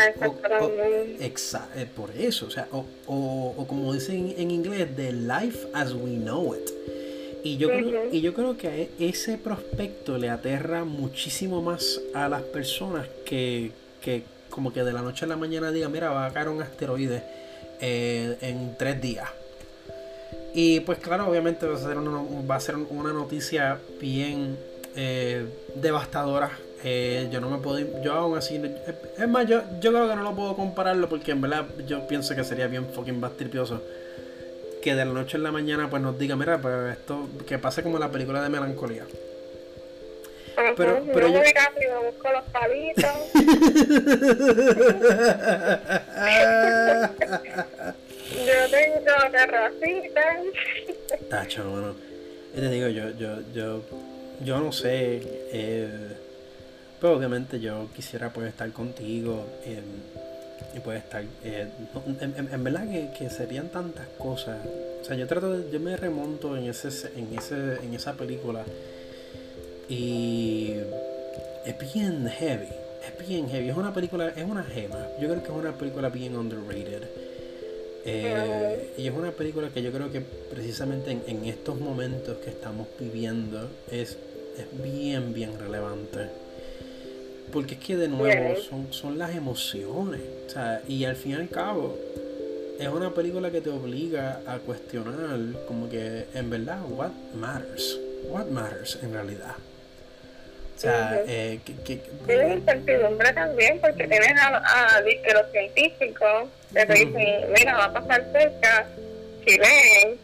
eh, por eso, o sea, o, o, como dicen en inglés, the life as we know it. Y yo, creo, y yo creo que ese prospecto le aterra muchísimo más a las personas que, que como que de la noche a la mañana digan, mira, va a caer un asteroide eh, en tres días. Y pues claro, obviamente va a ser una, va a ser una noticia bien eh, devastadora. Eh, yo no me puedo, yo aún así, es más, yo, yo creo que no lo puedo compararlo porque en verdad yo pienso que sería bien fucking bastripioso que de la noche a la mañana pues nos diga, mira, pues esto, que pase como la película de melancolía. Pero, pero yo... busco los palitos. Yo tengo terracita. Tacho, bueno. Te digo, yo, yo, yo, yo no sé. Eh, pero obviamente yo quisiera pues estar contigo. Eh, y puede estar. Eh, en, verdad que, serían tantas cosas. O sea, yo trato de, yo me remonto en ese, en ese, en esa película. Y es bien heavy. Es bien heavy. Es una película, es una gema. Yo creo que es una película bien underrated. Eh, y es una película que yo creo que precisamente en, estos momentos que estamos viviendo es, es bien, bien relevante. Porque es que de nuevo son, son las emociones. O sea, y al fin y al cabo es una película que te obliga a cuestionar como que en verdad, what matters. What matters en realidad. O sea, eh, que, Tienes incertidumbre también porque tienes a, a, a los científicos que te dicen, mira, va a pasar cerca, si ven,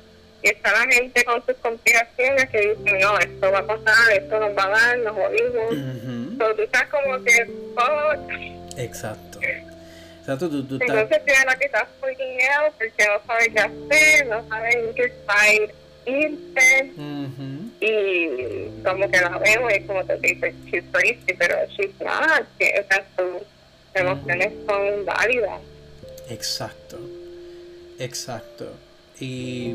y está la gente con sus conspiraciones que dicen, no, esto va a pasar, esto nos va a dar, nos jodimos. Entonces tú estás como que, fuck. Exacto. Exacto, tú, tú Entonces tienes la que está freaking out porque no sabe qué hacer, no sabe en qué side irse. Y como que la vemos y como te dice, she's crazy, pero she's not. Que, o sea, sus emociones son válidas. Exacto. Exacto. Y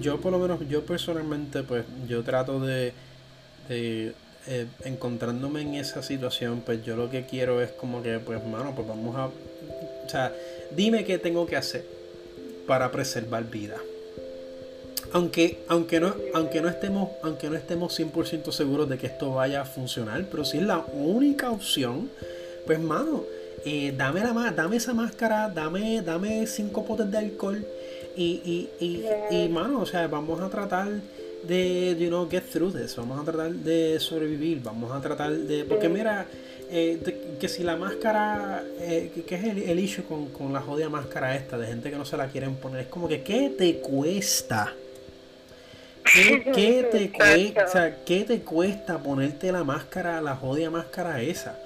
yo por lo menos, yo personalmente, pues yo trato de, de eh, encontrándome en esa situación, pues yo lo que quiero es como que, pues mano, pues vamos a... O sea, dime qué tengo que hacer para preservar vida. Aunque, aunque, no, aunque, no estemos, aunque no estemos 100% seguros de que esto vaya a funcionar, pero si es la única opción, pues mano, eh, dame, la, dame esa máscara, dame, dame cinco potes de alcohol y, y, y, y, mano, o sea, vamos a tratar de, you know, get through this, vamos a tratar de sobrevivir, vamos a tratar de, porque mira, eh, que si la máscara, eh, que, es el, el issue con, con, la jodida máscara esta, de gente que no se la quieren poner, es como que, ¿qué te cuesta? ¿Qué, qué te cuesta, ¿qué te cuesta ponerte la máscara, la jodida máscara esa?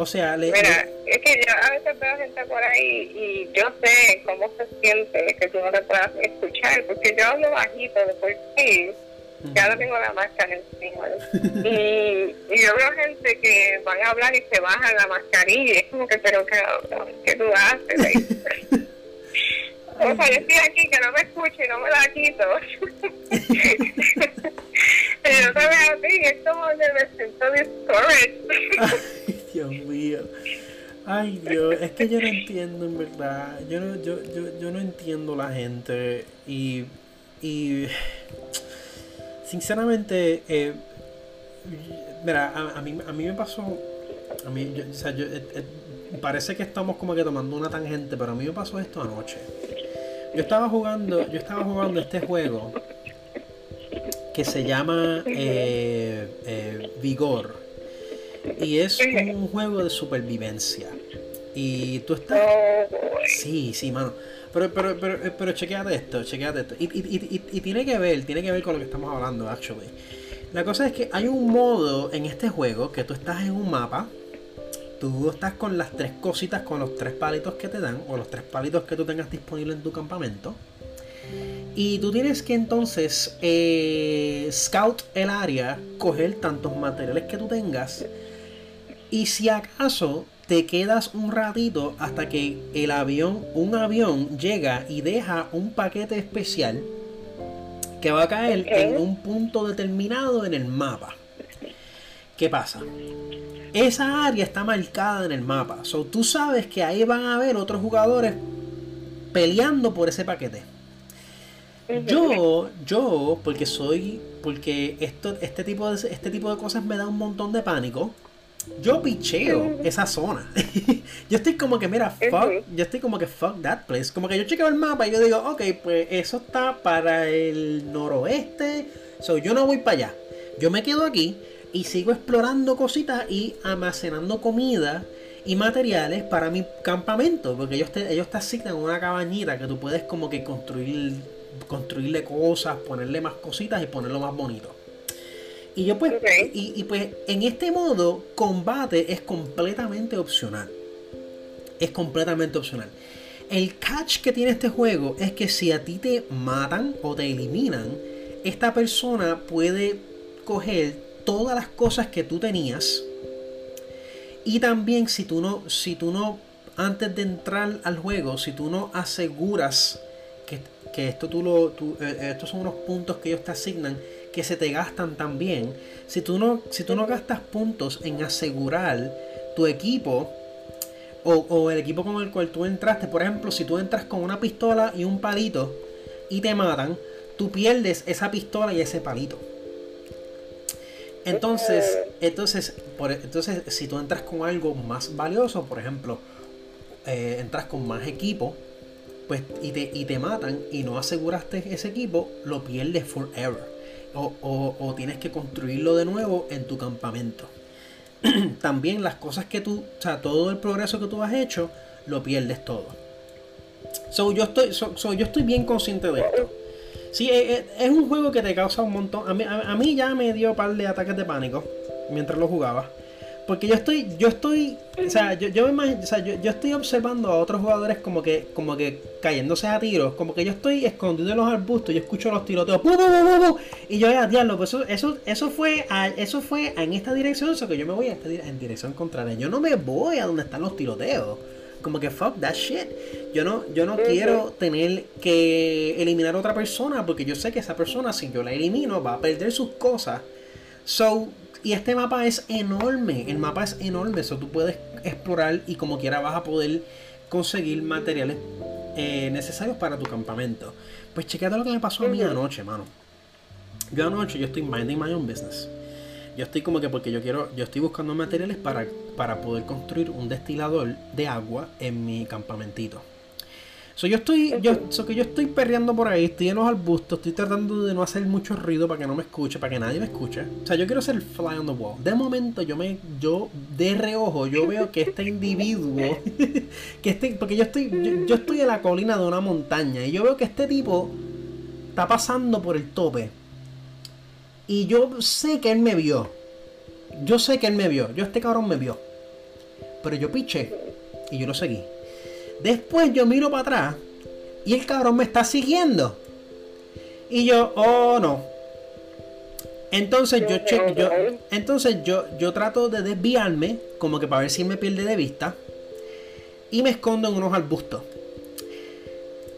O sea, le, Mira, es que yo a veces veo gente por ahí y yo sé cómo se siente que tú no te puedas escuchar, porque yo hablo bajito de por sí, ya no tengo la máscara encima. y, y yo veo gente que van a hablar y se bajan la mascarilla, es como que, pero que, ¿qué tú haces? o sea, yo estoy aquí, que no me escuche y no me la quito. Yo así, es como me siento discouraged. Dios mío. Ay, Dios, es que yo no entiendo en verdad. Yo no, yo, yo, yo no entiendo la gente. Y. Y. Sinceramente, eh, mira, a, mí, a mí me pasó. A mí, o sea, yo, eh, eh, parece que estamos como que tomando una tangente, pero a mí me pasó esto anoche. Yo estaba jugando, yo estaba jugando este juego que se llama Vigor. Y es un juego de supervivencia. Y tú estás. Sí, sí, mano. Pero, pero, pero, pero chequeate esto, chequeate esto. Y, y, y, tiene que ver, tiene que ver con lo que estamos hablando, actually. La cosa es que hay un modo en este juego que tú estás en un mapa tú estás con las tres cositas, con los tres palitos que te dan, o los tres palitos que tú tengas disponibles en tu campamento. Y tú tienes que entonces eh, scout el área, coger tantos materiales que tú tengas. Y si acaso te quedas un ratito hasta que el avión, un avión llega y deja un paquete especial que va a caer en un punto determinado en el mapa. ¿Qué pasa? Esa área está marcada en el mapa. So, tú sabes que ahí van a haber otros jugadores peleando por ese paquete. Yo, yo, porque soy, porque esto, este tipo de, este tipo de cosas me da un montón de pánico. Yo picheo esa zona. yo estoy como que, mira, fuck, yo estoy como que fuck that place. Como que yo chequeo el mapa y yo digo, ok, pues eso está para el noroeste. So, yo no voy para allá. Yo me quedo aquí y sigo explorando cositas y almacenando comida y materiales para mi campamento. Porque ellos te, ellos te asignan una cabañita que tú puedes como que construir construirle cosas, ponerle más cositas y ponerlo más bonito. Y yo pues, y, pues en este modo, combate es completamente opcional. Es completamente opcional. El catch que tiene este juego es que si a ti te matan o te eliminan, esta persona puede coger todas las cosas que tú tenías. Y también si tú no, si tú no, antes de entrar al juego, si tú no aseguras que esto tú lo, eh, eh, estos son unos puntos que ellos te asignan que se te gastan también. Si tú no, si tú no gastas puntos en asegurar tu equipo o, el equipo con el cual tú entraste, por ejemplo, si tú entras con una pistola y un palito y te matan, tú pierdes esa pistola y ese palito. Entonces, entonces, por, entonces si tú entras con algo más valioso, por ejemplo, eh, entras con más equipo, pues, y, te, y te matan y no aseguraste ese equipo, lo pierdes forever. O, o, tienes que construirlo de nuevo en tu campamento. También las cosas que tú, o sea, todo el progreso que tú has hecho, lo pierdes todo. So, yo, estoy, yo estoy bien consciente de esto. Sí, es, e, es, un juego que te causa un montón. A mí, a, a mí ya me dio un par de ataques de pánico mientras lo jugaba. Porque yo estoy, yo estoy, o sea, yo, yo, o sea, yo, yo, estoy observando a otros jugadores como que, como que cayéndose a tiros, como que yo estoy escondido en los arbustos, yo escucho los tiroteos, y yo a diablo, pues eso, eso, eso fue, eso fue en esta dirección, eso que yo me voy a esta, en dirección contraria. Yo no me voy a donde están los tiroteos. Como que fuck that shit. Yo no, yo no quiero tener que eliminar a otra persona porque yo sé que esa persona, si yo la elimino, va a perder sus cosas. So, y este mapa es enorme, el mapa es enorme, eso tú puedes explorar y como quiera vas a poder conseguir materiales eh, necesarios para tu campamento. Pues chequeate lo que me pasó a mí anoche, mano. Yo anoche yo estoy minding my own business. Yo estoy como que porque yo quiero, yo estoy buscando materiales para, para poder construir un destilador de agua en mi campamentito yo estoy, yo, que yo estoy perreando por ahí, estoy en los arbustos, estoy tratando de no hacer mucho ruido para que no me escuche, para que nadie me escuche. O sea, yo quiero ser fly on the wall. De momento yo me, yo de reojo, yo veo que este individuo, que este, porque yo estoy, yo, estoy en la colina de una montaña y yo veo que este tipo está pasando por el tope. Y yo sé que él me vio. Yo sé que él me vio. Yo este cabrón me vio. Pero yo piché y yo lo seguí. Después yo miro para atrás y el cabrón me está siguiendo. Y yo, oh no. Entonces yo, yo entonces yo, yo trato de desviarme, como que para ver si me pierde de vista. Y me escondo en unos arbustos.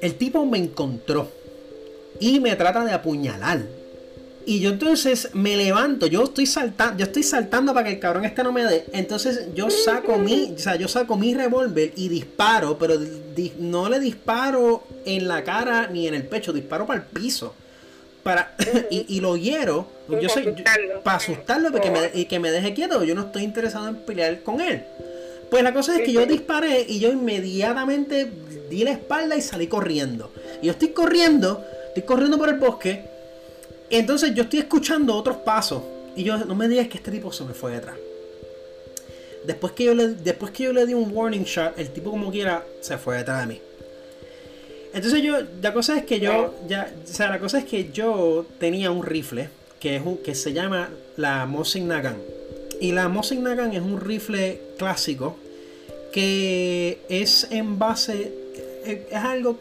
El tipo me encontró y me trata de apuñalar. Y yo entonces me levanto, yo estoy saltando, yo estoy saltando para que el cabrón este no me dé. Entonces yo saco mi, o sea, yo saco mi revólver y disparo, pero no le disparo en la cara ni en el pecho, disparo para el piso. Para, y, lo hiero, yo soy, para asustarlo y que me deje quieto, yo no estoy interesado en pelear con él. Pues la cosa es que yo disparé y yo inmediatamente di la espalda y salí corriendo. Y yo estoy corriendo, estoy corriendo por el bosque entonces yo estoy escuchando otros pasos. Y yo, no me digas que este tipo se me fue detrás. Después que yo le, después que yo le di un warning shot, el tipo como quiera se fue detrás de mí. Entonces yo, la cosa es que yo, ya, o sea, la cosa es que yo tenía un rifle que es un, que se llama la Mosin Nagan. Y la Mosin Nagant es un rifle clásico que es en base. Eh, es, algo. o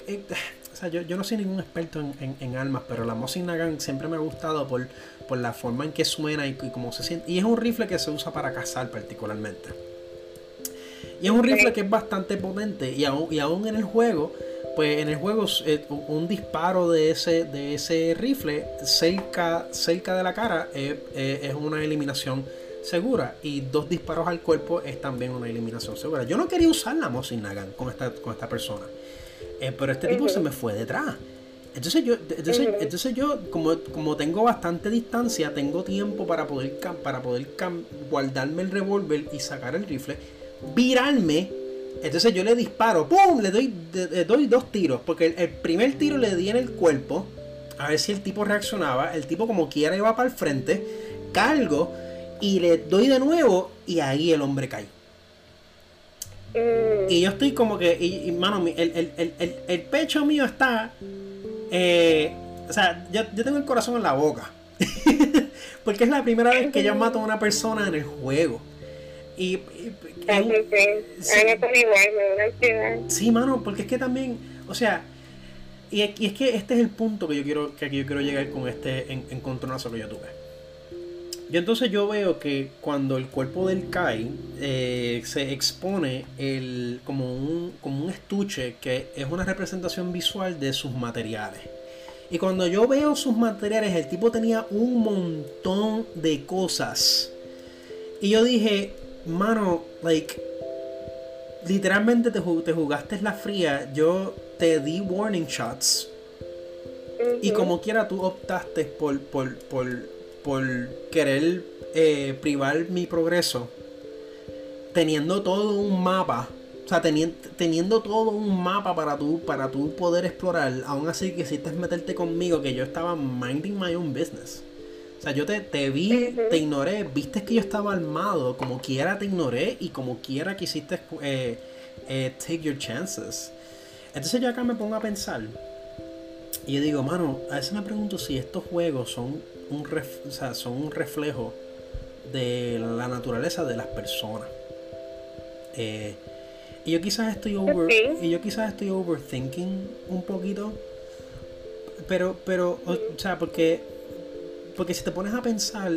sea, yo, no soy ningún experto en, armas, pero la Mosin Nagant siempre me ha gustado por, por la forma en que suena y, cómo se siente. Y es un rifle que se usa para cazar particularmente. Y es un rifle que es bastante potente. Y aún, y aún en el juego, pues en el juego eh, un disparo de ese, de ese rifle cerca, cerca de la cara es una eliminación segura y dos disparos al cuerpo es también una eliminación segura. Yo no quería usar la Mosin Nagan con esta, con esta persona, eh, pero este tipo se me fue detrás. Entonces yo, entonces, yo como, como tengo bastante distancia, tengo tiempo para poder, para poder guardarme el revólver y sacar el rifle, virarme. Entonces yo le disparo, ¡pum! Le doy, le doy dos tiros, porque el, primer tiro le di en el cuerpo, a ver si el tipo reaccionaba. El tipo como quiera iba para el frente, cargo y le doy de nuevo y ahí el hombre cae. Mm. Y yo estoy como que, y, mano, el, pecho mío está, eh, o sea, yo, tengo el corazón en la boca. Porque es la primera vez que yo mato a una persona en el juego. Y, sí, mano, porque es que también, o sea, y, es que este es el punto que yo quiero, que yo quiero llegar con este encontronazo que yo tuve. Y entonces yo veo que cuando el cuerpo del Kai eh, se expone el, como, un, como un estuche que es una representación visual de sus materiales. Y cuando yo veo sus materiales, el tipo tenía un montón de cosas. Y yo dije, mano, like, literalmente te, te jugaste la fría. Yo te di warning shots. Y como quiera tú optaste por, por, por por querer eh, privar mi progreso, teniendo todo un mapa, o sea, teniendo, todo un mapa para tú, para tú poder explorar, aún así quisiste meterte conmigo, que yo estaba minding my own business. O sea, yo te, te vi, te ignoré, viste que yo estaba armado, como quiera te ignoré y como quiera quisiste eh, eh, take your chances. Entonces yo acá me pongo a pensar y yo digo, mano, a veces me pregunto si estos juegos son un, son un reflejo de la naturaleza de las personas. Eh, y yo quizás estoy over, y yo quizás estoy overthinking un poquito, pero, pero, o, sea, porque, porque si te pones a pensar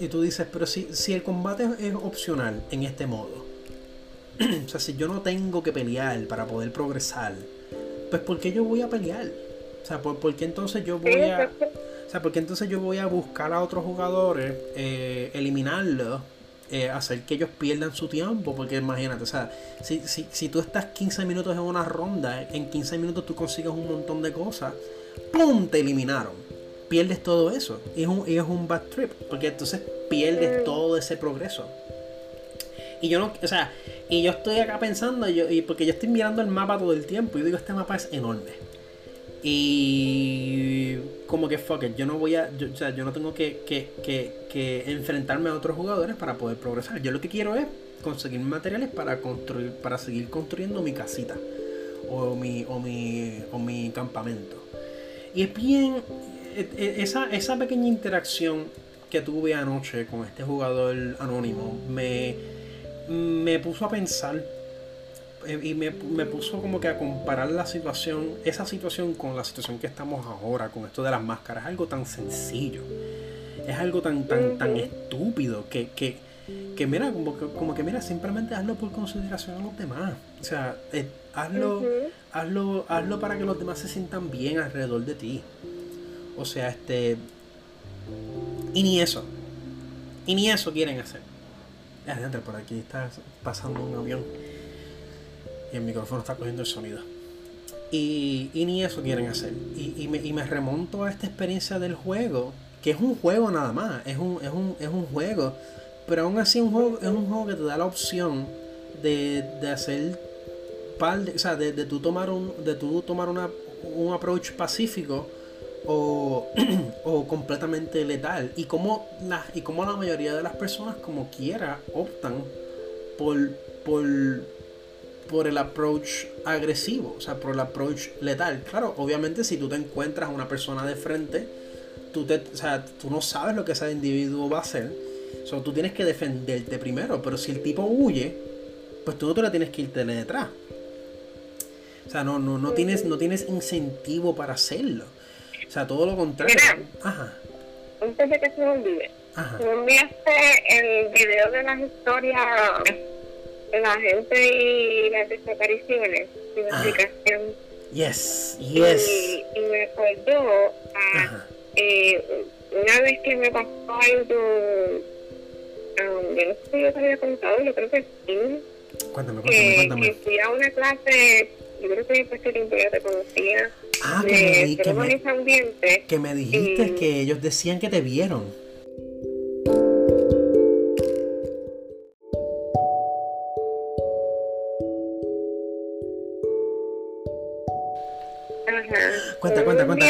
y tú dices, pero si, si el combate es opcional en este modo, o sea, si yo no tengo que pelear para poder progresar, pues ¿por qué yo voy a pelear? O sea, ¿por, qué entonces yo voy a... Sea, porque entonces yo voy a buscar a otros jugadores, eh, eliminarlos, eh, hacer que ellos pierdan su tiempo, porque imagínate, o sea, si, si, si tú estás 15 minutos en una ronda, en 15 minutos tú consigues un montón de cosas, ¡pum! te eliminaron. Pierdes todo eso. Y es un, y es un bad trip, porque entonces pierdes mm. todo ese progreso. Y yo no, o sea, y yo estoy acá pensando, yo, y porque yo estoy mirando el mapa todo el tiempo, y yo digo, este mapa es enorme. Y como que fuck it, yo no voy a, o sea, yo no tengo que, que, que, enfrentarme a otros jugadores para poder progresar. Yo lo que quiero es conseguir materiales para construir, para seguir construyendo mi casita o mi, o mi, o mi campamento. Y es bien, e, e, esa, esa pequeña interacción que tuve anoche con este jugador anónimo me, me puso a pensar y me, puso como que a comparar la situación, esa situación con la situación que estamos ahora, con esto de las máscaras, es algo tan sencillo, es algo tan, tan, tan estúpido que, que, que mira, como que, como que mira, simplemente hazlo por consideración a los demás. O sea, eh, hazlo, hazlo, hazlo para que los demás se sientan bien alrededor de ti. O sea, este. Y ni eso. Y ni eso quieren hacer. Adentro, por aquí está pasando un avión y el micrófono está cogiendo el sonido. Y, ni eso quieren hacer. Y, me, remonto a esta experiencia del juego, que es un juego nada más, es un, es un, es un juego, pero aún así un juego, es un juego que te da la opción de, hacer par de, o sea, de, de tú tomar un, de tú tomar una, un approach pacífico o, o, completamente letal. Y como, la, y como la mayoría de las personas, como quiera, optan por, por por el approach agresivo, o sea, por el approach letal. Claro, obviamente si tú te encuentras a una persona de frente, tú, te, o sea, tú no sabes lo que ese individuo va a hacer, So, tú tienes que defenderte primero, pero si el tipo huye, pues tú no te la tienes que irte detrás. O sea, no, no, no, tienes, no tienes incentivo para hacerlo. O sea, todo lo contrario. Ajá. Antes de que se me olvide, Ajá. tú enviaste el video de las historias la gente y las desapariciones, sin explicación. Yes, yes. Y, y me acordó a, eh, una vez que me pasó algo, um, yo no sé si yo te había contado, yo creo que sí. Cuéntame, cuéntame, cuéntame. Que fui a una clase, yo creo que después te conocía. Ah, que me, que, me, que me dijiste que ellos decían que te vieron. Cuenta, cuenta, cuenta.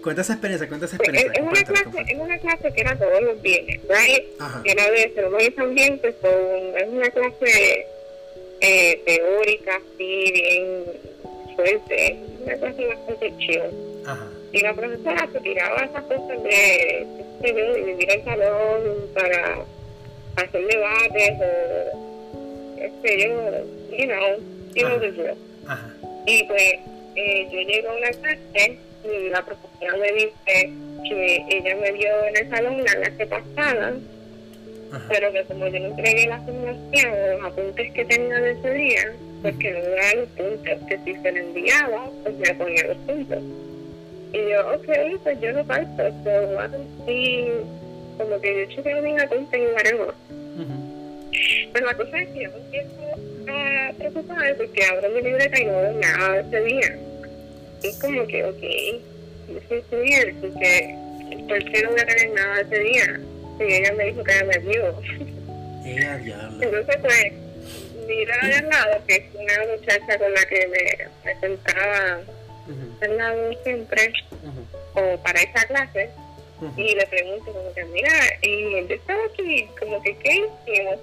cuenta esa experiencia, cuenta esa experiencia. Es una, clase, es una clase que era todos los viernes, ¿right? Que era de ceremonias ambientes, es una clase eh, teórica, así, bien fuerte, una clase bastante chill. Ajá. Y la profesora se tiraba esas cosas de, de vivir al salón para hacer debates o, este, yo, you know, you know. Ajá. Y pues eh, yo llego a una clase y la profesora me dice que ella me vio en el salón la clase pasada, pero que como yo no entregué la asignación o los apuntes que tenía de ese día, pues que no me daban los puntos, que si se le enviaba, pues me ponía los puntos. Y yo, ok, pues yo no falto, so, así, como que yo chequeo mis apuntes y haremos. Pero la cosa es que yo empiezo a preocupada porque abro mi libreta y no veo nada ese día. Es como que, ok, soy bien, porque ¿por qué no voy a tener nada ese día? Y ella me dijo que ella me vio. Entonces, pues, mira al lado, que es una muchacha con la que me, me sentaba al lado siempre, o para esa clase, y le pregunto como que, mira, y yo estaba aquí, como que, ¿qué hicimos?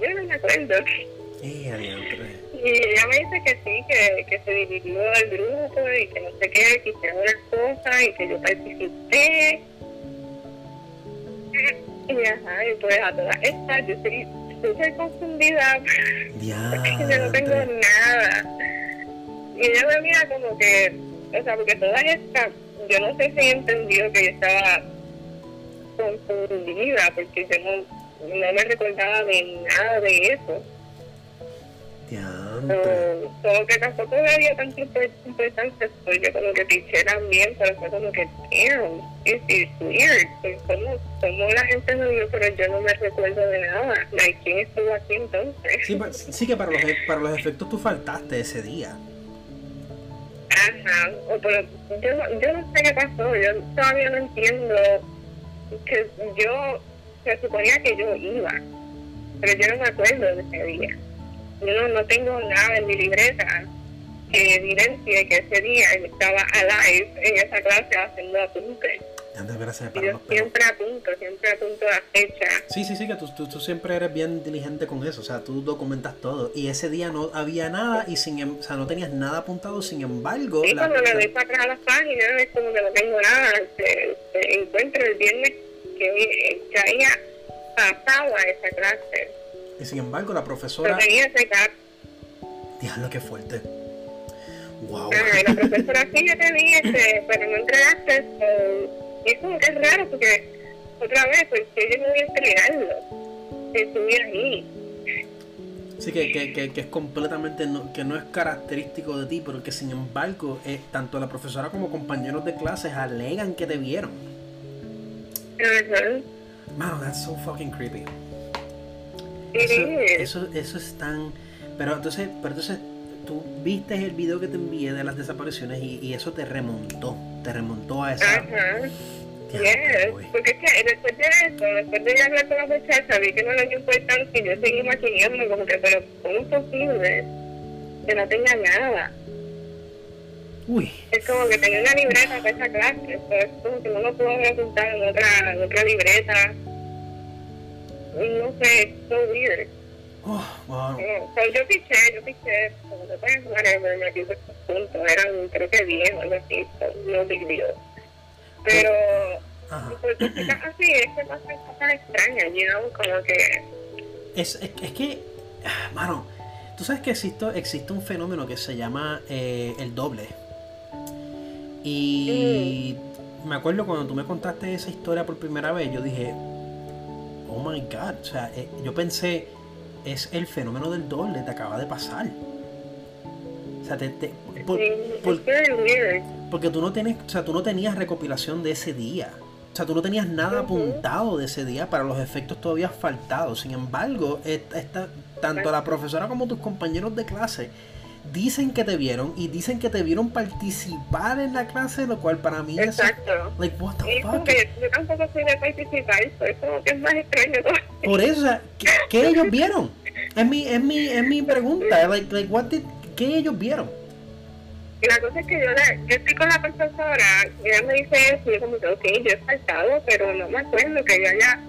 Yo no me acuerdo. Y ella me dice que sí, que, que se dividió el grupo y que no sé qué, que hicieron unas cosas y que yo participé. Y ajá, y pues a todas estas yo estoy súper confundida porque yo no tengo nada. Y ella me mira como que, o sea, porque todas estas, yo no sé si entendió que yo estaba confundida porque yo no, no me recordaba de nada de eso como que tampoco había tanto importancia porque como que piché también, pero fue como que, damn, it's, weird. Como, como la gente me vio, pero yo no me recuerdo de nada. Like, ¿Quién estuvo aquí entonces? Sí, sí que para los, e, para los efectos tú faltaste ese día. Ajá, pero yo, yo no sé qué pasó, yo todavía no entiendo que yo, se suponía que yo iba, pero yo no me acuerdo de ese día yo no, no tengo nada en mi libreta que evidencie que ese día estaba alive en esa clase haciendo apuntes. Gracias para yo siempre apunto, siempre apunto la fecha. Sí, sí, sí, que tú, tú, siempre eres bien diligente con eso, o sea, tú documentas todo. Y ese día no había nada y sin, em, o sea, no tenías nada apuntado, sin embargo... Sí, cuando me doy para atrás a las páginas es como que no tengo nada. Se, encuentro el viernes que, que había pasado a esa clase y sin embargo, la profesora. Diablo, qué fuerte. Wow. La profesora sí, yo te vi, este, pero no entregaste. y es como que es raro porque, otra vez, pues yo no voy a entregarlo. Estuve ahí. Sí, que, que, que, que, es completamente, no, que no es característico de ti, pero que sin embargo, eh, tanto la profesora como compañeros de clases alegan que te vieron. Uh Mano, that's so fucking creepy. Eso, eso, es tan... Pero entonces, pero entonces tú viste el video que te envié de las desapariciones y, y eso te remontó, te remontó a esa... Ajá. porque es que después de eso, después de hablar con la muchacha, vi que no le dio importancia y yo seguí maquinando como que, pero ¿cómo es posible que no tenga nada? Uy. Es como que tenía una libreta para esa clase, pero es como que no lo puedo apuntar en otra, en otra libreta no sé, so weird. Oh, wow. Eh, yo piché, yo piché, como te puedes whatever, me puse puntos, eran creo que 10 o algo así, no big deal. Pero por así es que pasan cosas extrañas, you como que... Es, es, es que, ah, mano, tú sabes que existe, existe un fenómeno que se llama eh, el doble. Y mm. me acuerdo cuando tú me contaste esa historia por primera vez, yo dije, oh my god, o sea, eh, yo pensé, es el fenómeno del doble, te acaba de pasar. O sea, te, te porque tú no tienes, o sea, tú no tenías recopilación de ese día. O sea, tú no tenías nada apuntado de ese día para los efectos todavía faltados. Sin embargo, esta, tanto la profesora como tus compañeros de clase dicen que te vieron y dicen que te vieron participar en la clase, lo cual para mí Exacto. es like what the fuck. yo tampoco soy de participar, eso como que es más extraño. Por eso, sea, ¿qué, ellos vieron? Es mi, es mi, es mi pregunta, like, like what did, ¿qué ellos vieron? Y la cosa es que yo, le, yo estoy con la profesora, y ella me dice eso, y yo como que, ok, yo he faltado, pero no me acuerdo que yo haya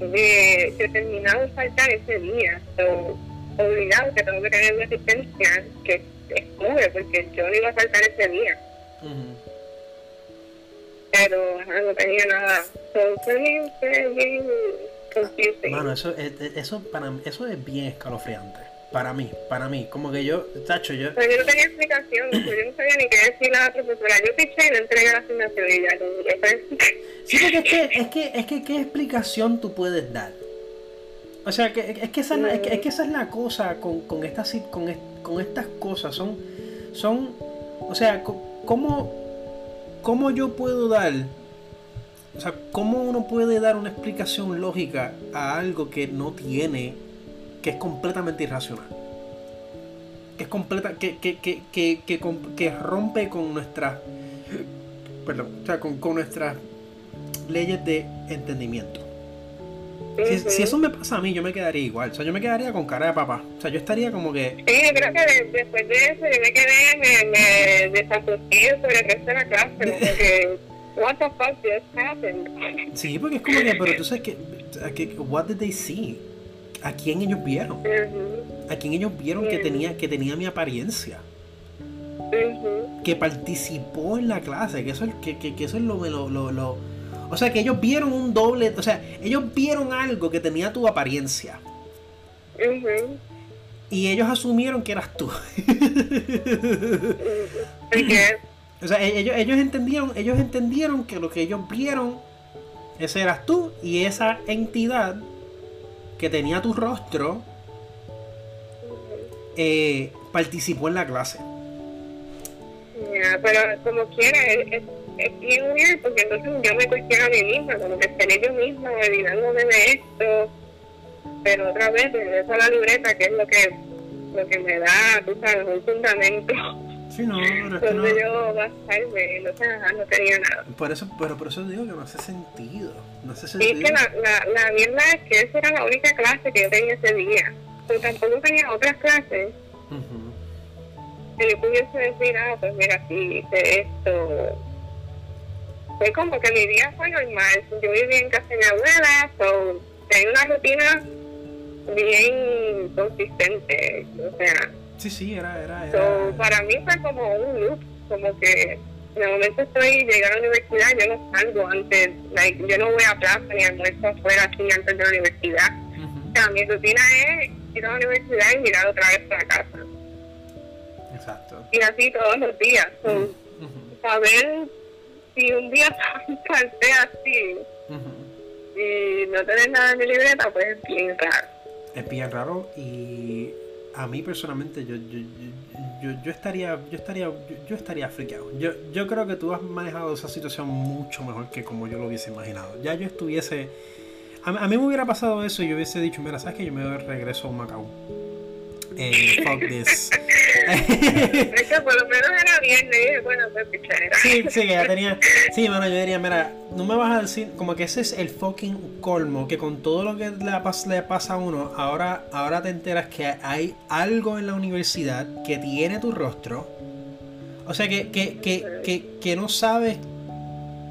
eh, terminado de faltar ese día. So, obligado que tengo que tener una asistencia que escoge, porque yo no iba a faltar ese día. Pero no tenía nada. So, fue bien, fue bien eso, eso, para, eso es bien escalofriante. Para mí, para mí, como que yo, tacho, yo... Pero yo no tenía explicación, yo no sabía ni qué decir a la profesora. Yo piché y no entregué la asignación y ya, Sí, porque es que, es que, es que, ¿qué explicación tú puedes dar? O sea, que, es, que esa, es, que, es que esa es la cosa con, con, estas, con, con estas cosas, son, son, o sea, ¿cómo, ¿cómo yo puedo dar, o sea, cómo uno puede dar una explicación lógica a algo que no tiene que es completamente irracional. Que es completa, que, que, que, que, rompe con nuestras, perdón, o sea, con, con nuestras leyes de entendimiento. Si, si, eso me pasa a mí, yo me quedaría igual. O sea, yo me quedaría con cara de papá. O sea, yo estaría como que. Sí, yo creo que después de eso yo me quedé, me, me desasocié sobre el resto de la clase. Como que. What the fuck just happened? Sí, porque es como que, pero tú sabes que, que what did they see? a quién ellos vieron. A quién ellos vieron que tenía, que tenía mi apariencia. Que participó en la clase, que eso es, que, que, eso es lo, lo, lo, O sea, que ellos vieron un doble. O sea, ellos vieron algo que tenía tu apariencia. Y ellos asumieron que eras tú. o sea, e, ellos, ellos entendieron, ellos entendieron que lo que ellos vieron, ese eras tú, y esa entidad que tenía tu rostro eh, participó en la clase. pero como quiera, es, es, bien weird porque entonces yo me cuestiono a mí misma, como que seré yo misma olvidándome de esto, pero otra vez regreso a la libreta, que es lo que, lo que me da, tú sabes, un fundamento. Sí, no, pero es no... yo basarme, no, no tenía nada. Por eso, pero por eso digo que no hace sentido. No hace sentido. Y es que la, la, la mierda es que esa era la única clase que yo tenía ese día. Pero tampoco tenía otras clases. Que yo pudiese decir, ah, pues mira, sí, hice esto. Fue como que mi día fue normal. Yo vivía en casa de mi abuela, so, tenía una rutina bien consistente. O sea, Sí, sí, era, era, era... para mí fue como un loop, como que de momento estoy llegando a la universidad, yo no salgo antes, like, yo no voy a plaza ni almuerzo afuera así antes de la universidad. O sea, mi rutina es ir a la universidad y mirar otra vez para casa. Exacto. Y así todos los días. So, Saber si un día salté así y no tenés nada en mi libreta, pues es bien raro. Es bien raro y a mí personalmente yo, yo, yo, yo estaría yo estaría yo, estaría friqueado. Yo, yo creo que tú has manejado esa situación mucho mejor que como yo lo hubiese imaginado. Ya yo estuviese a, a mí me hubiera pasado eso y yo hubiese dicho, mira, sabes que yo me regreso a Macao eh, fuck this. es que por lo menos era viernes, bueno, pues pichera. Sí, sí, ya tenía. Sí, mano, yo diría, mira, no me vas a decir, como que ese es el fucking colmo, que con todo lo que le, le pasa a uno, ahora, ahora te enteras que hay algo en la universidad que tiene tu rostro. O sea, que, que, que, que, que no sabes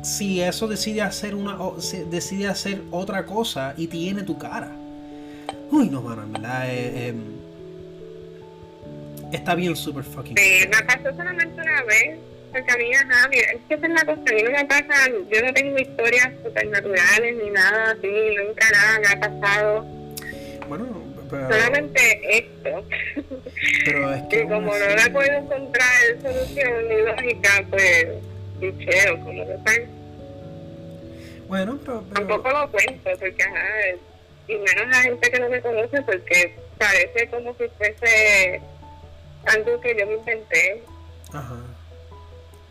si eso decide hacer una o, decide hacer otra cosa y tiene tu cara. Uy, no, mano, en verdad. Eh, eh, Está bien super fucking. Sí, me pasó solamente una vez porque a mí, ajá, mira, es que es la cosa, a mí no me pasa, yo no tengo historias supernaturales ni nada así, nunca nada me ha pasado. Bueno, pero... Solamente esto. Pero es que... y como no la puedo encontrar solución ni lógica, pues, picheo, como que tal. Bueno, pero, Tampoco lo cuento, porque, ajá, y menos la gente que no me conoce, porque parece como si fuese algo que yo me inventé. Ajá.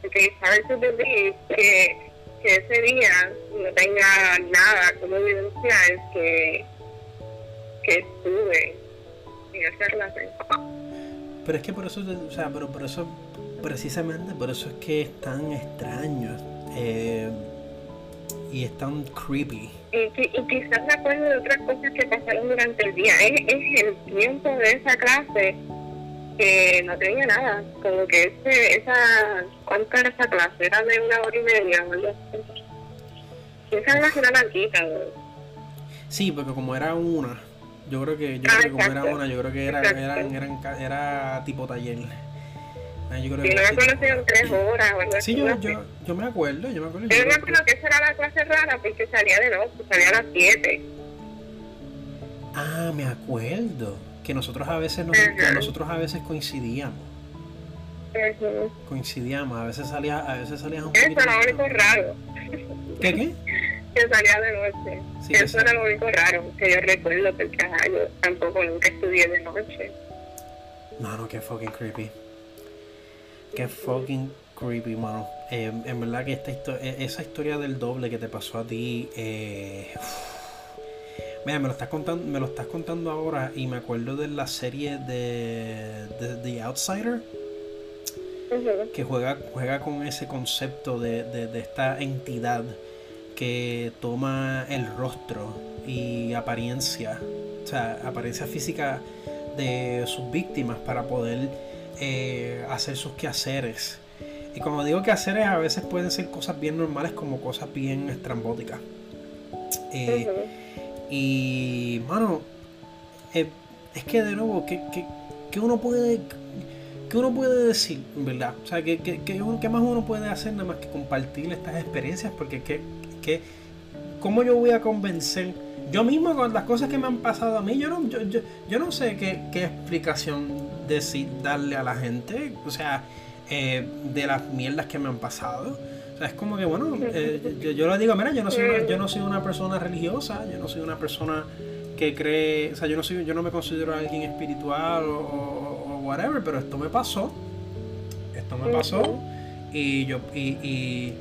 Porque sabes to believe que, que ese día no tenga nada como evidenciar que, que estuve en esa relación. Pero es que por eso, o sea, pero por eso, precisamente por eso es que es tan extraño. Eh, y es tan creepy. Y, y, quizás me acuerdo de otras cosas que pasaron durante el día. Es, es el tiempo de esa clase que no tenía nada. Como que ese, esa. ¿Cuánto era esa clase? Era de una hora y media, ¿verdad? Esa era larguita, Sí, porque como era una, yo creo que, yo creo que como era una, yo creo que era, era, era, era tipo taller. Ah, yo creo que no me acuerdo tres horas o algo Sí, yo, yo, yo, me acuerdo, yo me acuerdo. Yo, me acuerdo que esa era la clase rara porque salía de noche, salía a las 7. Ah, me acuerdo. Que nosotros a veces, nos, nosotros a veces coincidíamos. Coincidíamos, a veces salía, a veces salías un. Eso era lo único raro. ¿Qué qué? que salía de noche. Sí, eso era lo único raro que yo recuerdo porque ajá, yo tampoco nunca estudié de noche. No, no, qué fucking creepy. Qué fucking creepy, mano. Eh, en verdad que esta e, esa historia del doble que te pasó a ti, eh, mira, me lo estás contando, me lo estás contando ahora y me acuerdo de la serie de, The Outsider. Que juega, juega con ese concepto de, de, esta entidad que toma el rostro y apariencia, o sea, apariencia física de sus víctimas para poder eh, hacer sus quehaceres. Y como digo quehaceres, a veces pueden ser cosas bien normales como cosas bien estrambóticas. Eh, y, mano, eh, es que de nuevo, ¿qué, uno puede ¿qué uno puede decir, verdad? O sea, ¿qué, qué, más uno puede hacer nada más que compartir estas experiencias? Porque, ¿qué, qué, ¿cómo yo voy a convencer? Yo mismo con las cosas que me han pasado a mí, yo no, yo, yo, no sé qué, qué explicación decir, darle a la gente, o sea, eh, de las mierdas que me han pasado. O sea, es como que, bueno, eh, yo, yo, le digo, mira, yo no, soy una, yo no soy una persona religiosa, yo no soy una persona que cree, o sea, yo no, soy, yo no me considero alguien espiritual o, whatever, pero esto me pasó, esto me pasó y yo, y, y,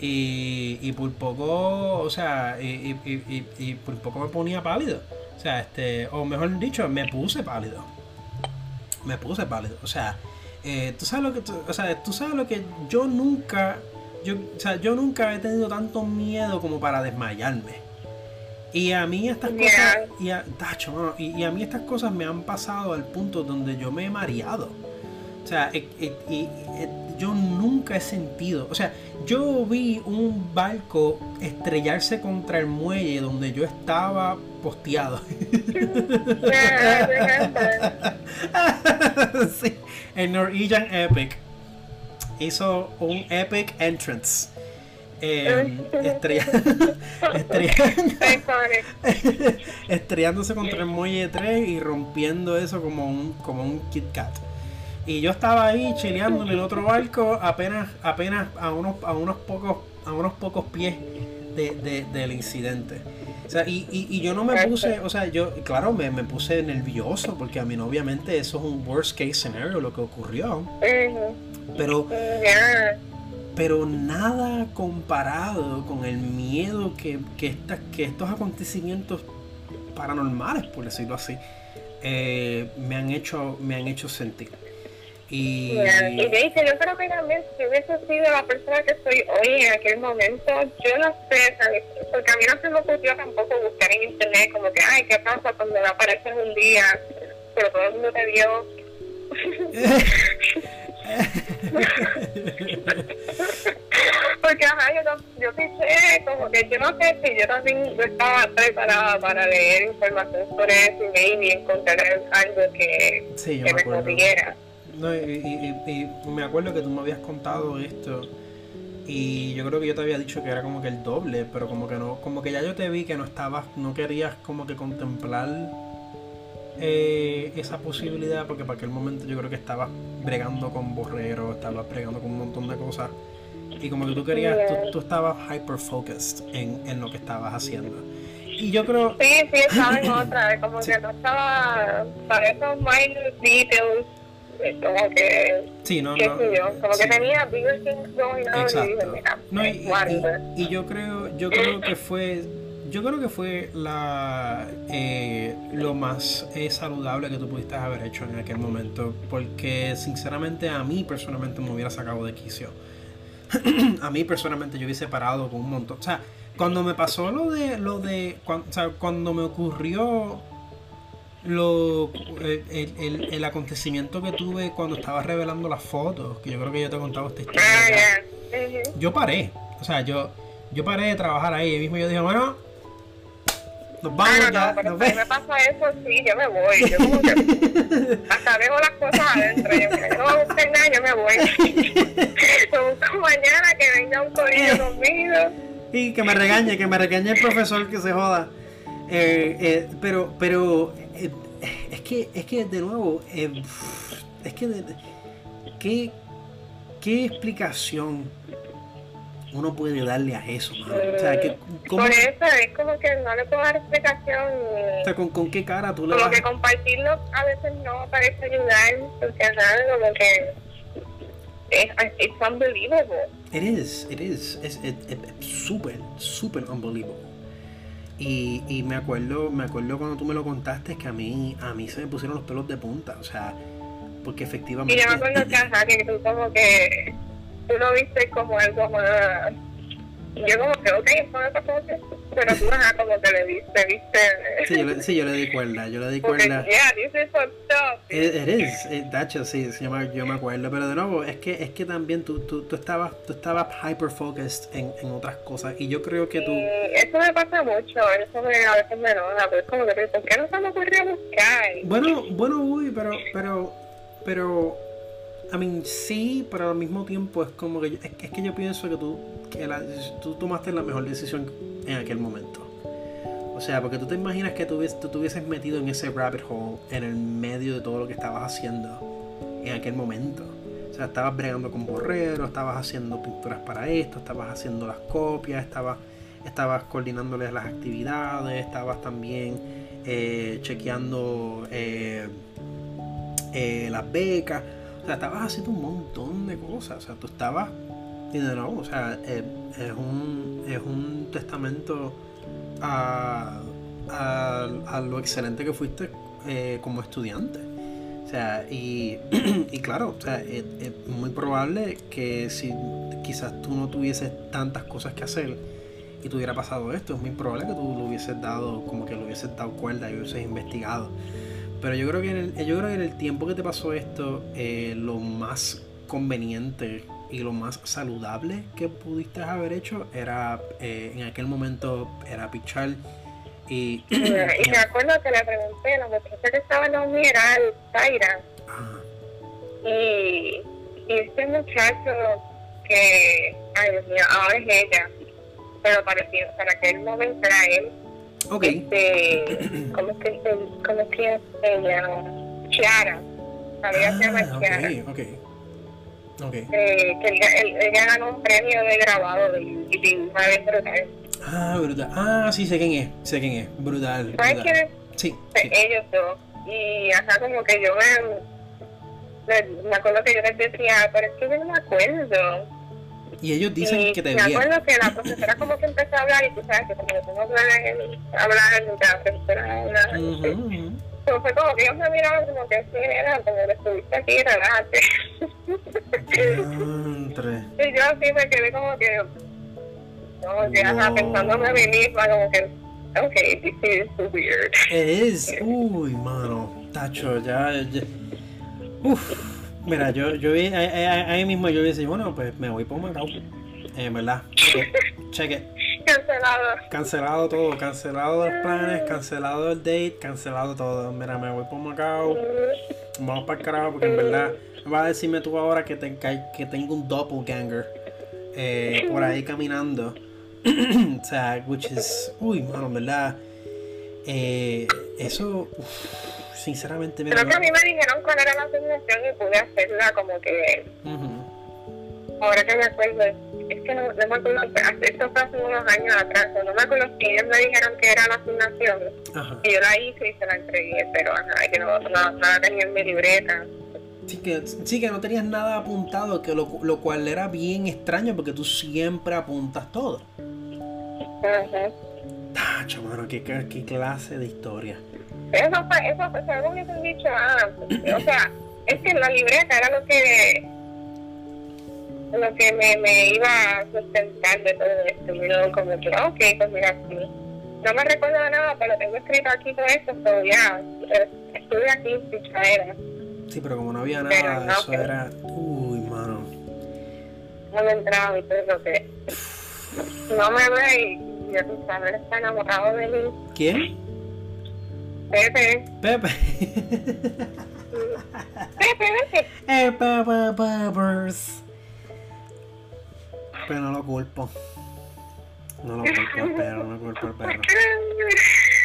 y, y por poco, o sea, y, y, y, por poco me ponía pálido. O sea, este, o mejor dicho, me puse pálido me puse pálido. O sea, eh, tú sabes lo que, o sea, tú sabes lo que yo nunca, yo, o sea, yo nunca he tenido tanto miedo como para desmayarme. Y a mí estas cosas, y a, y, a mí estas cosas me han pasado al punto donde yo me he mareado. O sea, y, yo nunca he sentido, o sea, yo vi un barco estrellarse contra el muelle donde yo estaba posteado. sí, el Norwegian Epic hizo un epic entrance. Eh, estrellándose contra el muelle 3 y rompiendo eso como un, como un Kit Kat. Y yo estaba ahí chileando en el otro barco apenas, apenas a unos, a unos pocos, a unos pocos pies del incidente. O sea, y, y, yo no me puse, o sea, yo, claro, me, me, puse nervioso porque a mí obviamente eso es un worst case scenario lo que ocurrió. Pero, pero nada comparado con el miedo que, que, que estos acontecimientos paranormales, por decirlo así, eh, me han hecho, me han hecho sentir. Y, y dice, yo creo que también si hubiese sido la persona que soy hoy en aquel momento, yo no sé, porque a mí no se me ocurrió tampoco buscar en internet como que, ay, ¿qué pasa cuando me apareces un día? Pero todo el mundo te vio. porque ajá, yo, yo pensé como que yo no sé si yo también estaba preparada para leer información sobre eso y maybe encontrar algo que, sí, que me consiguiera No, y, me acuerdo que tú me habías contado esto. Y yo creo que yo te había dicho que era como que el doble, pero como que no, como que ya yo te vi que no estabas, no querías como que contemplar eh, esa posibilidad, porque para aquel momento yo creo que estabas bregando con borrero, estabas bregando con un montón de cosas. Y como que tú querías, tú, estabas hyper focused en, en lo que estabas haciendo. Y yo creo. Sí, sí, estaba en otra, como que no estaba para esos minor details. Eh, como que. Sí, no, no. Yo, como que tenía bigger things going on Exacto. y dije, mira, no, y, y, yo creo, yo creo que fue. Yo creo que fue la eh, lo más eh, saludable que tú pudiste haber hecho en aquel momento. Porque sinceramente a mí personalmente me hubiera sacado de quicio. a mí personalmente yo hubiese parado con un montón. O sea, cuando me pasó lo de lo de cuando, o sea, cuando me ocurrió lo el, el, el, acontecimiento que tuve cuando estaba revelando las fotos, que yo creo que yo te he contado esta historia. Ah, yo paré, o sea, yo yo paré de trabajar ahí y mismo yo dije, bueno, nos vamos ah, ya. pero si me pasa eso, sí, yo me voy. Yo como que hasta dejo las cosas adentro. Yo no voy a buscar nada, yo me voy. me busco mañana que venga un corillo conmigo y que me regañe, que me regañe el profesor que se joda. Eh, eh, pero, pero eh, es que, es que de nuevo, es que ¿qué, ¿qué explicación uno puede darle a eso, O sea, que, Por eso es como que no le puedo dar explicación. O sea, ¿con, con qué cara tú le Como que compartirlo a veces no parece ayudar, porque nada, como que es it's unbelievable. It is, it is, es súper, súper unbelievable. Y, y, me acuerdo, me acuerdo cuando tú me lo contaste que a mí, a mí se me pusieron los pelos de punta, o sea, porque efectivamente. Y yo me acuerdo que, ajá, que tú como que tú lo viste como algo más yo como que, ok, pero tú ajá, como que le diste, viste. Sí, yo le, sí, yo le di cuerda, yo le di cuerda. Yeah, this is up. It, it sí, sí, yo me acuerdo, pero de nuevo, es que, es que también tú, tú, tú estabas, tú estabas hyper focused en, en otras cosas, y yo creo que tú... eso me pasa mucho, eso me, a veces me enoja, pero es como que, ¿por qué no se me ocurrió buscar? Bueno, bueno, uy, pero, pero, pero I mean, sí, pero al mismo tiempo es como que es, que yo pienso que tú que tú tomaste la mejor decisión en aquel momento. O sea, porque tú te imaginas que tú, tú te hubieses metido en ese rabbit hole en el medio de todo lo que estabas haciendo en aquel momento. O sea, estabas bregando con borreros, estabas haciendo pinturas para esto, estabas haciendo las copias, estabas, estabas coordinándoles las actividades, estabas también eh, chequeando eh, eh, las becas. O sea, estabas haciendo un montón de cosas. O sea, tú estabas. Y de nuevo, o sea, eh, es, un, es un testamento a, a, lo excelente que fuiste eh, como estudiante. O sea, y, y claro, o sea, es, muy probable que si quizás tú no tuvieses tantas cosas que hacer y te hubiera pasado esto, es muy probable que tú lo hubieses dado, como que lo hubieses dado cuerda y hubieses investigado. Pero yo creo que en el, yo creo que en el tiempo que te pasó esto, eh, lo más conveniente y lo más saludable que pudiste haber hecho era eh, en aquel momento era pichar y, y me acuerdo que le pregunté la muchacha que estaba en la unidad era Zaira. Y, y este muchacho que ay Dios mío ahora es ella pero parecía para aquel momento era él Ok. Este, ¿cómo, es que, ¿Cómo es que ella? Chiara. Sabía ah, se llama Chiara. Ok, ok. Okay. Eh, que ella ganó un premio de grabado de, de una vez brutal. Ah, brutal. Ah, sí, sé quién es. Sé quién es. Brutal. ¿Sabes quién es? Sí, sí. Ellos dos. Y hasta como que yo me, me acuerdo que yo les decía, pero es que yo no me acuerdo. Y ellos dicen y que te Me acuerdo que la profesora como que empezó a hablar y tú sabes que como que tú no puedes hablar de la profesora hablar. Uh -huh. Pero fue como que ellos me miraban como que sí, era como que estuviste aquí, relájate. y yo así me quedé como que, como que no. pensándome a mí misma, como que, ok, this is weird. It is, uy, mano, tacho, ya, ya. Uf. Mira, yo, yo vi, ahí, mismo yo dije, bueno, pues me voy por Macao. En verdad. Cheque. Cancelado. Cancelado todo, cancelado los planes, cancelado el date, cancelado todo. Mira, me voy por Macao. Vamos para el carajo porque en verdad vas a decirme tú ahora que, te, que tengo un doppelganger eh, por ahí caminando. o sea, which is, uy, mano, ¿verdad? Eh, eso, sinceramente, me Creo que a mí me dijeron cuál era la asignación y pude hacerla como que. Ahora que me acuerdo, es que no, me acuerdo, esto fue hace unos años atrás, no me acuerdo si ellos me dijeron que era la asignación. Y yo la hice y se la entregué, pero ajá, que no, no, no tenía en mi libreta. Sí que, sí que no tenías nada apuntado, que lo, lo cual era bien extraño porque tú siempre apuntas todo. Ajá. Tacho, mano, ¿qué, qué, clase de historia. Eso fue, eso fue, algo que te dicho antes. O sea, es que la libreta era lo que lo que me, me iba de todo esto. Y luego como que, ok, pues mira. No me recuerdo nada, pero tengo escrito aquí todo esto, pero ya, estuve aquí era. Sí, pero como no había nada, eso era... Uy, mano. No me entraba y todo lo que... No me ve y ya tú sabes, está enamorado de mí. ¿Quién? Pepe. Pepe. Pepe, Pepe. Eh, Pepe, Peppers. Pero no lo culpo. No lo culpo al perro, no culpo al perro.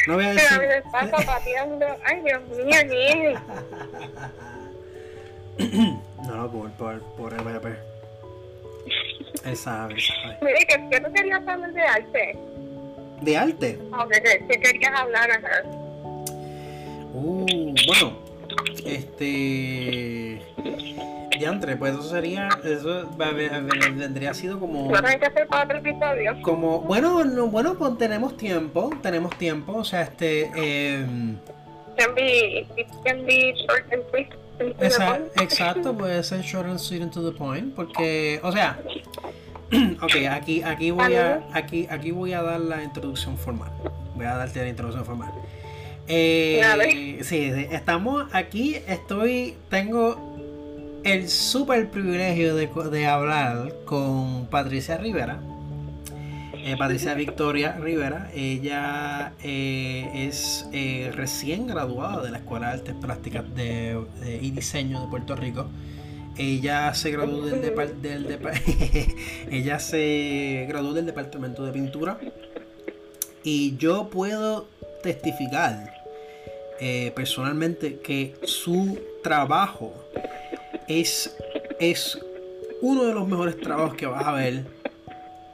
No voy a decir. Pero me pateando. Ay, Dios mío, No lo culpo por el Pepe. Él sabe, sabe. Mire, ¿qué, tú querías hablar de arte? ¿De arte? ¿qué querías hablar, ajá? Uh, bueno, este. Diantre, pues eso sería. Eso vendría sido como. ¿No hay que hacer para otro episodio? Como. Bueno, no, bueno, pues tenemos tiempo. Tenemos tiempo. O sea, este. Eh, can be, can be short and sweet. Exacto, exacto, puede ser short and sweet and to the point. Porque, o sea. ok, aquí, aquí voy a. Aquí, aquí voy a dar la introducción formal. Voy a darte la introducción formal. Eh, sí, estamos aquí, estoy, tengo el súper privilegio de, de, hablar con Patricia Rivera. Eh, Patricia Victoria Rivera, ella eh, es eh, recién graduada de la Escuela de Artes Plásticas de, y Diseño de Puerto Rico. Ella se graduó del, del ella se graduó del departamento de pintura y yo puedo testificar personalmente que su trabajo es, es uno de los mejores trabajos que vas a ver.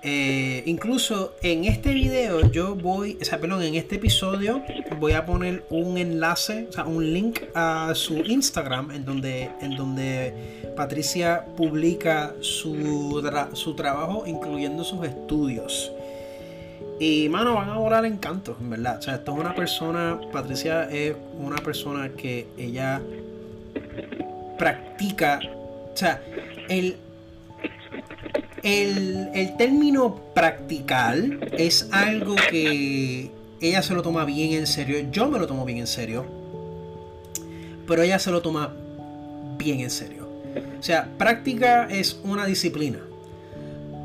Eh, incluso en este video yo voy, o perdón, en este episodio voy a poner un enlace, o sea, un link a su Instagram en donde, en donde Patricia publica su, su trabajo, incluyendo sus estudios. Y mano, van a volar encantos, en verdad. O sea, esto es una persona, Patricia es una persona que ella practica, o sea, el, el, término practical es algo que ella se lo toma bien en serio, yo me lo tomo bien en serio, pero ella se lo toma bien en serio. O sea, práctica es una disciplina.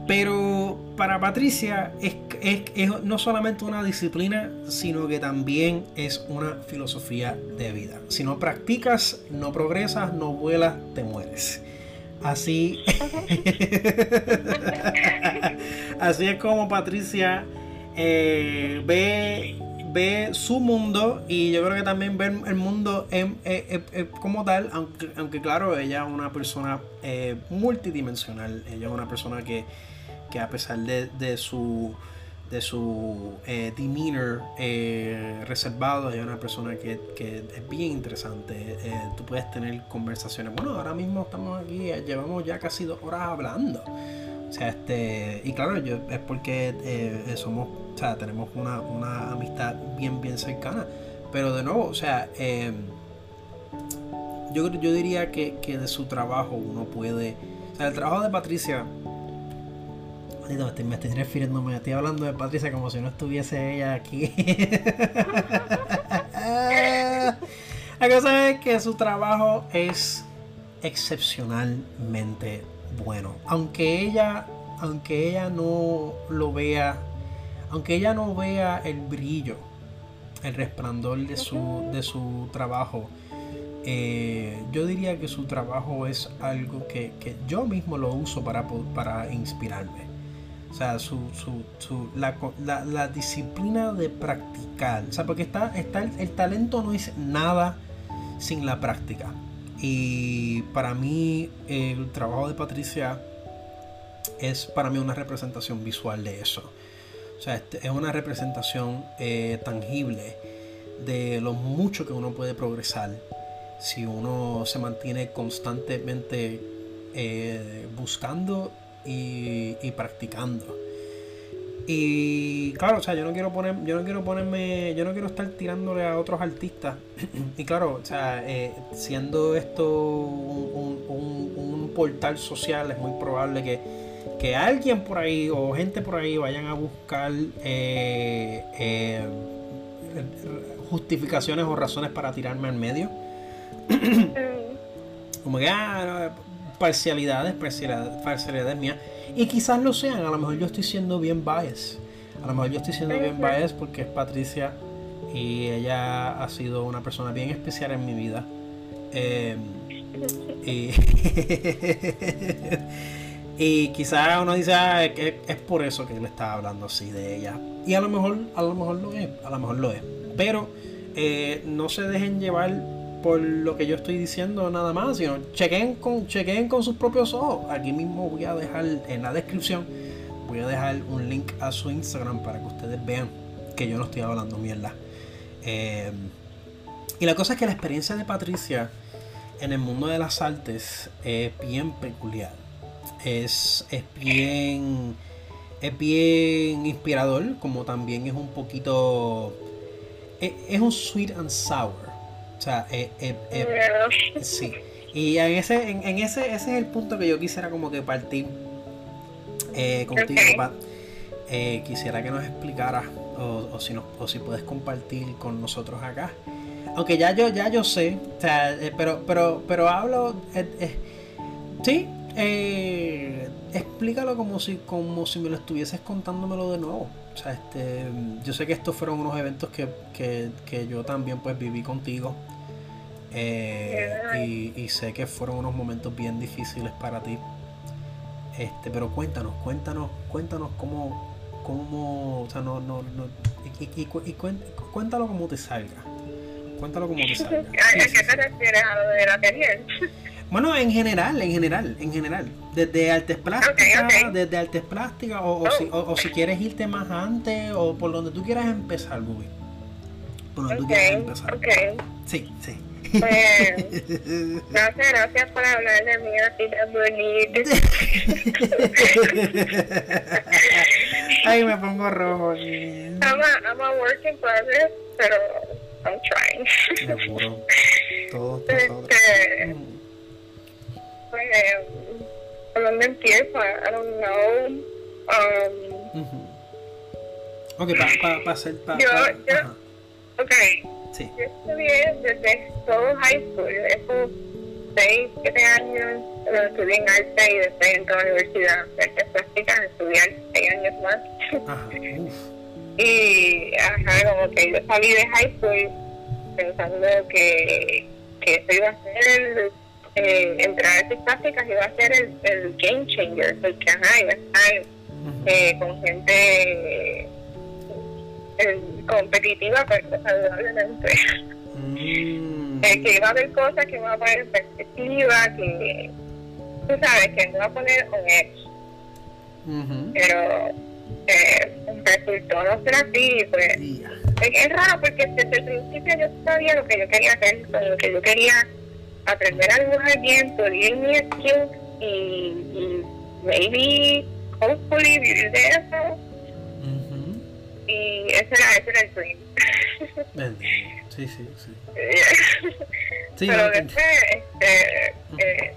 Pero para Patricia es, no solamente una disciplina, sino que también es una filosofía de vida. Si no practicas, no progresas, no vuelas, te mueres. Así, así es como Patricia eh, ve, ve su mundo y yo creo que también ve el mundo como tal, aunque, aunque claro, ella es una persona eh, multidimensional, ella es una persona que que a pesar de, su de su eh, demeanor eh, reservado, es una persona que, es bien interesante. Eh, tú puedes tener conversaciones. Bueno, ahora mismo estamos aquí, llevamos ya casi dos horas hablando. O sea, este, y claro, yo, es porque somos, o sea, tenemos una, amistad bien, bien cercana. Pero de nuevo, o sea, yo, yo diría que, que de su trabajo uno puede. El trabajo de Patricia me estoy refiriendo, me estoy hablando de Patricia como si no estuviese ella aquí. La cosa es que su trabajo es excepcionalmente bueno. Aunque ella, aunque ella no lo vea, aunque ella no vea el brillo, el resplandor de su, de su trabajo, eh, yo diría que su trabajo es algo que, yo mismo lo uso para, para inspirarme. O sea, su, su, la, disciplina de practicar. O sea, porque está, está el, talento no es nada sin la práctica. Y para mí el trabajo de Patricia es para mí una representación visual de eso. O sea, este, es una representación eh, tangible de lo mucho que uno puede progresar si uno se mantiene constantemente eh, buscando y, practicando. Y claro, o sea, yo no quiero poner, yo no quiero ponerme, yo no quiero estar tirándole a otros artistas. y claro, o sea, eh, siendo esto un, portal social, es muy probable que, que, alguien por ahí o gente por ahí vayan a buscar eh, justificaciones o razones para tirarme al medio. Como que, ah, parcialidades, parcialidades, mías. Y quizás lo sean, a lo mejor yo estoy siendo bien bias. A lo mejor yo estoy siendo bien bias porque es Patricia y ella ha sido una persona bien especial en mi vida. Em, y, y quizás uno dice ah, es por eso que él está hablando así de ella. Y a lo mejor, a lo mejor lo es, a lo mejor lo es. Pero eh, no se dejen llevar por lo que yo estoy diciendo nada más, sino chequen con, chequen con sus propios ojos. Aquí mismo voy a dejar en la descripción, voy a dejar un link a su Instagram para que ustedes vean que yo no estoy hablando mierda. Eh, y la cosa es que la experiencia de Patricia en el mundo de las artes es bien peculiar. Es, es bien es bien inspirador, como también es un poquito es, es un sweet and sour. O sea, eh, eh, eh, sí. Y en ese, en, ese, ese es el punto que yo quisiera como que partir contigo, quisiera que nos explicaras o, si o si puedes compartir con nosotros acá. Aunque ya yo, ya yo sé, o sea, pero, pero, pero hablo, sí, explícalo como si, como si me lo estuvieses contándomelo de nuevo. O sea, este, yo sé que estos fueron unos eventos que, que, que yo también pues viví contigo. Eh, y, sé que fueron unos momentos bien difíciles para ti. Este, pero cuéntanos, cuéntanos, cuéntanos cómo, cómo, o sea, no, no, no y, cuéntalo como te salga. Cuéntalo como te salga. ¿A qué te refieres a lo de la Bueno, en general, en general, en general. Desde artes plásticas, desde artes plásticas, o, si, o, si quieres irte más antes, o por donde tú quieras empezar, Bubi. Por donde tú quieras empezar. Sí, sí. Pues, gracias, gracias por hablar de mí a ti tan bonito. Ay, me pongo rojo. I'm a, I'm a work in progress, pero I'm trying. Seguro. Todos este, Pues, ¿por dónde empiezo? I don't know. Um, Ok, para pa, pa hacer... Pa, yo, yo, ok Sí. Yo estudié desde todo high school, esos 6, 7 años, estudié en arte y después entré a la universidad de artes plásticas, estudiar 6 años más. Ajá, y ajá, como que yo salí de high school pensando que, que eso iba a ser eh, entrar a artes plásticas iba a ser el, el game changer, porque ajá, iba a estar eh, con gente competitiva pero saludablemente. Mm. Eh, que iba a haber cosas que iba a poner en perspectiva, que tú sabes, que no va a poner un edge. Pero eh, resultó no ser así, pues. Es, raro porque desde el principio yo sabía lo que yo quería hacer, lo que yo quería aprender a dibujar bien, pulir mi skills y, y maybe, hopefully, vivir de eso y ese era, ese era el swing. Sí, sí, sí. sí Pero después, este, eh,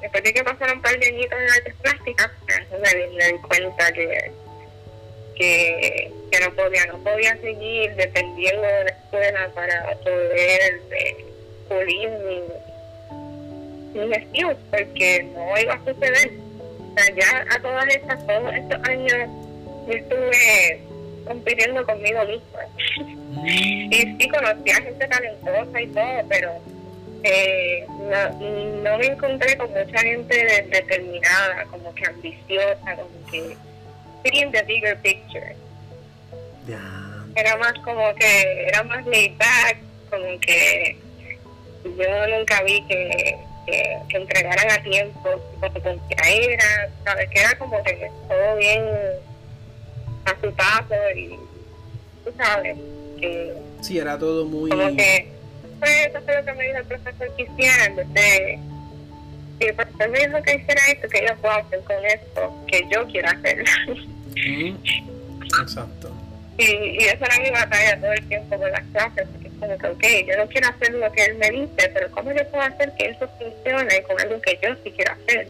después de que pasaron un par de añitos en artes plásticas, me, me di cuenta que, que, que, no podía, no podía seguir dependiendo de la escuela para poder eh, pulir mi, mis skills, porque no iba a suceder. O sea, ya a todas estas, todos estos años yo estuve compitiendo conmigo misma. Mm. y sí, conocí a gente talentosa y todo, pero eh, no, no, me encontré con mucha gente determinada, como que ambiciosa, como que seeing the bigger picture. Era más como que, era más laid back, como que yo nunca vi que, que, entregaran a tiempo, como que era, ¿sabes? Que era como que todo bien a su paso y tú sabes que... Sí, era todo muy... Como que, pues eso fue lo que me dijo el profesor que hiciera, entonces... Si el profesor me dijo que hiciera esto, que yo puedo hacer con esto, que yo quiero hacer. Exacto. Y, y esa era mi batalla todo el tiempo con las clases, porque como que, ok, yo no quiero hacer lo que él me dice, pero ¿cómo yo puedo hacer que eso funcione con algo que yo sí quiero hacer?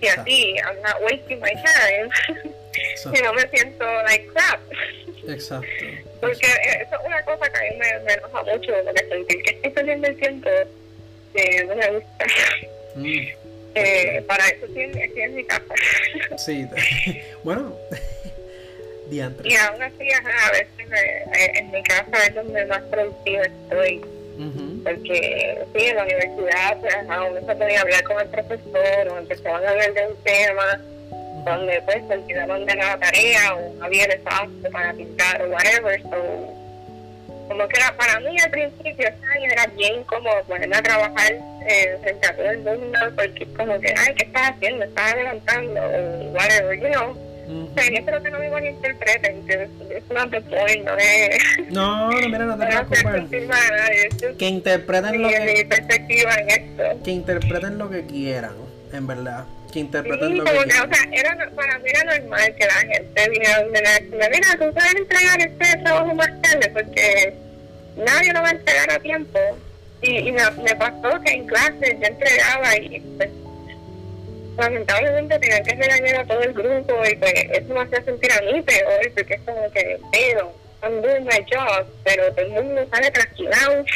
Y así, I'm not wasting my time. y no me siento like crap. Exacto. Porque eso es una cosa que a mí me, me enoja mucho, porque sentir que estoy perdiendo el tiempo de no me gusta. Mm. Eh, para eso estoy, estoy en mi casa. sí, bueno. Y aún así, a veces eh, en mi casa es donde más productiva estoy. Porque sí, en la universidad, pues, uno se podía hablar con el profesor o empezaban a hablar de un tema donde pues se olvidaban de la tarea o no había el espacio para pintar o whatever. So, como que era, para mí al principio era bien como ponerme a trabajar eh, frente a todo el mundo porque como que, ay, ¿qué estás haciendo? ¿Estás adelantando? O whatever, you know yo espero que no me malinterpreten, que es una de no es... No, no, mira, no te preocupes. Que interpreten lo que... Mi perspectiva en esto. Que interpreten lo que quieran, en verdad. Que interpreten sí, lo que, quieran. O sea, era, para mí era normal que la gente viniera decirme, mira, tú puedes entregar este trabajo más tarde, porque nadie lo va a entregar a tiempo. Y, y me, me pasó que en clase yo entregaba y pues lamentablemente tenía que regañar a todo el grupo y pues eso me hacía sentir a mí peor porque es como que, pero, I'm doing my job, pero todo el mundo sale trasquilado.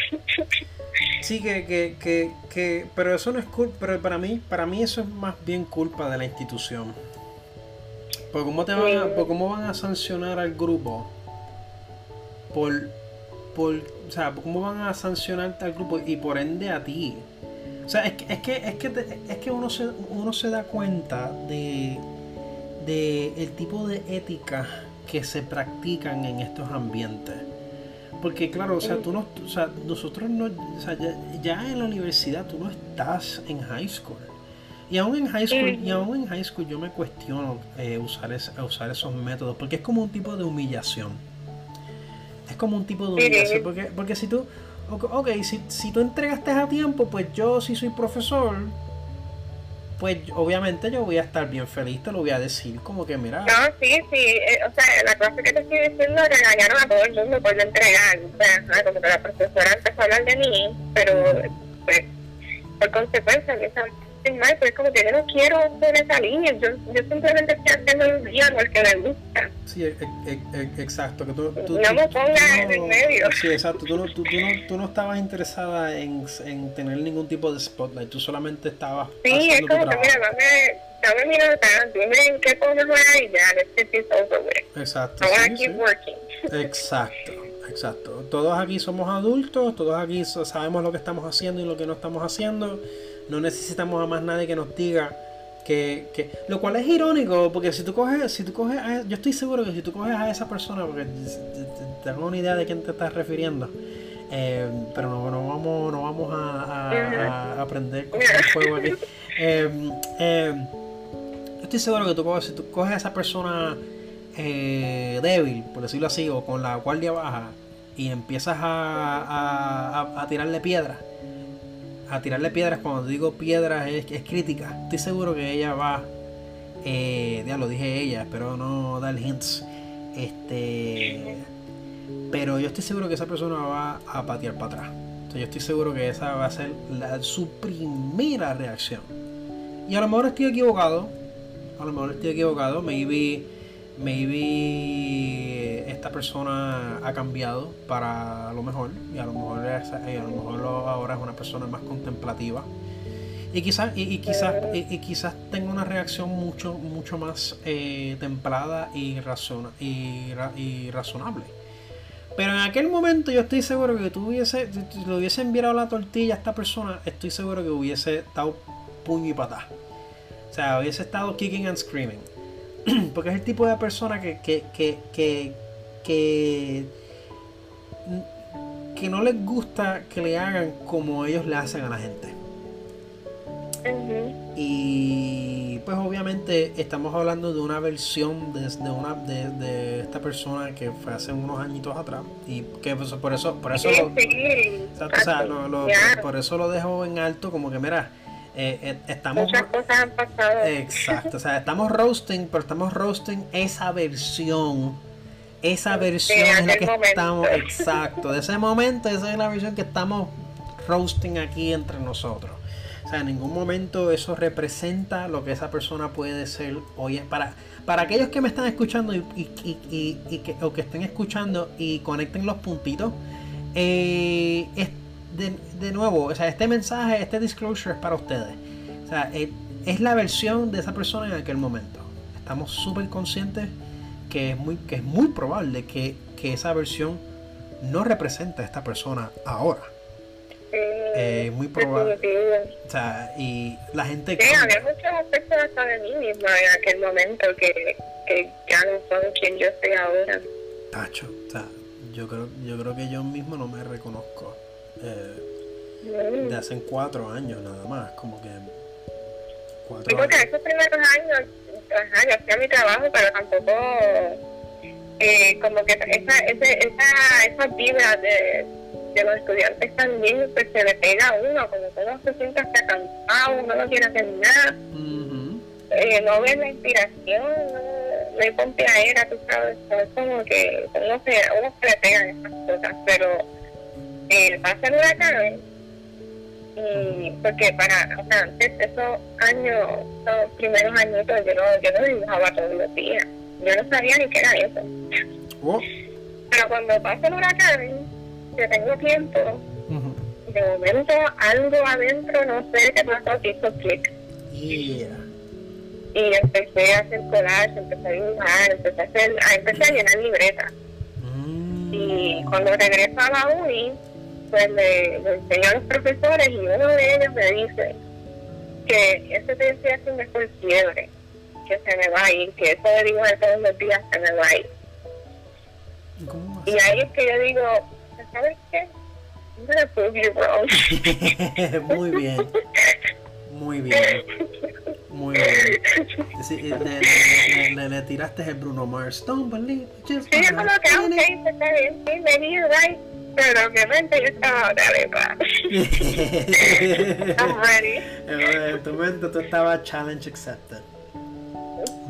Sí, que, que, que, que, pero eso no es culpa, pero para mí, para mí eso es más bien culpa de la institución. Porque cómo te van a, por cómo van a sancionar al grupo por, por, o sea, cómo van a sancionarte al grupo y por ende a ti. O sea, es que, es que, es que, es que uno, se, uno se da cuenta de, de el tipo de ética que se practican en estos ambientes. Porque claro, o sea, tú no, o sea, nosotros no, o sea, ya, en la universidad tú no estás en high school. Y aún en high school, y aún en high school yo me cuestiono eh, usar, usar esos métodos, porque es como un tipo de humillación. Es como un tipo de humillación, porque, porque si tú, ok, si, si tú entregaste a tiempo, pues yo si soy profesor, pues obviamente yo voy a estar bien feliz, te lo voy a decir, como que mira. No, sí, sí, eh, o sea, la cosa que te estoy diciendo regañaron a todo el mundo por entregar, o sea, que la profesora empezó a hablar de mí, pero pues por consecuencia, mal, pues como que yo no quiero ser esa línea, yo, yo simplemente estoy haciendo un día al que me gusta. Sí, e, e, e, exacto, que tú, tú no me pongas en el medio. Sí, exacto, tú no, tú, tú, no, tú no estabas interesada en, en tener ningún tipo de spotlight, tú solamente estabas Sí, es como que mira, dame, dame mi nota, dime en qué puedo mejorar y ya, let's get this over with. Exacto. I sí, keep working. Exacto. Exacto. Todos aquí somos adultos, todos aquí sabemos lo que estamos haciendo y lo que no estamos haciendo no necesitamos a más nadie que nos diga que, que, lo cual es irónico porque si tú coges si tú coges yo estoy seguro que si tú coges a esa persona porque tengo una idea de quién te estás refiriendo eh, pero no, no, vamos no vamos a, aprender con el juego aquí. Eh, eh, yo estoy seguro que tú coges, si tú coges a esa persona débil por decirlo así o con la guardia baja y empiezas a, a, a tirarle piedras a tirarle piedras, cuando digo piedras es, es crítica, estoy seguro que ella va, eh, ya lo dije ella, espero no dar hints, este, pero yo estoy seguro que esa persona va a patear para atrás. yo estoy seguro que esa va a ser su primera reacción. Y a lo mejor estoy equivocado, a lo mejor estoy equivocado, maybe maybe esta persona ha cambiado para lo mejor y a lo mejor, lo ahora es una persona más contemplativa y quizás y, quizás y, quizás tenga una reacción mucho mucho más eh, templada y, razona, y, razonable Pero en aquel momento yo estoy seguro que tú hubiese, si le hubiesen enviado la tortilla a esta persona, estoy seguro que hubiese dado puño y patá. O sea, hubiese estado kicking and screaming. Porque es el tipo de persona que, que, que, que, que, que no les gusta que le hagan como ellos le hacen a la gente. Y pues obviamente estamos hablando de una versión de, una de, esta persona que fue hace unos añitos atrás y que pues, por eso por eso lo, por eso lo dejo en alto como que mira eh, eh, estamos muchas cosas han pasado exacto o sea estamos roasting pero estamos roasting esa versión esa versión es la que estamos exacto de ese momento esa es la versión que estamos roasting aquí entre nosotros o sea, en ningún momento eso representa lo que esa persona puede ser hoy. Para, para aquellos que me están escuchando y, que, o que estén escuchando y conecten los puntitos, eh, de, nuevo, o sea, este mensaje, este disclosure es para ustedes. O sea, eh, es la versión de esa persona en aquel momento. Estamos súper conscientes que es muy, que es muy probable que, que esa versión no representa a esta persona ahora. Eh, muy probable. O sea, y la gente. Sí, había muchos aspectos hasta de mí misma en aquel momento que, que ya no son quien yo soy ahora. Tacho, o sea, yo creo, yo creo que yo mismo no me reconozco. Eh. De hace cuatro años nada más, como que. Cuatro esos primeros años, ajá, yo hacía mi trabajo, pero tampoco. Eh, como que esa, esa, esa, esa vibra de de los estudiantes también pues se le pega a uno, como que uno se siente hasta cansado, uno no quiere hacer nada, eh, no ve la inspiración, no, hay pompeadera, tú sabes, es como que uno se, uno se le pegan esas cosas, pero eh, pasa el huracán y porque para, o sea, antes esos años, los primeros añitos yo no, yo no dibujaba todos los días, yo no sabía ni qué era eso. Oh. Pero cuando pasa el huracán, que tengo tiempo, de momento algo adentro, no sé qué pasó, que hizo clic. Y empecé a hacer collage, empecé a dibujar, empecé a, hacer, a, empecé a llenar libretas. Mm. Y cuando regreso a la uni, pues le, enseño a los profesores y uno de ellos me dice que ese te decía que me fue fiebre, que se me va a ir, que eso de dibujar todos los días se me va a ir. Y ahí es que yo digo, ¿sabes qué? Muy bien. Muy bien. Muy bien. Sí, le, le, le, le, tiraste el Bruno Mars. Don't believe just Sí, como que, ok, está bien, sí, maybe you're right. Pero obviamente yo estaba otra vez I'm ready. En tu mente tú estabas challenge accepted.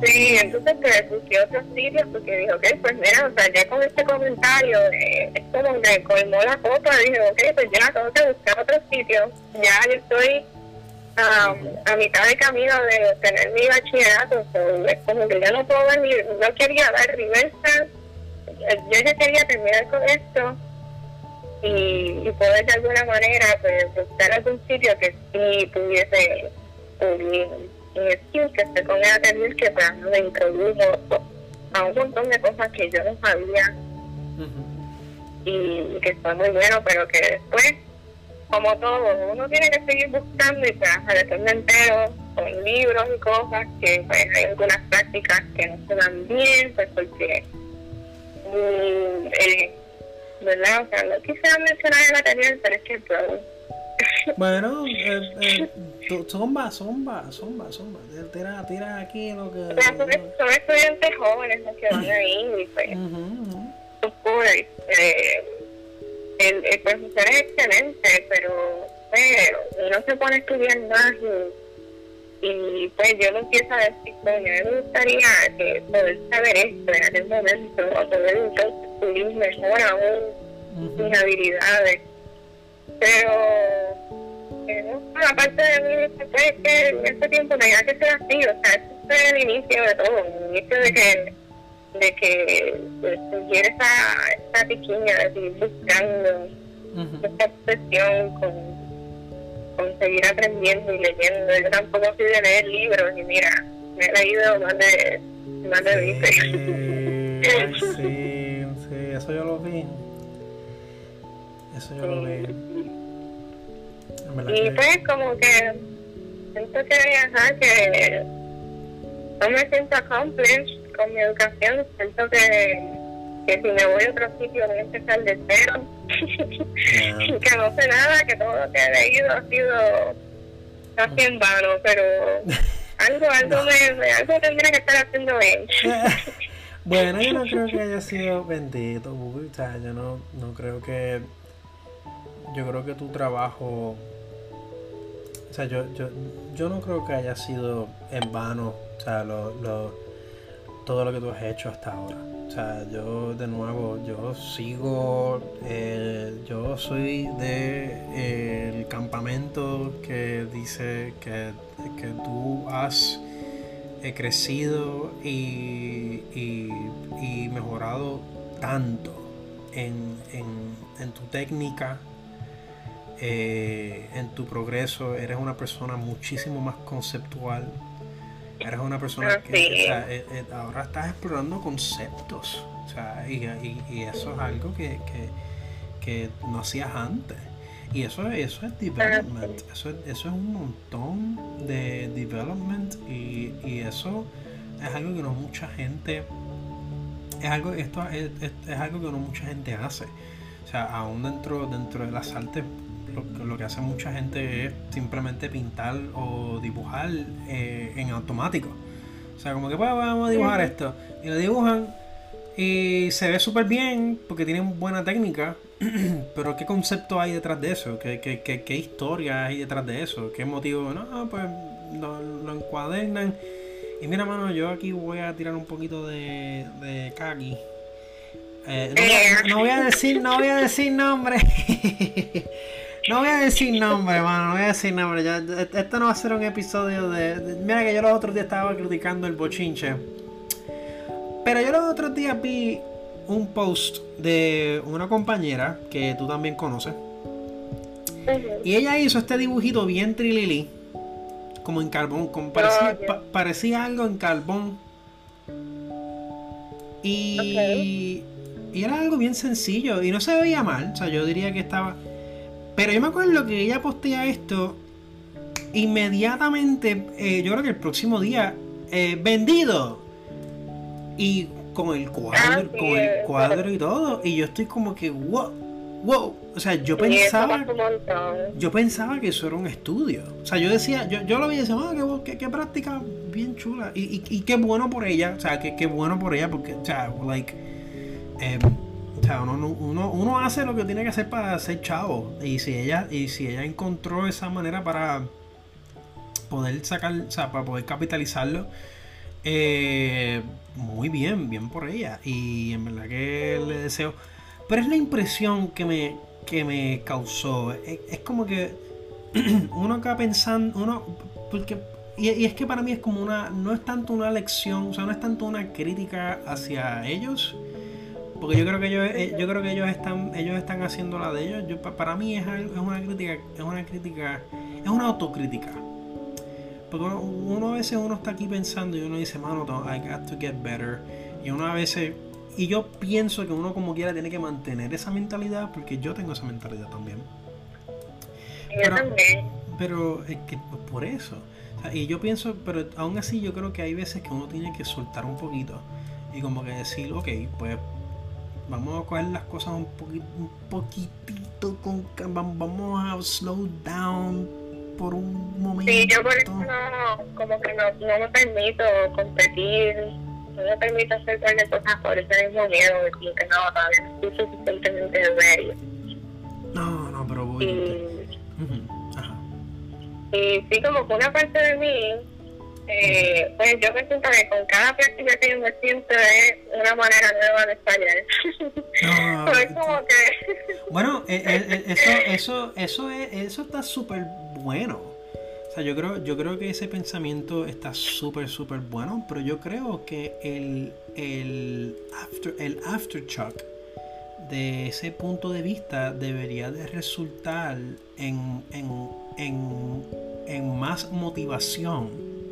Sí, entonces pues busqué otros sitios porque dije, ok, pues mira, o sea, ya con este comentario, eh, es como me colmó la copa, dije, ok, pues ya tengo que buscar otros sitios. Ya yo estoy a mitad de camino de tener mi bachillerato, es como que ya no puedo ver ni, no quería dar reversa, yo ya quería terminar con esto y, y poder de alguna manera pues buscar algún sitio que sí pudiese cubrir en que se con a tener que me introdujo a un montón de cosas que yo no sabía. Y que fue muy bueno, pero que después, como todo, uno tiene que seguir buscando y pues a me entero con libros y cosas que pues hay algunas prácticas que no se dan bien, pues porque mm, eh, ¿verdad? O sea, no quisiera mencionar el material, pero es que pues, bueno, eh, eh, zumba, zumba, zumba, zumba. Tira, tira aquí lo que. son, son, estudiantes jóvenes los que van ahí y pues. pues eh, el, el, profesor es excelente, pero, pero no se pone a estudiar más y, y pues yo lo empiezo a decir, coño, me gustaría que poder saber esto en aquel momento, o poder entonces mejor aún mis habilidades pero eh, aparte de mí, pues, que en este tiempo tenía que ser así, o sea, este fue el inicio de todo, el inicio de que de que pues, surgiera esa, esa pequeña de seguir buscando esta obsesión con, con seguir aprendiendo y leyendo. Yo tampoco soy de leer libros y mira, me he leído más de más de 20. sí, sí, eso yo lo vi. Eso yo lo vi. Y pues como que siento que viajar, que no me siento accomplished con mi educación, siento que, que si me voy a otro sitio voy a empezar de cero, que no sé nada, que todo lo que he leído ha sido casi en vano, pero algo, algo, me, algo tendría que estar haciendo bien. bueno, yo no creo que haya sido bendito, o sea, yo no, no creo que, yo creo que tu trabajo o sea, yo, yo, yo no creo que haya sido en vano, o sea, lo, lo, todo lo que tú has hecho hasta ahora. O sea, yo de nuevo, yo sigo, eh, yo soy de eh, el campamento que dice que, que tú has eh, crecido y, y, y, mejorado tanto en, en, en tu técnica, eh, en tu progreso, eres una persona muchísimo más conceptual. Eres una persona ah, que eh, eh, ahora estás explorando conceptos. O sea, y, eso es algo que, no hacías antes. Y eso, eso es development. Eso, eso es un montón de development. Y, eso es algo que no mucha gente. Es algo, esto es, es, algo que no mucha gente hace. O sea, aún dentro, dentro de las artes lo, que hace mucha gente es simplemente pintar o dibujar eh, en automático. O sea, como que pues, vamos a dibujar esto. Y lo dibujan y se ve súper bien porque tienen buena técnica. Pero ¿qué concepto hay detrás de eso? ¿Qué, qué, qué, historia hay detrás de eso? ¿Qué motivo? No, pues lo, lo, encuadernan. Y mira, mano, yo aquí voy a tirar un poquito de, de kaki. Eh, no, voy a decir, no voy a decir nombre. No voy a decir nombre, mano, no voy a decir nombre. Ya, esto no va a ser un episodio de, Mira que yo los otros días estaba criticando el bochinche. Pero yo los otros días vi un post de una compañera que tú también conoces. Y ella hizo este dibujito bien trilili. Como en carbón. parecía, parecía, algo en carbón. Y, y era algo bien sencillo. Y no se veía mal. O sea, yo diría que estaba pero yo me acuerdo que ella postea esto inmediatamente, eh, yo creo que el próximo día, eh, vendido. Y con el cuadro, con el cuadro y todo. Y yo estoy como que, wow, wow. O sea, yo pensaba. Yo pensaba que eso era un estudio. O sea, yo decía, yo, yo lo vi y decía, ah, qué, qué, práctica bien chula. Y, y, qué bueno por ella. O sea, qué, qué bueno por ella, porque, o sea, like. Em, o sea, uno, hace lo que tiene que hacer para ser chavo. Y si ella, y si ella encontró esa manera para poder sacar, o sea, para poder capitalizarlo, eh, muy bien, bien por ella. Y en verdad que le deseo. Pero es la impresión que me, que me causó. Es, como que uno acá pensando, uno, porque y, es que para mí es como una, no es tanto una lección, o sea, no es tanto una crítica hacia ellos, porque yo creo que ellos, eh, yo creo que ellos están, ellos están haciendo la de ellos. Yo, para mí es, es una crítica, es una crítica, es una autocrítica. Porque uno, a veces uno está aquí pensando y uno dice, mano, I got to get better. Y uno a veces, y yo pienso que uno como quiera tiene que mantener esa mentalidad, porque yo tengo esa mentalidad también. Pero, también. Pero es que por eso. y yo pienso, pero aún así yo creo que hay veces que uno tiene que soltar un poquito y como que decir, ok, pues vamos a coger las cosas un, poquito, un poquitito con vamos a slow down por un momento. Sí, yo por eso no, como que no, no me permito competir, no me permito hacer cualquier cosas por ese mismo miedo de que no, todavía estoy suficientemente ready. No, no, pero voy. Y, Ajá. y sí, como que una parte de mí eh, pues yo me siento que con cada práctica que yo me siento es una manera nueva de estallar. pues como que... bueno, eh, eh, eso, eso, eso, es, eso está súper bueno. O sea, yo creo, yo creo que ese pensamiento está súper, súper bueno, pero yo creo que el, el, after, el aftershock de ese punto de vista debería de resultar en, en, en, en más motivación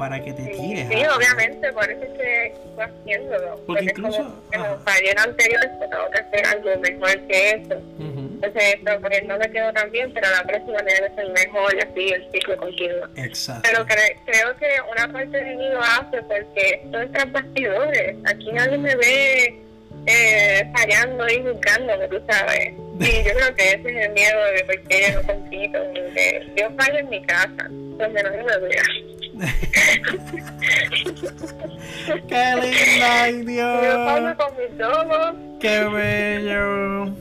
para que te tires. Sí, obviamente, por eso es que estoy haciéndolo. Porque, incluso. Como, en los anteriores tengo que hacer algo mejor que eso. Entonces, esto, porque no me quedó tan bien, pero la próxima debe ser mejor y así el ciclo continúa. Exacto. Pero creo que una parte de mí lo hace porque son tras bastidores. Aquí nadie me ve eh, fallando y buscándome, tú sabes. Y yo creo que ese es el miedo de por qué yo no compito. Que yo fallo en mi casa, donde no me vea. ¡Qué linda, ay Dios! Yo fallo con mis ojos. ¡Qué bello!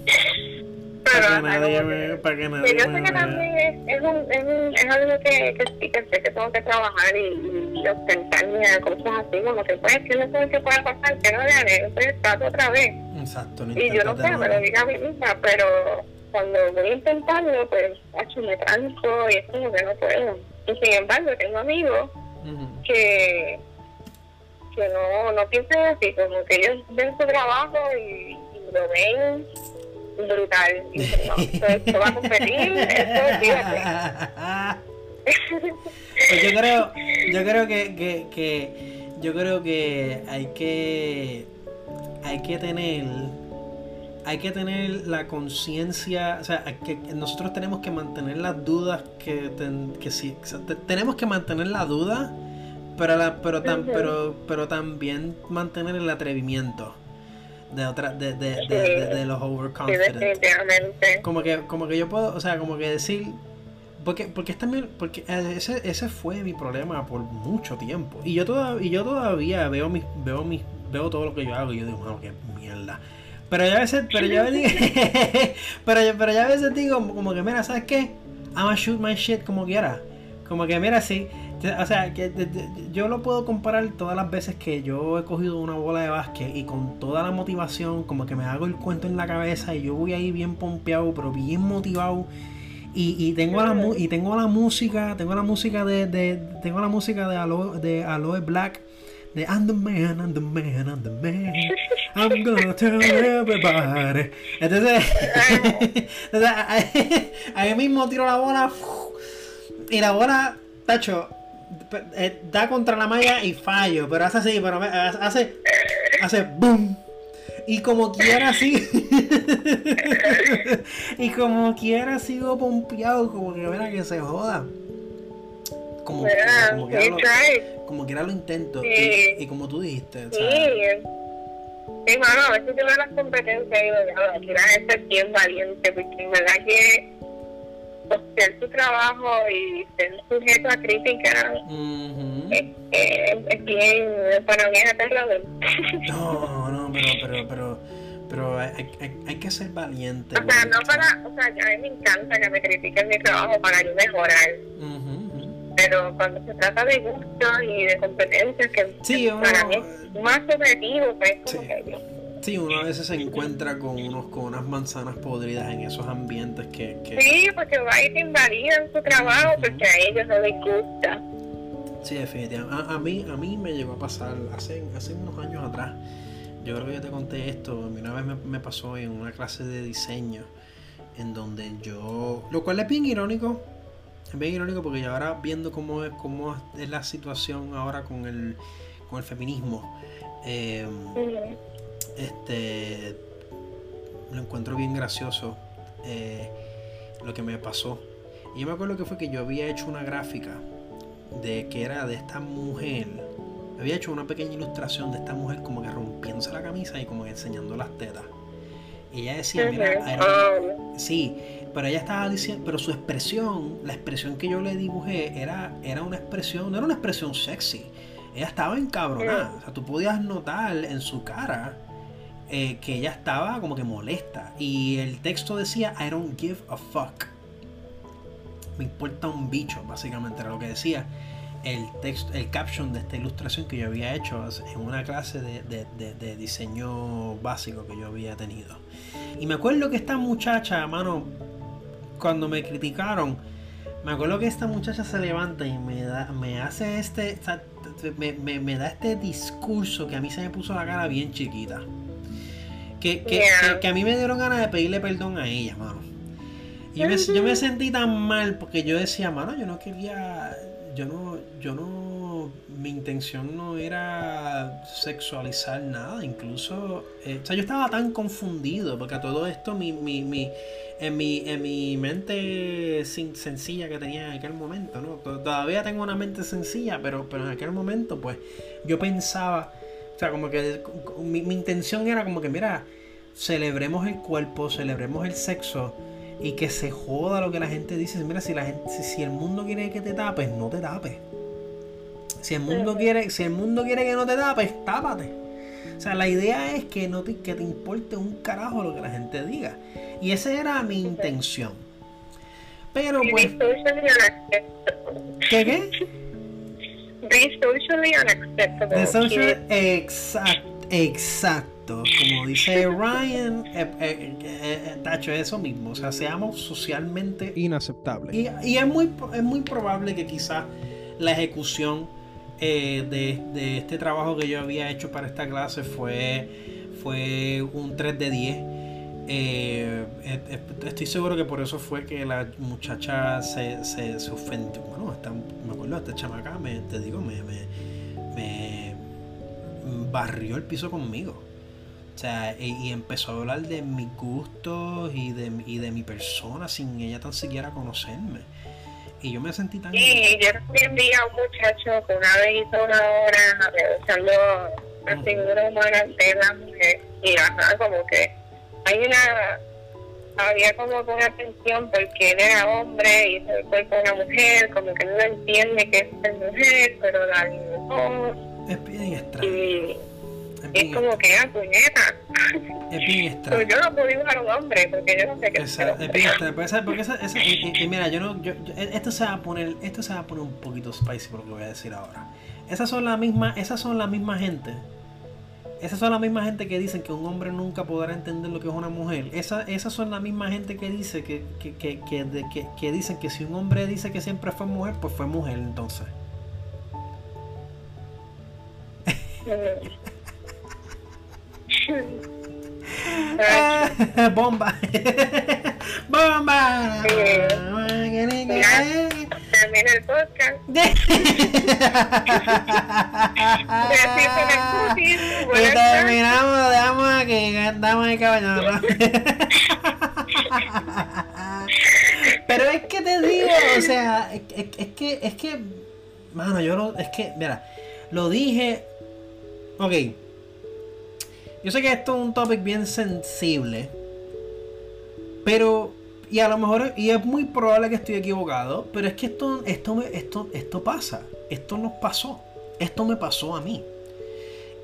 Pero, para que nadie me, para que nadie yo sé que también es, es, un, es, un, es algo que, que que sé que tengo que trabajar y, y ostentarme a cosas así, como que pues, que no sé qué puede pasar, que no le haré, entonces trato otra vez. Exacto, no Y yo no sé, me lo diga a mí misma, pero cuando voy a intentarlo, pues, hecho, me tranco y es como que no puedo. Y sin embargo, tengo amigos que, que no, no piensan así, como que ellos ven su trabajo y, y lo ven brutal. Y dicen, no, esto, va a competir, esto, fíjate. pues yo creo, yo creo que, que, que, yo creo que hay que, hay que tener, hay que tener la conciencia, o sea, que nosotros tenemos que mantener las dudas que, ten, que sí, o sea, te, tenemos que mantener la duda, pero, la, pero, tan, uh -huh. pero, pero también mantener el atrevimiento de otra de, de, Sí. de, de, de los overconfident. Sí, como que como que yo puedo o sea como que decir porque porque también porque eh, ese, ese fue mi problema por mucho tiempo y yo todavía y yo todavía veo mis veo mis veo todo lo que yo hago y yo digo mano qué mierda pero ya a veces pero ya pero yo- pero ya a veces digo como que mira sabes qué I'm gonna shoot my shit como quiera como que mira sí o sea, que de- de- yo lo puedo comparar todas las veces que yo he cogido una bola de básquet y con toda la motivación, como que me hago el cuento en la cabeza y yo voy ahí bien pompeado, pero bien motivado. Y, y tengo la y tengo la música, tengo la música de, de tengo la música de Aloe, de Aloe Black de I'm the man, I'm the man, I'm the man. I'm gonna tell everybody. Entonces, entonces, ahí- mismo tiro la bola y la bola, tacho, eh, da contra la malla y fallo, pero hace así, pero hace, hace boom. Y como quiera así. y como quiera sigo pompeado, como que mira que se joda. Como, We quiera lo, intento. Sí. Y, y como tú dijiste, Sí. sea, Sí, mano, a veces yo veo las competencias y digo, ya, aquí la gente es bien valiente, porque en verdad que hacer tu trabajo y ser sujeto a crítica es, es, es bien, para mí es aterrador. No, no, pero, pero, pero, pero hay, hay, hay que ser valiente. O sea, no para, o sea, a mí me encanta que me critiquen mi trabajo para yo mejorar. Pero cuando se trata de gustos y de competencias, que Sí, que para uno- mí es más subjetivo, pues como Sí. que Sí, uno a veces se encuentra con unos con unas manzanas podridas en esos ambientes que, que Sí, porque va y te invalidan su trabajo porque a ellos no les gusta. sí, definitivamente. A, a mí a mí me llegó a pasar hace hace unos años atrás. Yo creo que yo te conté esto. Una vez me, me pasó en una clase de diseño en donde yo, lo cual es bien irónico. Es bien irónico porque ahora viendo cómo es cómo es la situación ahora con el con el feminismo. eh, Ujú. este lo encuentro bien gracioso eh, lo que me pasó y yo me acuerdo que fue que yo había hecho una gráfica de que era de esta mujer había hecho una pequeña ilustración de esta mujer como que rompiéndose la camisa y como que enseñando las tetas y ella decía mira era- Ah, Sí, pero ella estaba diciendo, pero su expresión, la expresión que yo le dibujé era, era una expresión, no era una expresión sexy. Ella estaba encabronada. O sea, tú podías notar en su cara eh, que ella estaba como que molesta. Y el texto decía, I don't give a fuck. Me importa un bicho, básicamente era lo que decía el texto, el caption de esta ilustración que yo había hecho en una clase de, de- de- de diseño básico que yo había tenido. Y me acuerdo que esta muchacha, mano, cuando me criticaron, me acuerdo que esta muchacha se levanta y me da, me hace este, me, me- me da este discurso que a mí se me puso la cara bien chiquita. Que, que, Yeah. que- que a mí me dieron ganas de pedirle perdón a ella, mano. Y yo me, yo me sentí tan mal porque yo decía, mano, yo no quería, yo no, yo no, mi intención no era sexualizar nada, incluso, eh, o sea, yo estaba tan confundido, porque a todo esto mi, mi, mi, en, mi, en mi mente sencilla que tenía en aquel momento, ¿no? Todavía tengo una mente sencilla, pero, pero en aquel momento, pues, yo pensaba, o sea, como que mi, mi intención era como que, mira, celebremos el cuerpo, celebremos el sexo, y que se joda lo que la gente dice. Mira, si la gente, si, el mundo quiere que te tapes, no te tapes. Si el mundo quiere, si el mundo quiere que no te tapes, tápate. O sea, la idea es que no te, que te importe un carajo lo que la gente diga. Y esa era mi intención. Pero pues. ¿Qué qué? Be socially unacceptable. exacto, como dice Ryan, eh, eh, eh, Tacho, eso mismo, o sea, seamos socialmente inaceptables. Y, es, muy, es muy probable que quizás la ejecución de, este trabajo que yo había hecho para esta clase fue, fue un 3 de 10. estoy seguro que por eso fue que la muchacha se, se, ofendió. Bueno, me acuerdo, esta chamaca, me, te digo, me, me, me barrió el piso conmigo. O sea, y, empezó a hablar de mis gustos y de, y de mi persona sin ella tan siquiera conocerme. Y yo me sentí tan... Sí, yo también vi a un muchacho que una vez hizo una hora usando la figura humana de la mujer. Y ajá, como que hay una... Había como una tensión porque él era hombre y el cuerpo de una mujer, como que no entiende que es mujer, pero la dibujó. Es bien extraño. Es, como que ah, puñeta. Extraño. Pues yo no puedo dibujar a un hombre porque yo no sé qué. Porque, esa, esa, y, mira, yo no. Yo, esto, se va a poner, esto se va a poner un poquito spicy por lo que voy a decir ahora. Esas son la misma, esas son la misma gente. Esas son la misma gente que dicen que un hombre nunca podrá entender lo que es una mujer. Esa, esas son la misma gente que dice que, que, que, que, que dicen que si un hombre dice que siempre fue mujer, pues fue mujer entonces. Bomba. bomba. Termina el podcast. y terminamos, dejamos aquí, cantamos el caballo. Pero es que te digo, o sea, es, es, que, es que, mano, yo lo, es que, mira, lo dije, ok, yo sé que esto es un topic bien sensible. Pero. Y a lo mejor. Y es muy probable que estoy equivocado. Pero es que esto, esto, esto, esto pasa. Esto nos pasó. Esto me pasó a mí.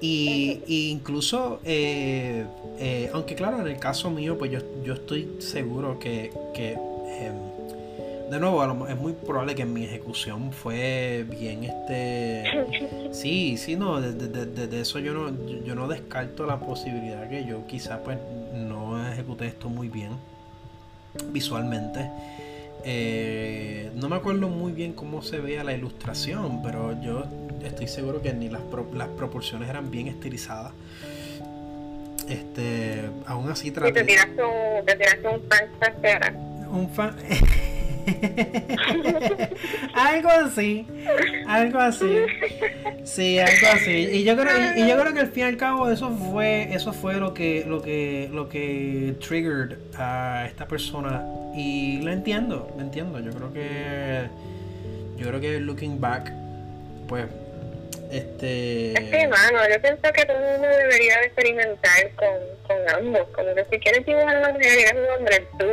Y, incluso, eh, eh, aunque claro, en el caso mío, pues yo, yo estoy seguro que, que em, de nuevo, es muy probable que mi ejecución fue bien este... Sí, sí, no, de, eso yo no, yo no descarto la posibilidad que yo quizás pues no ejecuté esto muy bien visualmente. Eh, no me acuerdo muy bien cómo se veía la ilustración, pero yo estoy seguro que ni las, las proporciones eran bien estilizadas. Este, aún así traté... te tiraste un, te tiraste un fan Un fan... algo así, algo así. Sí, algo así. Y yo creo, y, yo creo que al fin y al cabo eso fue, eso fue lo que, lo que, lo que triggered a esta persona. Y lo entiendo, lo entiendo. Yo creo que, yo creo que looking back, pues, este. Es que, mano, yo pienso que todo el mundo debería experimentar con, con ambos. Como que si quieres dibujar una mujer y eres un hombre, tú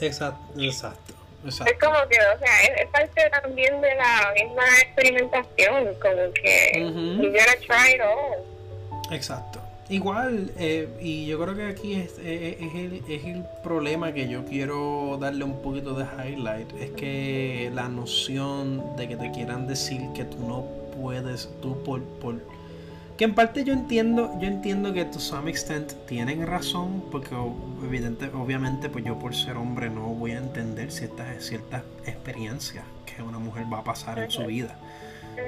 Exacto, exacto. Es como que, o sea, es, parte también de la misma experimentación, como que you gotta try it all. Exacto. Igual, eh, y yo creo que aquí es, es, el, es el problema que yo quiero darle un poquito de highlight, es que la noción de que te quieran decir que tú no puedes, tú por, por que en parte yo entiendo, yo entiendo que to some extent tienen razón, porque evidente, obviamente pues yo por ser hombre no voy a entender ciertas, ciertas experiencias que una mujer va a pasar en su vida.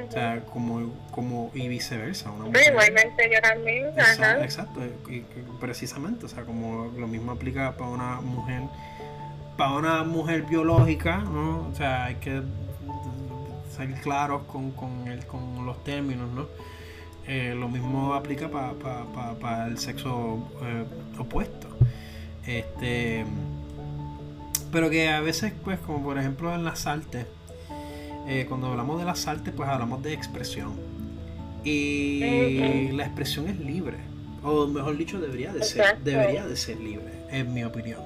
O sea, como, como y viceversa. Una mujer, igualmente yo también. Exacto, precisamente. O sea, como lo mismo aplica para una mujer, para una mujer biológica, ¿no? O sea, hay que ser claros con, con, el, con los términos, ¿no? Eh, lo mismo aplica para el sexo eh, opuesto. Este, pero que a veces, pues, como por ejemplo en las artes, eh, cuando hablamos de las artes, pues hablamos de expresión. Y la expresión es libre, o mejor dicho, debería de ser, debería de ser libre, en mi opinión.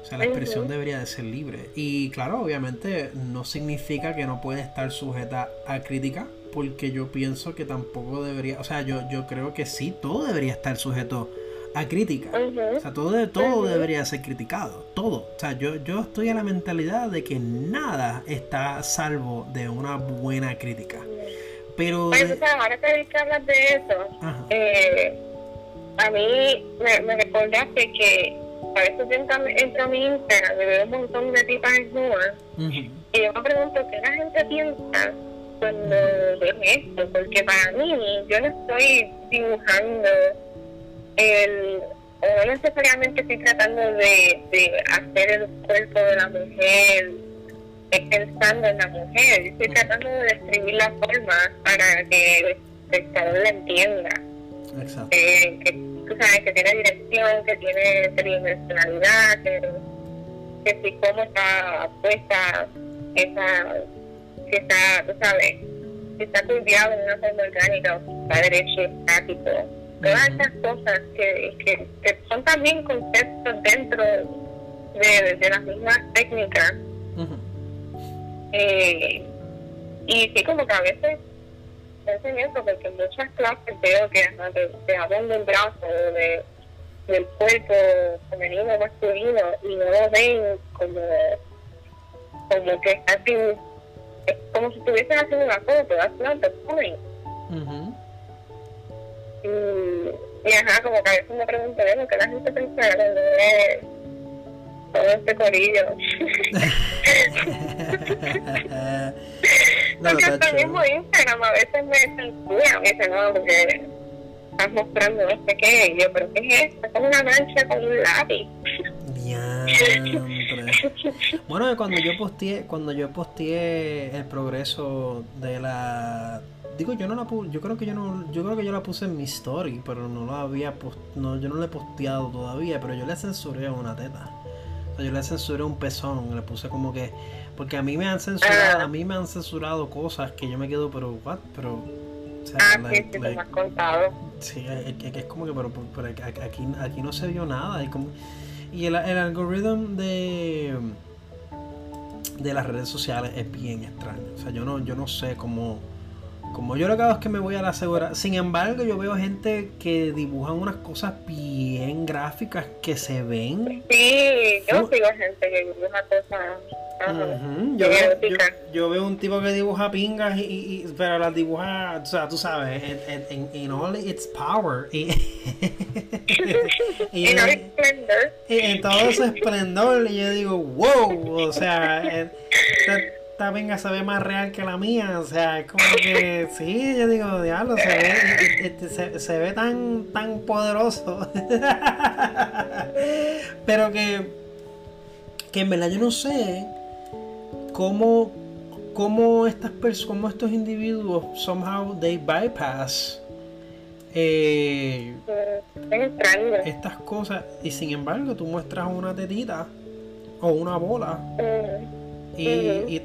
O sea, la expresión debería de ser libre. Y claro, obviamente no significa que no puede estar sujeta a crítica, porque yo pienso que tampoco debería, o sea, yo, yo creo que sí, todo debería estar sujeto a crítica. O sea, todo, todo debería ser criticado, todo. O sea, yo, yo estoy en la mentalidad de que nada está salvo de una buena crítica. Pero... Pues, ahora que hablas de eso, eh, a mí me, me recordaste que a veces entro a mi Instagram y veo un montón de tipas en y yo me pregunto qué la gente piensa cuando ves esto, porque para mí yo no estoy dibujando el, o no necesariamente estoy tratando de, de hacer el cuerpo de la mujer pensando en la mujer, estoy tratando de describir la forma para que el espectador la entienda. Exacto. Eh, que tú sabes que tiene dirección, que tiene tridimensionalidad, que, que si cómo está puesta esa, que está, tú sabes, que está curviado en una forma orgánica, está derecho, estático todas esas cosas que, que, son también conceptos dentro de, de las mismas técnicas. eh, y sí, como que a veces hacen eso, porque en muchas clases veo que te, hablan del brazo, de, del cuerpo femenino, masculino, y no lo ven como, como que está es como si estuviesen haciendo una foto, that's not the point. Y, y ajá, como que a veces me pregunto, ¿no? ¿qué la gente piensa cuando ve todo este corillo? no, porque hasta mismo Instagram a veces me censura, me dicen, no, porque estás mostrando no sé qué, y yo, pero ¿qué es esto? Es como una mancha con un lápiz. bueno, cuando yo posteé, cuando yo posteé el progreso de la digo yo no la yo creo que yo no yo creo que yo la puse en mi story pero no la había no yo no la he posteado todavía pero yo le censuré una teta o sea, yo le censuré un pezón le puse como que porque a mí me han censurado a mí me han censurado cosas que yo me quedo pero what pero o sea, ah, sí, sí, me has contado. Sí, es, es, como que, pero, pero, aquí, aquí no se vio nada. Y, como, y el, el algoritmo de, de las redes sociales es bien extraño. O sea, yo no, yo no sé cómo como yo lo que hago es que me voy a la segura. Sin embargo, yo veo gente que dibujan unas cosas bien gráficas que se ven. Sí, yo sigo gente que dibuja cosas. yo, veo, yo, veo, un tipo que dibuja pingas y, y, pero las dibuja, o sea, tú sabes, en, en, all its power. Y, y, en, en todo ese esplendor, y yo digo, wow, o sea, esta venga se ve más real que la mía. O sea, es como que sí, yo digo, diablo, se ve, este, se, se ve tan, tan poderoso. Pero que, que en verdad yo no sé cómo, cómo estas personas, cómo estos individuos somehow they bypass eh, estas cosas y sin embargo tú muestras una tetita o una bola te, y, y,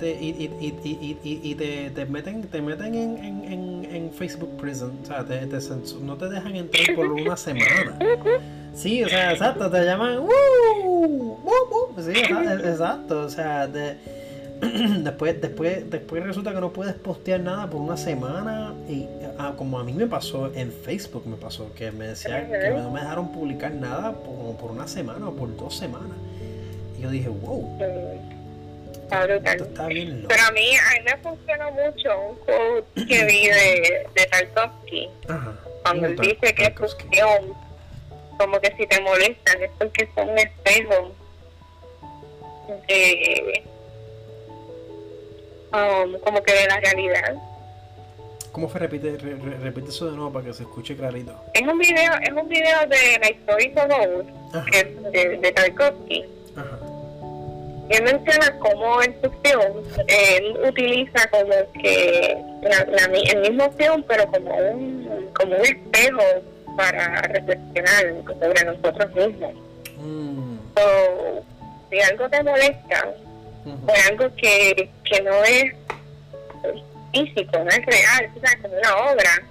y, te, te, meten, te meten en, en, en, Facebook Prison, o sea, te, no te dejan entrar por una semana. Sí, o sea, exacto, te llaman, ¡Woo! Sí, exacto, o sea, después, después, después resulta que no puedes postear nada por una semana y ah, como a mí me pasó en Facebook me pasó que me decían que no me dejaron publicar nada por, por una semana o por dos semanas. Y yo dije wow pero a mí, a mí me funcionó mucho un quote que vi de, de Tarkovsky. Cuando él dice que es cuestión, como que si te molestan, es porque son un espejo de, um, como que de la realidad. ¿Cómo fue? Repite, repite eso de nuevo para que se escuche clarito. Es un video, es un video de la historia de, de, de Tarkovsky. Ajá él menciona cómo en su film él utiliza como que el mismo film pero como un como un espejo para reflexionar sobre nosotros mismos. Mm. si algo te molesta o algo que, que no es físico no es real es como una obra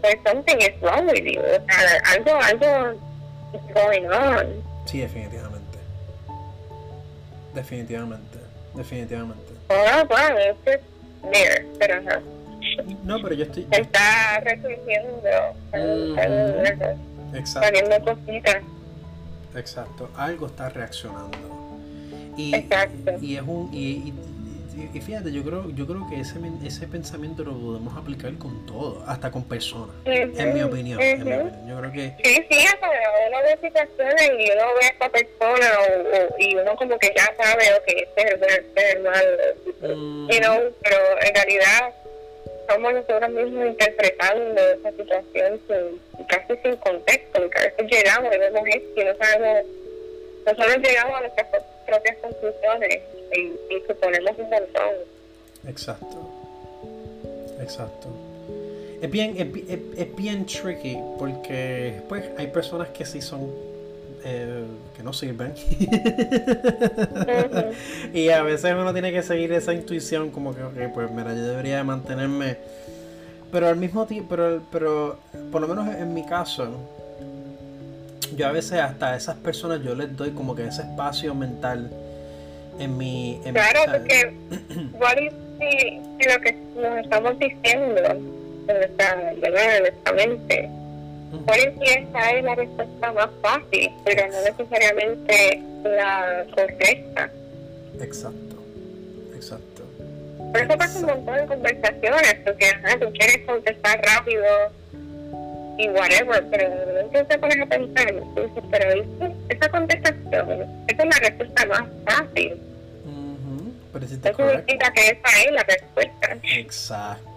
pues something is wrong with you. O sea, algo algo is going on. Sí definitivamente Definitivamente, definitivamente. Ah, bueno, es mira, pero no. No, pero yo estoy. Está resurgiendo. Exacto. cositas. Exacto, algo está reaccionando. Y, Exacto. y es un. y y, fíjate, yo creo, yo creo que ese, ese pensamiento lo podemos aplicar con todo, hasta con personas, en mi opinión. Yo creo que... Sí, sí, hasta uno ve situaciones y uno ve a esta persona o, y uno como que ya sabe, que este es el, este es el mal, mm. pero en realidad somos nosotros mismos interpretando esa situación casi sin contexto, porque a veces llegamos y vemos esto y no sabemos, nosotros llegamos a nuestras propias conclusiones y, y suponemos un montón. Exacto. Exacto. Es bien, es, es, bien tricky porque pues hay personas que sí son eh, que no sirven y a veces uno tiene que seguir esa intuición como que ok pues mira yo debería mantenerme pero al mismo tiempo pero, pero por lo menos en mi caso yo a veces hasta a esas personas yo les doy como que ese espacio mental en mi... En claro, porque si, lo que nos estamos diciendo en nuestra, en nuestra mente, por esa es la respuesta más fácil, pero no necesariamente la correcta. Exacto, exacto. Por eso pasa un montón de conversaciones, porque tú quieres contestar rápido y whatever, pero entonces te pones a pensar, entonces, pero esa contestación, esa es la respuesta más fácil. Pero si te significa que esa es la respuesta. Exacto.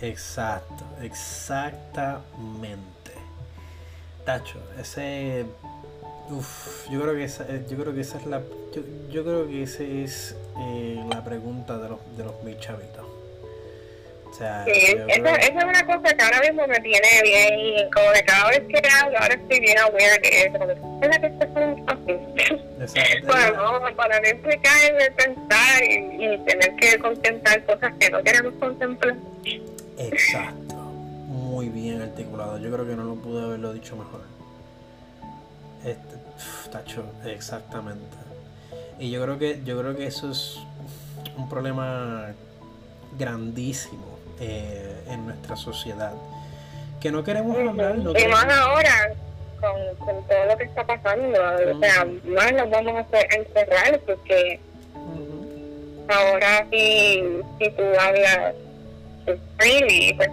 Exacto, exactamente. Tacho, ese Uf, yo creo que esa, yo creo que esa es la yo, yo creo que esa es eh, la pregunta de los de los mis chavitos sí, esa, es una cosa que ahora mismo me tiene bien, como de cada vez que hablo, ahora estoy bien aware de eso, como que es que muy fácil. bueno, para no explicar de pensar y, y, tener que contemplar cosas que no queremos contemplar. Exacto, muy bien articulado, yo creo que no lo pude haberlo dicho mejor. Este, tacho, exactamente. Y yo creo que, yo creo que eso es un problema grandísimo eh, en nuestra sociedad. Que no queremos hablar. No y más ahora, con, con, todo lo que está pasando, o sea, más nos vamos a hacer encerrar porque ahora si, si tú hablas freely, pues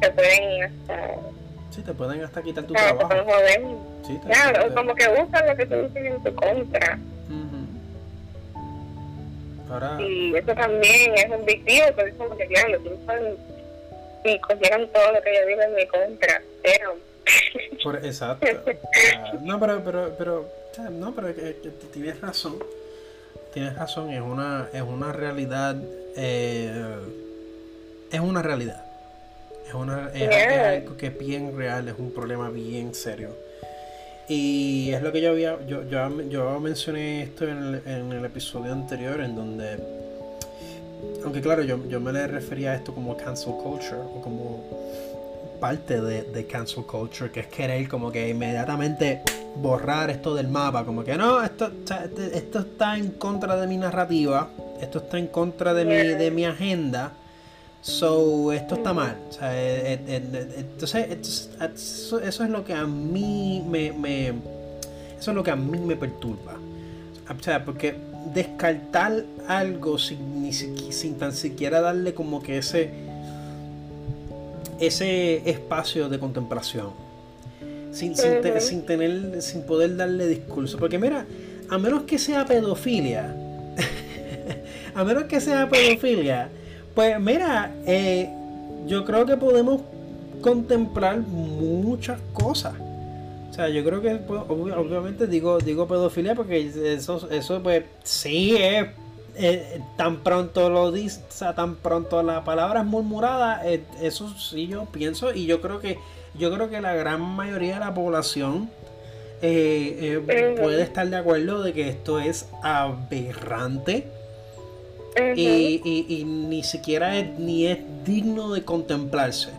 te pueden hasta. Sí, te pueden hasta quitar tu trabajo. Sí, claro, como que usan lo que tú dices en tu contra. Y eso también es un big deal, por eso que ya lo usan y cogieron todo lo que yo digo en mi contra, pero... Por, exacto. Ah, no, pero, pero, pero, no, pero tienes razón. Tienes razón, es una, es una realidad, eh, es una realidad. Es, una, es algo que es bien real, es un problema bien serio. Y es lo que yo había, yo, yo, yo mencioné esto en el, en el, episodio anterior, en donde, aunque claro, yo, yo me le refería a esto como cancel culture, o como parte de, de cancel culture, que es querer como que inmediatamente borrar esto del mapa, como que no, esto, esto está en contra de mi narrativa, esto está en contra de mi, de mi agenda So, esto está mal. O sea, eh, eh, eh, entonces, eso, es lo que a mí me, me, Eso es lo que a mí me perturba. O sea, porque descartar algo sin, ni, sin tan siquiera darle como que ese. Ese espacio de contemplación. Sin, sin, sin tener. Sin poder darle discurso. Porque mira, a menos que sea pedofilia. a menos que sea pedofilia pues mira, eh, yo creo que podemos contemplar muchas cosas. O sea, yo creo que pues, obviamente digo digo pedofilia porque eso eso pues sí es eh, tan pronto lo dice, o sea, tan pronto la palabra es murmurada, eh, eso sí yo pienso y yo creo que yo creo que la gran mayoría de la población eh, puede estar de acuerdo de que esto es aberrante y, ni siquiera es, ni es digno de contemplarse.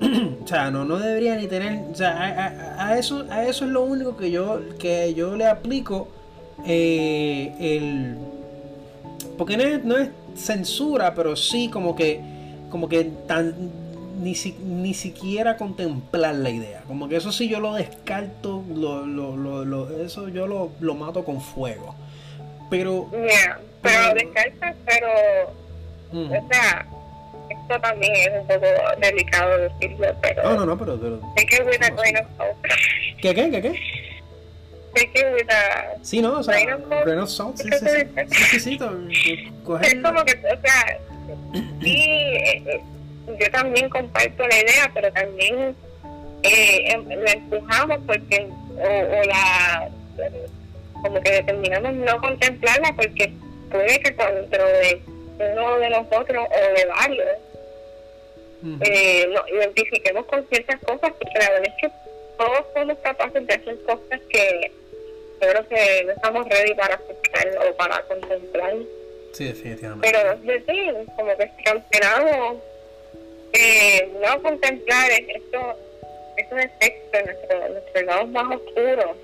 o sea, no, no debería ni tener, o sea, a, eso, a eso es lo único que yo, que yo le aplico el porque no es, censura, pero sí como que, como que tan, ni, ni siquiera contemplar la idea. Como que eso sí yo lo descarto, lo, lo, lo, eso yo lo, lo, mato con fuego. Pero... pero lo descartas, pero... Mm. O sea, esto también es un poco delicado decirlo, pero... No, no, no, pero... pero ¿Qué, qué, qué? qué? Sí, no, o sea, Grain of Salt, sí, sí, sí, sí, sí, Es como que, o sea, sí, eh, eh, yo también comparto la idea, pero también eh, em, la empujamos porque, o, o la, como que determinamos no contemplarla porque puede que dentro de uno de nosotros o de varios eh, nos identifiquemos con ciertas cosas porque la verdad es que todos somos capaces de hacer cosas que yo creo que no estamos ready para aceptar o para contemplar. Sí, definitivamente. Pero es decir, como que cancelado eh, no contemplar esto, estos efectos, nuestro, nuestros lados más oscuros.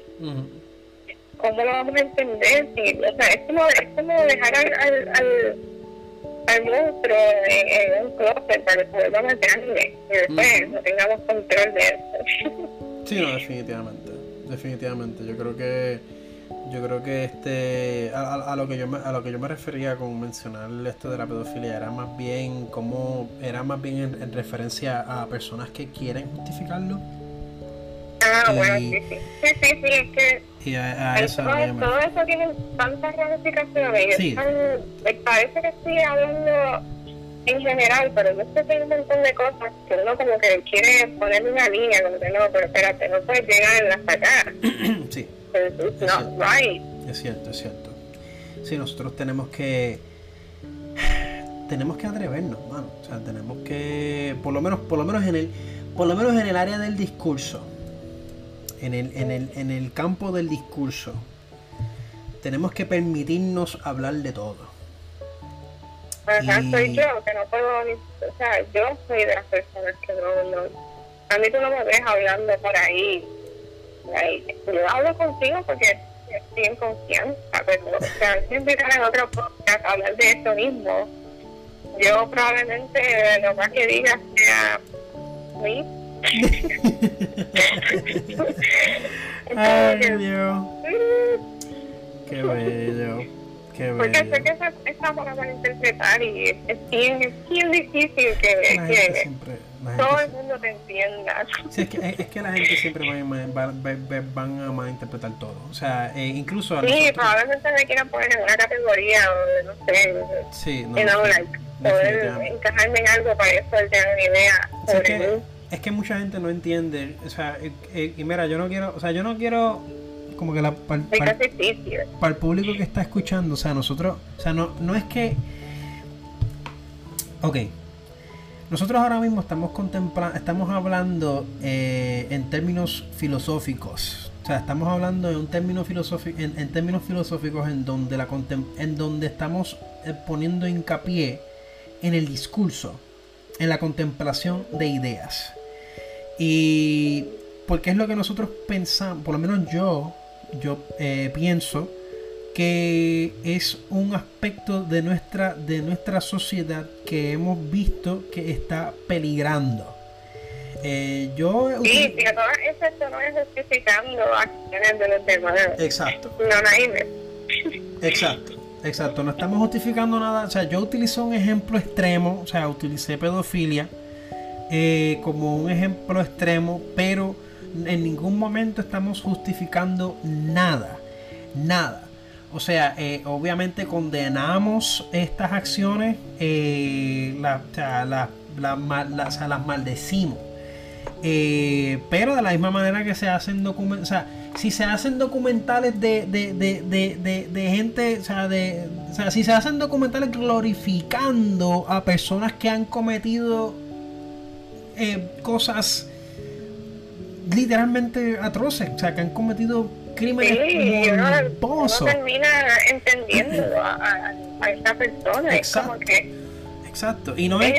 ¿Cómo lo vamos a entender? Sí, o sea, es como, es como dejar al, al, al, al monstruo en, un closet para poder grande y después no tengamos control de eso. sí, no, definitivamente definitivamente. Yo creo que yo creo que este a, lo que yo me, a lo que yo me refería con mencionar esto de la pedofilia era más bien como era más bien en, referencia a personas que quieren justificarlo. Ah, bueno, sí, sí. Sí, sí, sí, es que y a, eso todo, todo, eso tiene tantas ramificaciones. Sí. me parece que estoy hablando en general, pero yo sé que hay un montón de cosas que uno como que quiere poner una línea, como que no, pero espérate, no puedes llegar hasta acá. sí. no, right. Es cierto, es cierto. Sí, nosotros tenemos que tenemos que atrevernos, mano. O sea, tenemos que por lo menos por lo menos en el por lo menos en el área del discurso. En el, en el, en el campo del discurso. Tenemos que permitirnos hablar de todo Ajá, soy yo, que no puedo ni, o sea, yo soy de las personas que no, no, a mí tú no me ves hablando por ahí, yo hablo contigo porque estoy en confianza, pero, o sea, si invitar en otro podcast a hablar de esto mismo, yo probablemente lo más que diga sea, ¿sí? Ay, Dios. Qué bello. Porque sé que esa, esa para interpretar y es, es, bien, es bien difícil que, que siempre, todo el mundo te entienda. Sí, es que, es que la gente siempre va, van a malinterpretar todo. O sea, eh, incluso a Sí, nosotros... probablemente me quieran poner en una categoría o no sé. Sí, no, en sí, poder encajarme en algo para eso tener una idea sobre que, Es que mucha gente no entiende. O sea, eh, eh, y mira, yo no quiero, o sea, yo no quiero como que la, para, el público que está escuchando, o sea, nosotros, o sea, no, no es que, ok, nosotros ahora mismo estamos contemplando, estamos hablando eh, en términos filosóficos, o sea, estamos hablando en un término filosófico, en, términos filosóficos en donde la en donde estamos poniendo hincapié en el discurso, en la contemplación de ideas. Y porque es lo que nosotros pensamos, por lo menos yo yo eh, pienso que es un aspecto de nuestra, de nuestra sociedad que hemos visto que está peligrando. Eh, yo sí, pero eso no es justificando acciones de los demás. Exacto. No, Exacto. Exacto, no estamos justificando nada. O sea, yo utilicé un ejemplo extremo, o sea, utilicé pedofilia eh, como un ejemplo extremo, pero en ningún momento estamos justificando nada, nada. O sea, eh, obviamente condenamos estas acciones, eh, la, sea, las maldecimos. Eh, pero de la misma manera que se hacen documentales, o sea, si se hacen documentales de, de, de, de, gente, o sea, o sea, si se hacen documentales glorificando a personas que han cometido eh, cosas literalmente atroces, o sea, que han cometido crímenes sí, uno, termina entendiendo a, a, esa persona. Exacto. que Exacto. Y no es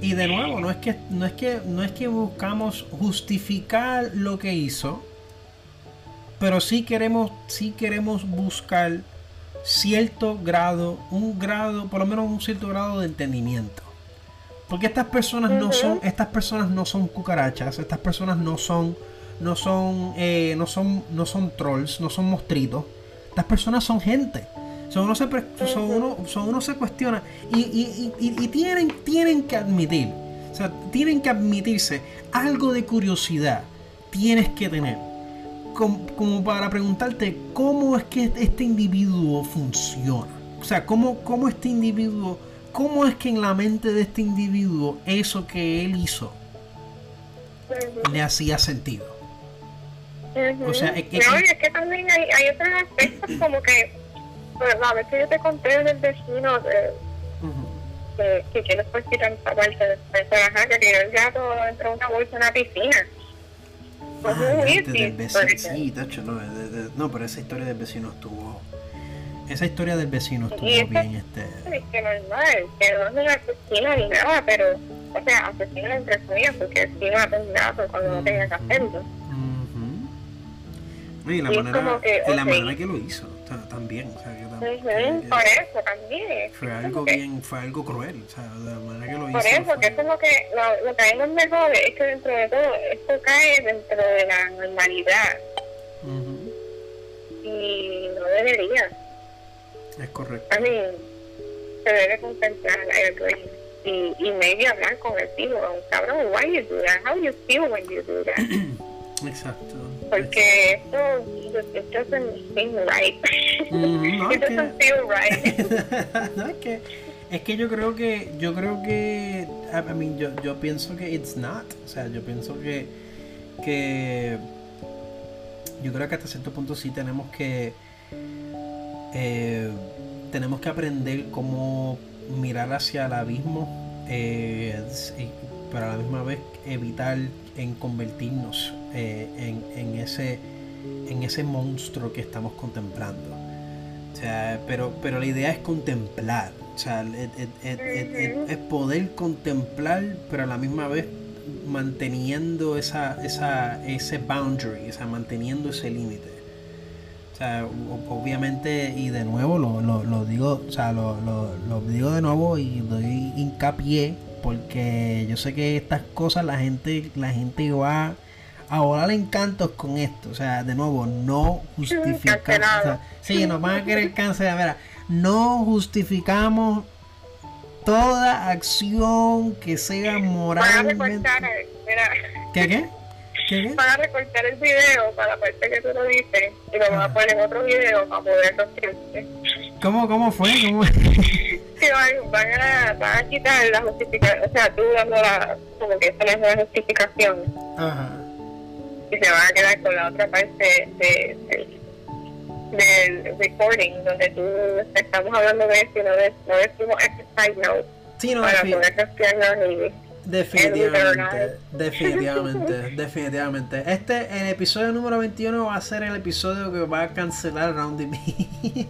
y de nuevo, no es que no es que no es que buscamos justificar lo que hizo, pero sí queremos sí queremos buscar cierto grado, un grado, por lo menos un cierto grado de entendimiento. Porque estas personas no son estas personas no son cucarachas, estas personas no son no son eh, no son no son trolls, no son mostritos. Estas personas son gente son uno, se, son uno, se cuestiona y, tienen, tienen que admitir, o sea, tienen que admitirse algo de curiosidad, tienes que tener. Como, para preguntarte cómo es que este individuo funciona. O sea, cómo, cómo este individuo, cómo es que en la mente de este individuo eso que él hizo le hacía sentido. O sea, es que, es que también hay, hay otros aspectos como que pues, a ver que yo te conté del vecino de, que, que, que después tirar esa parte de ajá, que tiró el gato dentro de una bolsa en una piscina. Pues ah, muy del vecino, sí, tacho, no, no, pero esa historia del vecino estuvo. Esa historia del vecino estuvo bien, este. Es que normal, que no es una asesina ni nada, pero, o sea, asesina entre comillas, porque sí un gato cuando no tenía que hacerlo. Y la, manera, que, y la manera que lo hizo también. O sea, que también, por eso también. Fue algo bien, fue algo cruel, o sea, de la manera que lo hizo. Por eso, que eso es lo que, lo, lo que a mí me jode, es que dentro de todo, esto cae dentro de la normalidad. Y no debería. Es correcto. A mí, se debe contemplar algo y, y maybe hablar con el tipo, cabrón, why you do that? How you feel when you do that? Exacto. Porque esto it doesn't seem right. no, it doesn't feel right. no, es que es que yo creo que yo creo que I mean, yo, yo pienso que it's not, o sea, yo pienso que que yo creo que hasta cierto punto sí tenemos que eh, tenemos que aprender cómo mirar hacia el abismo eh, pero a la misma vez evitar en convertirnos eh, en, ese, en ese monstruo que estamos contemplando. O sea, pero, pero la idea es contemplar, o sea, es, poder contemplar, pero a la misma vez manteniendo esa, esa, ese boundary, o sea, manteniendo ese límite. O sea, obviamente, y de nuevo lo, lo, digo, o sea, lo, lo, digo de nuevo y doy hincapié porque yo sé que estas cosas la gente, la gente va a volar encantos con esto. O sea, de nuevo, no justificamos. sí, nos van a querer cancelar. Mira, no justificamos toda acción que sea moralmente. ¿Qué qué? ¿Qué, qué? Van a recortar el video para la parte que tú lo dices y lo van a poner en otro video para poder ¿Cómo, cómo fue? ¿Cómo? van, van, a, van a quitar la justificación, o sea, tú dando la, como que esa es la justificación. Ajá. Y se van a quedar con la otra parte de, del recording, donde tú estamos hablando de eso y no, de, no decimos exercise note. Sí, no, para poder gestionar y Definitivamente, definitivamente, definitivamente. Este, el episodio número 21 va a ser el episodio que va a cancelar Round the Sí,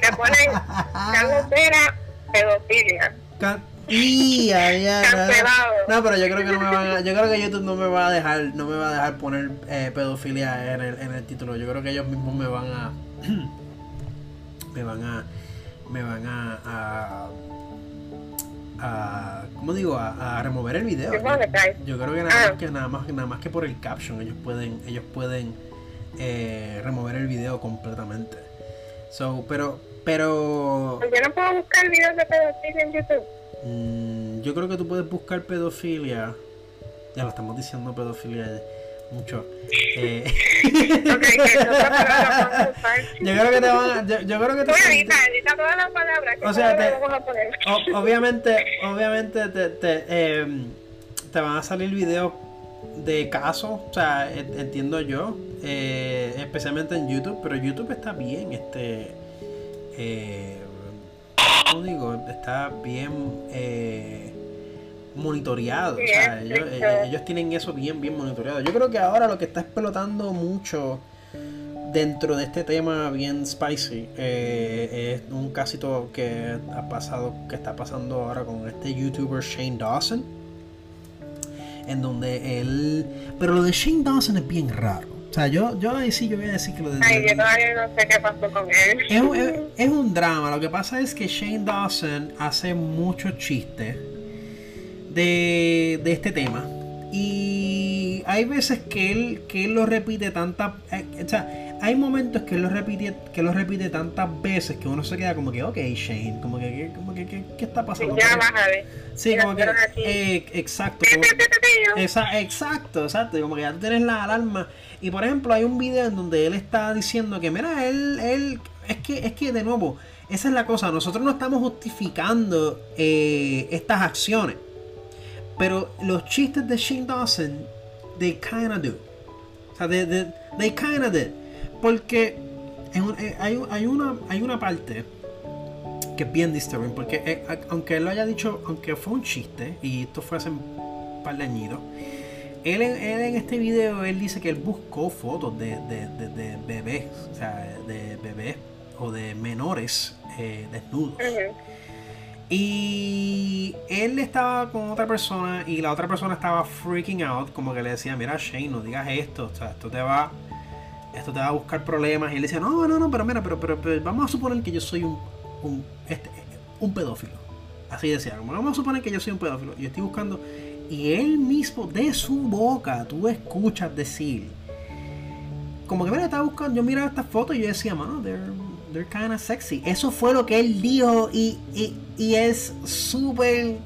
te ponen Carlos Vera, pedofilia. y ya, Cancelado. No, pero yo creo que no me van a, yo creo que YouTube no me va a dejar, no me va a dejar poner eh, pedofilia en el, en el título. Yo creo que ellos mismos me van a, me van a, me van a, a a ¿cómo digo? A, remover el video. Yo, creo que nada, más que nada más nada más que por el caption ellos pueden ellos pueden eh, remover el video completamente. So, pero pero yo no puedo buscar videos de pedofilia en YouTube. Mm, yo creo que tú puedes buscar pedofilia. Ya lo estamos diciendo pedofilia mucho. Eh, okay, yo creo que te van a. Yo, yo creo que te. Voy a editar, editar todas las palabras. Que o sea, te, vamos a poner. obviamente, obviamente te, te, eh, te van a salir videos de caso, o sea, entiendo yo, eh, especialmente en YouTube, pero YouTube está bien, este, eh, ¿cómo digo? Está bien eh, monitoreado, o sea, ellos, ellos, tienen eso bien, bien monitoreado. Yo creo que ahora lo que está explotando mucho dentro de este tema bien spicy es un casito que ha pasado, que está pasando ahora con este youtuber Shane Dawson en donde él... Pero lo de Shane Dawson es bien raro. O sea, yo, yo ahí sí yo voy a decir que lo de... Ay, yo todavía no sé qué pasó con él. Es, un drama. Lo que pasa es que Shane Dawson hace muchos chistes de, de este tema. Y hay veces que él, que él lo repite tantas... Eh, o sea, hay momentos que lo repite que lo repite tantas veces que uno se queda como que ok Shane como que como que ¿qué, está pasando ya sí como que eh, exacto exacto exacto como que ya tienes la alarma. Y por ejemplo hay un video en donde él está diciendo que mira él él es que es que de nuevo esa es la cosa nosotros no estamos justificando eh, estas acciones pero los chistes de Shane Dawson they kinda do o sea they, they, they kinda did porque eh, hay, una, hay una parte que es bien disturbing. Porque eh, aunque él lo haya dicho, aunque fue un chiste, y esto fue hace un par de añitos, él, en este video él dice que él buscó fotos de, bebés, o sea, de bebés o de menores eh, desnudos. Y él estaba con otra persona y la otra persona estaba freaking out, como que le decía, mira Shane, no digas esto, o sea, esto te va esto te va a buscar problemas. Y él decía, no, no, no, pero mira, pero, pero, vamos a suponer que yo soy un, un, este, un pedófilo. Así decía, vamos a suponer que yo soy un pedófilo. Y estoy buscando. Y él mismo, de su boca, tú escuchas decir. Como que mira, estaba buscando. Yo miraba estas fotos y yo decía, mano, they're, they're kind of sexy. Eso fue lo que él dijo. Y, y, y es súper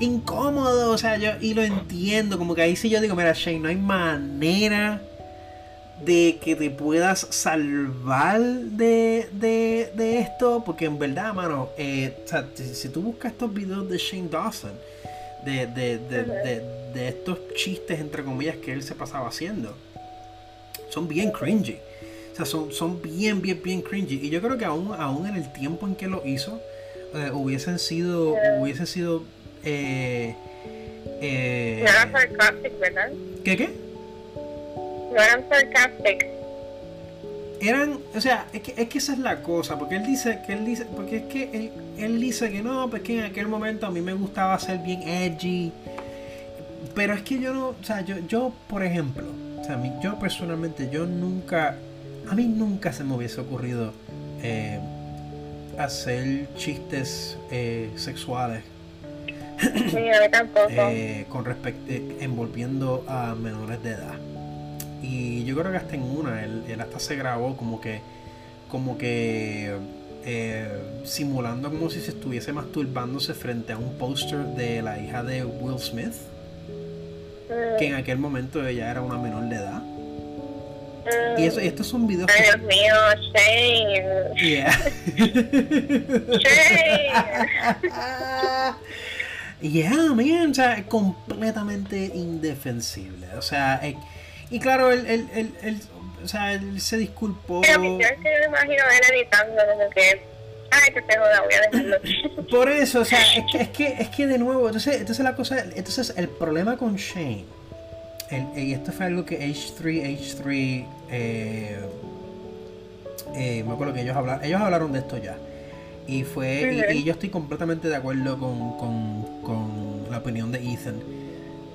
incómodo. O sea, yo. Y lo entiendo. Como que ahí sí yo digo, mira, Shane, no hay manera de que te puedas salvar de, de, esto, porque en verdad, mano, eh, si, tú buscas estos videos de Shane Dawson, de, de, estos chistes, entre comillas, que él se pasaba haciendo, son bien cringy. O sea, son, son bien, bien, bien cringy. Y yo creo que aún, aún en el tiempo en que lo hizo, eh, hubiesen sido, hubiesen sido, eh, eh, ¿verdad? ¿Qué qué? No eran sarcastic. Eran, o sea, es que, es que esa es la cosa, porque él dice, que él dice, porque es que él, él dice que no, pues que en aquel momento a mí me gustaba ser bien edgy, pero es que yo no, o sea, yo, yo por ejemplo, o sea, yo personalmente, yo nunca, a mí nunca se me hubiese ocurrido eh, hacer chistes eh, sexuales Sí, tampoco. Eh, con respecto envolviendo a menores de edad y yo creo que hasta en una, él, hasta se grabó como que, como que simulando como si se estuviese masturbándose frente a un póster de la hija de Will Smith, que en aquel momento ella era una menor de edad. Y eso, estos son videos. Ay, Dios mío, Shane. Yeah. Shane. yeah, man, o sea, completamente indefensible. O sea, y claro, él, él, él, él, o sea, él se disculpó. Pero yo es que me imagino él editando como que, ay, te joda, voy a dejarlo. Por eso, o sea, es que, es que, es que de nuevo, entonces, entonces la cosa, entonces el problema con Shane, el, y esto fue algo que H3, H3, eh, eh, me acuerdo que ellos hablaron, ellos hablaron de esto ya. Y fue, y, yo estoy completamente de acuerdo con, con, con la opinión de Ethan.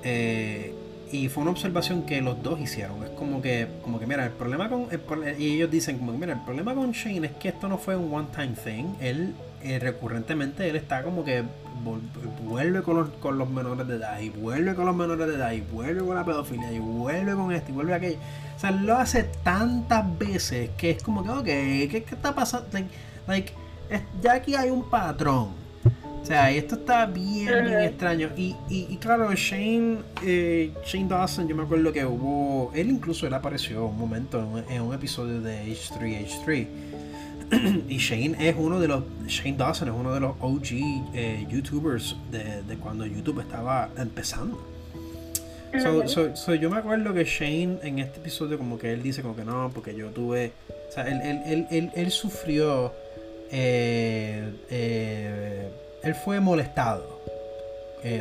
Eh, y fue una observación que los dos hicieron. Es como que, como que mira, el problema con. y ellos dicen, como que, mira, el problema con Shane es que esto no fue un one-time thing. Él, eh, recurrentemente, él está como que vuelve con los, con los menores de edad, y vuelve con los menores de edad, y vuelve con la pedofilia, y vuelve con esto, y vuelve aquello. O sea, lo hace tantas veces que es como que, ok, ¿qué, qué está pasando? Like, ya aquí hay un patrón. O sea, esto está bien, bien extraño. Y, y, claro, Shane, eh, Shane Dawson, yo me acuerdo que hubo. Él incluso él apareció un momento en, un episodio de H3H3. y Shane es uno de los. Shane Dawson es uno de los OG eh, YouTubers de, de, cuando YouTube estaba empezando. yo me acuerdo que Shane en este episodio como que él dice como que no, porque yo tuve... O sea, él, sufrió... Eh, eh, él fue molestado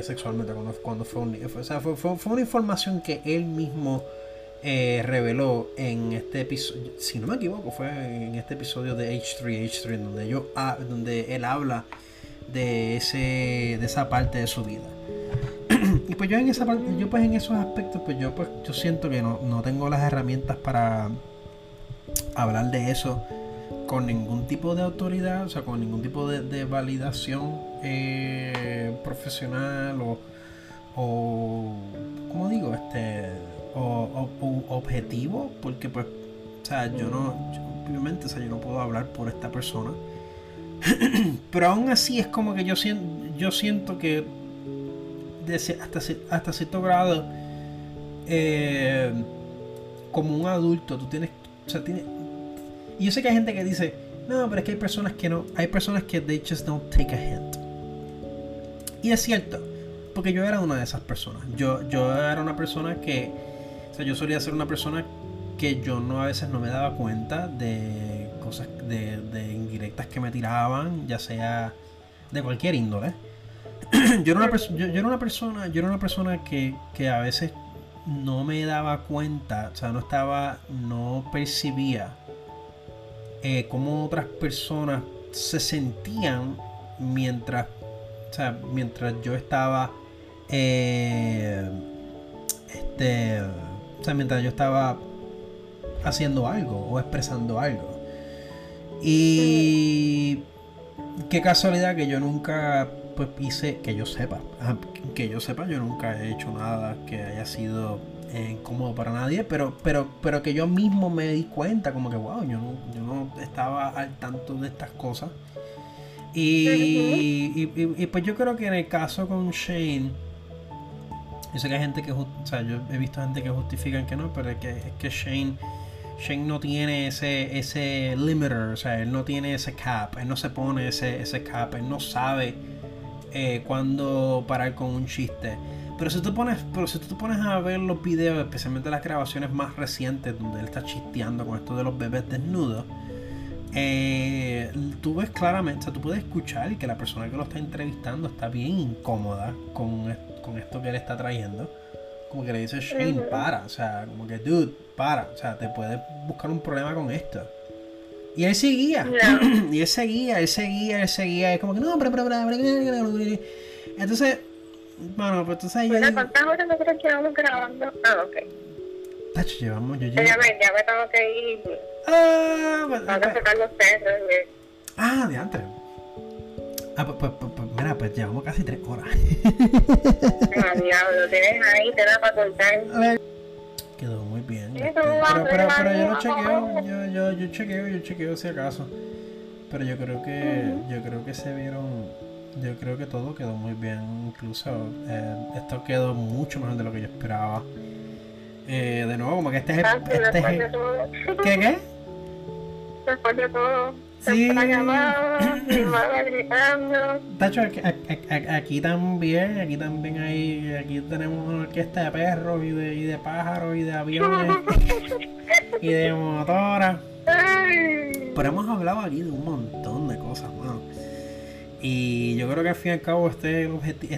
sexualmente cuando, cuando fue un O sea, fue, fue, una información que él mismo reveló en este episodio. Si no me equivoco, fue en este episodio de H3, H3, donde, yo, donde él habla de, ese, de esa parte de su vida. y pues yo en esa yo pues en esos aspectos, pues yo pues yo siento que no, tengo las herramientas para hablar de eso con ningún tipo de autoridad, o sea, con ningún tipo de, validación eh, profesional o, o, ¿cómo digo? Este, o, objetivo, porque pues, o sea, yo no, obviamente, o sea, yo no puedo hablar por esta persona, pero aún así es como que yo siento, yo siento que hasta, hasta cierto grado, eh, como un adulto, tú tienes, o sea, tienes, y yo sé que hay gente que dice, no, pero es que hay personas que no, hay personas que they just don't take a hint. Y es cierto, porque yo era una de esas personas. Yo, yo era una persona que, o sea, yo solía ser una persona que yo no a veces no me daba cuenta de cosas, de, de indirectas que me tiraban, ya sea de cualquier índole. yo, era una yo, era una persona, yo era una persona que, a veces no me daba cuenta, o sea, no estaba, no percibía eh, cómo otras personas se sentían mientras, o sea, mientras yo estaba, eh, este, o sea, mientras yo estaba haciendo algo o expresando algo. Y qué casualidad que yo nunca pues hice, que yo sepa, que yo sepa, yo nunca he hecho nada que haya sido incómodo para nadie, pero, pero, pero que yo mismo me di cuenta, como que wow, yo no, yo no estaba al tanto de estas cosas. Y, y, pues yo creo que en el caso con Shane, yo sé que hay gente que, o sea, yo he visto gente que justifican que no, pero es que, es que Shane, Shane no tiene ese, ese limiter, o sea, él no tiene ese cap, él no se pone ese, ese cap, él no sabe eh, cuando parar con un chiste. Pero si, tú pones, pero si tú te pones a ver los videos, especialmente las grabaciones más recientes donde él está chisteando con esto de los bebés desnudos, eh, tú ves claramente, o sea, tú puedes escuchar que la persona que lo está entrevistando está bien incómoda con, con esto que él está trayendo. Como que le dice, Shane, para, o sea, como que, dude, para, o sea, te puedes buscar un problema con esto. Y él seguía. y él seguía, él seguía, él seguía. Y como que no, pero, pero, pero, Entonces, bueno, pues entonces ahí. ¿Cuántas horas nosotros llevamos grabando? Ah, ok. Tacho, llevamos, yo llevo. Ya me, ya me tengo que ir. Ah, pues. Vamos a pues, sacar los perros. Ah, de antes. Ah, pues, pues, pues, llevamos casi tres horas. ah, diablo, tienes ahí, para ver. Quedó muy bien. Pero, pero, pero, yo lo chequeo, yo, yo, yo chequeo, yo chequeo si acaso. Pero yo creo que, yo creo que se vieron, yo creo que todo quedó muy bien. Incluso eh, esto quedó mucho mejor de lo que yo esperaba. Eh, de nuevo, como que este es el, este es el, ¿qué qué? Después de todo Sí. Tacho, aquí, aquí, también, aquí también hay, aquí tenemos una orquesta de perros y de, y de pájaros y de aviones y de motoras. Pero hemos hablado aquí de un montón de cosas, mano. Y yo creo que al fin y al cabo este es el objetivo.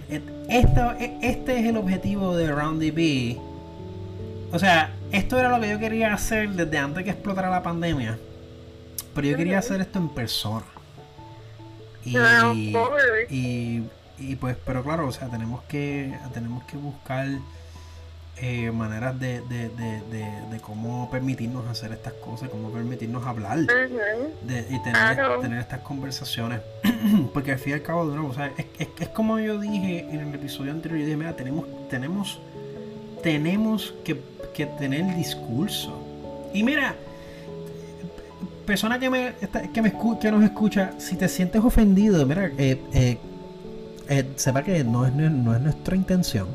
Este, este es el objetivo de Roundy B. O sea, esto era lo que yo quería hacer desde antes que explotara la pandemia. Pero yo quería hacer esto en persona. Y, y, pues, pero claro, o sea, tenemos que, tenemos que buscar eh, maneras de, de, de, de, cómo permitirnos hacer estas cosas, cómo permitirnos hablar y tener, tener estas conversaciones. Porque al fin y al cabo, de nuevo, o sea, es, es, es, como yo dije en el episodio anterior, yo dije, mira, tenemos, tenemos, tenemos que, que tener discurso. Y mira, persona que me, que me que nos escucha, si te sientes ofendido, mira, eh, eh, eh, sepa que no es, no es nuestra intención.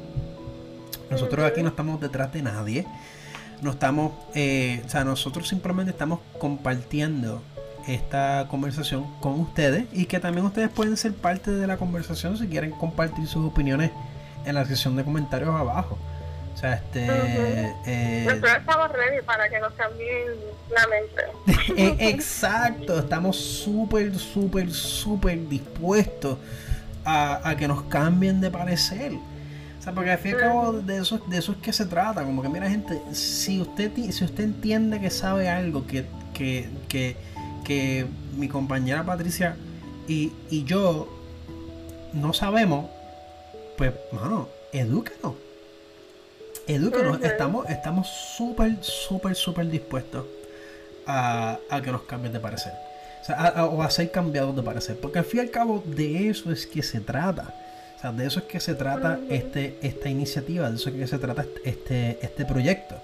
Nosotros aquí no estamos detrás de nadie. No estamos, o sea, nosotros simplemente estamos compartiendo esta conversación con ustedes y que también ustedes pueden ser parte de la conversación si quieren compartir sus opiniones en la sección de comentarios abajo. O sea, este. eh, Nosotros estamos ready para que nos cambien la mente. E, exacto, estamos súper, súper, súper dispuestos a, a, que nos cambien de parecer. O sea, porque al fin y al cabo de eso, de eso es que se trata. Como que, mira, gente, si usted, si usted entiende que sabe algo que, que, que, que mi compañera Patricia y, y yo no sabemos, pues, mano, edúquenos. Edúquenos. Estamos estamos súper, súper, súper dispuestos a, que nos cambien de parecer. O, sea, a ser cambiados de parecer. Porque al fin y al cabo de eso es que se trata. O sea, de eso es que se trata este, esta iniciativa, de eso es que se trata este, este proyecto.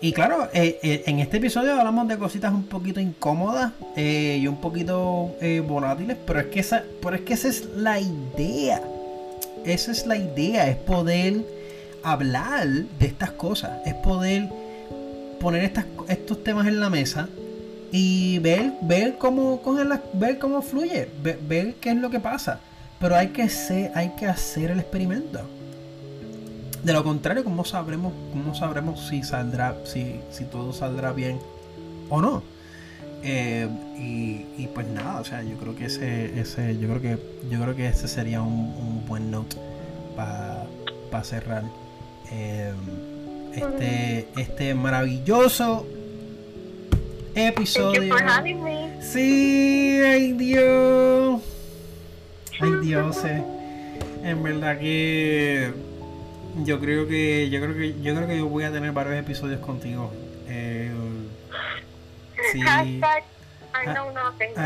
Y claro, eh, eh, en este episodio hablamos de cositas un poquito incómodas eh, y un poquito volátiles, pero es, que esa, pero es que esa es la idea. Esa es la idea, es poder hablar de estas cosas, es poder poner estas, estos temas en la mesa y ver, ver cómo ver cómo fluye, ver, qué es lo que pasa. Pero hay que ser, hay que hacer el experimento. De lo contrario, ¿cómo sabremos, cómo sabremos si saldrá, si, si todo saldrá bien o no? Eh, y, pues nada, o sea, yo creo que ese, ese, yo creo que, yo creo que ese sería un, buen note para cerrar eh, este, este maravilloso episodio. Sí, ay Dios. Ay Dios. Eh. En verdad que yo creo que yo creo que yo creo que yo voy a tener varios episodios contigo. Eh, sí. I know nothing,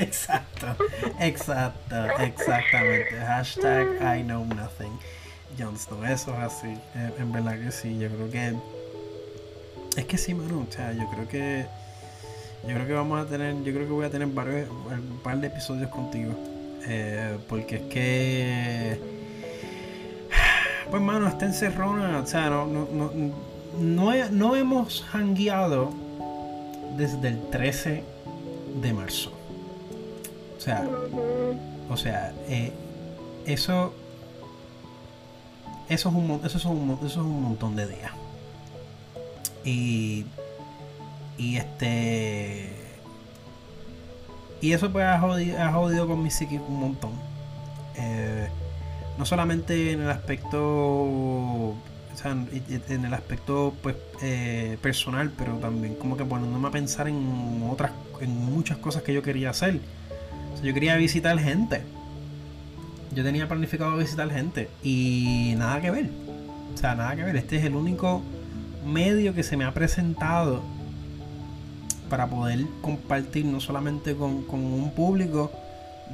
exacto, exacto, exactamente. Hashtag I know nothing. Jon Snow, eso es así. Eh, en, verdad que sí, yo creo que. Es que sí, mano. O sea, yo creo que. Yo creo que vamos a tener. Yo creo que voy a tener varios, un par de episodios contigo. Eh, porque es que pues, mano, está encerrona. O sea, no, no, no, no, no hemos hangueado desde el 13 de marzo. O sea, o sea, eh, eso, eso es un, eso es un, eso es un montón de días. Y, y este, y eso pues ha jodido, ha jodido con mi psique un montón. Eh, no solamente en el aspecto en el aspecto pues eh, personal pero también como que poniéndome a pensar en otras en muchas cosas que yo quería hacer yo quería visitar gente yo tenía planificado visitar gente y nada que ver o sea nada que ver este es el único medio que se me ha presentado para poder compartir no solamente con, un público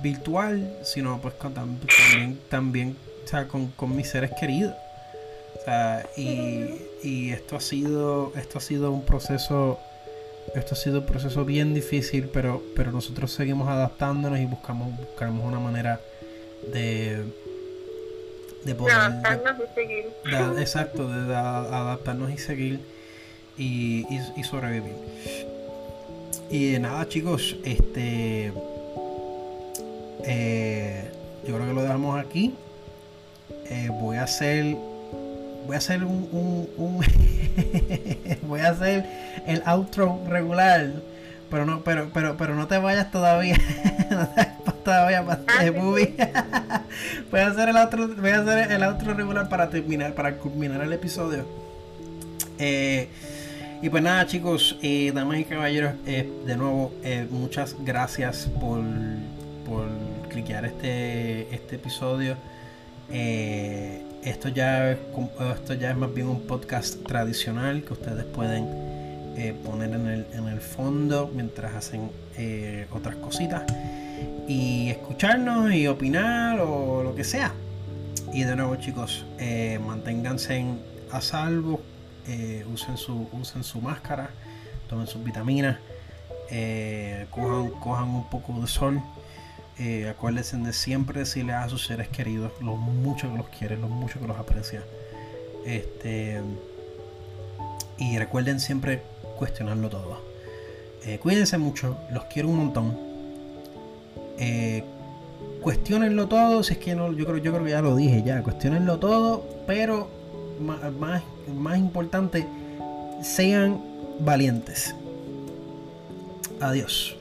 virtual, sino pues con, también, también o sea, con, con, mis seres queridos. O sea, y, y, esto ha sido, esto ha sido un proceso, esto ha sido un proceso bien difícil, pero, pero nosotros seguimos adaptándonos y buscamos, buscamos una manera de, de poder adaptarnos y seguir. exacto, de, adaptarnos y seguir y, y, y sobrevivir. Y nada, chicos, este eh, yo creo que lo dejamos aquí. Eh, voy a hacer. Voy a hacer un. voy a hacer el outro regular. Pero no, pero, pero, pero no te vayas todavía. no te todavía voy a hacer el outro, voy a hacer el outro regular para terminar, para culminar el episodio. Eh, y pues nada chicos, damas y caballeros, de nuevo, muchas gracias por, por cliquear este, este episodio. Eh, esto, ya, esto ya es más bien un podcast tradicional que ustedes pueden eh, poner en el, en el, fondo mientras hacen eh, otras cositas y escucharnos y opinar o lo que sea. Y de nuevo chicos, manténganse a salvo, usen, su, usen su máscara, tomen sus vitaminas, cojan, cojan un poco de sol eh, acuérdense de siempre decirle a sus seres queridos lo mucho que los quieren, lo mucho que los aprecia. Este, y recuerden siempre cuestionarlo todo. Eh, cuídense mucho, los quiero un montón. Eh, cuestionenlo todo, si es que no, yo creo, yo creo que ya lo dije ya, cuestionenlo todo, pero más, más importante, sean valientes. Adiós.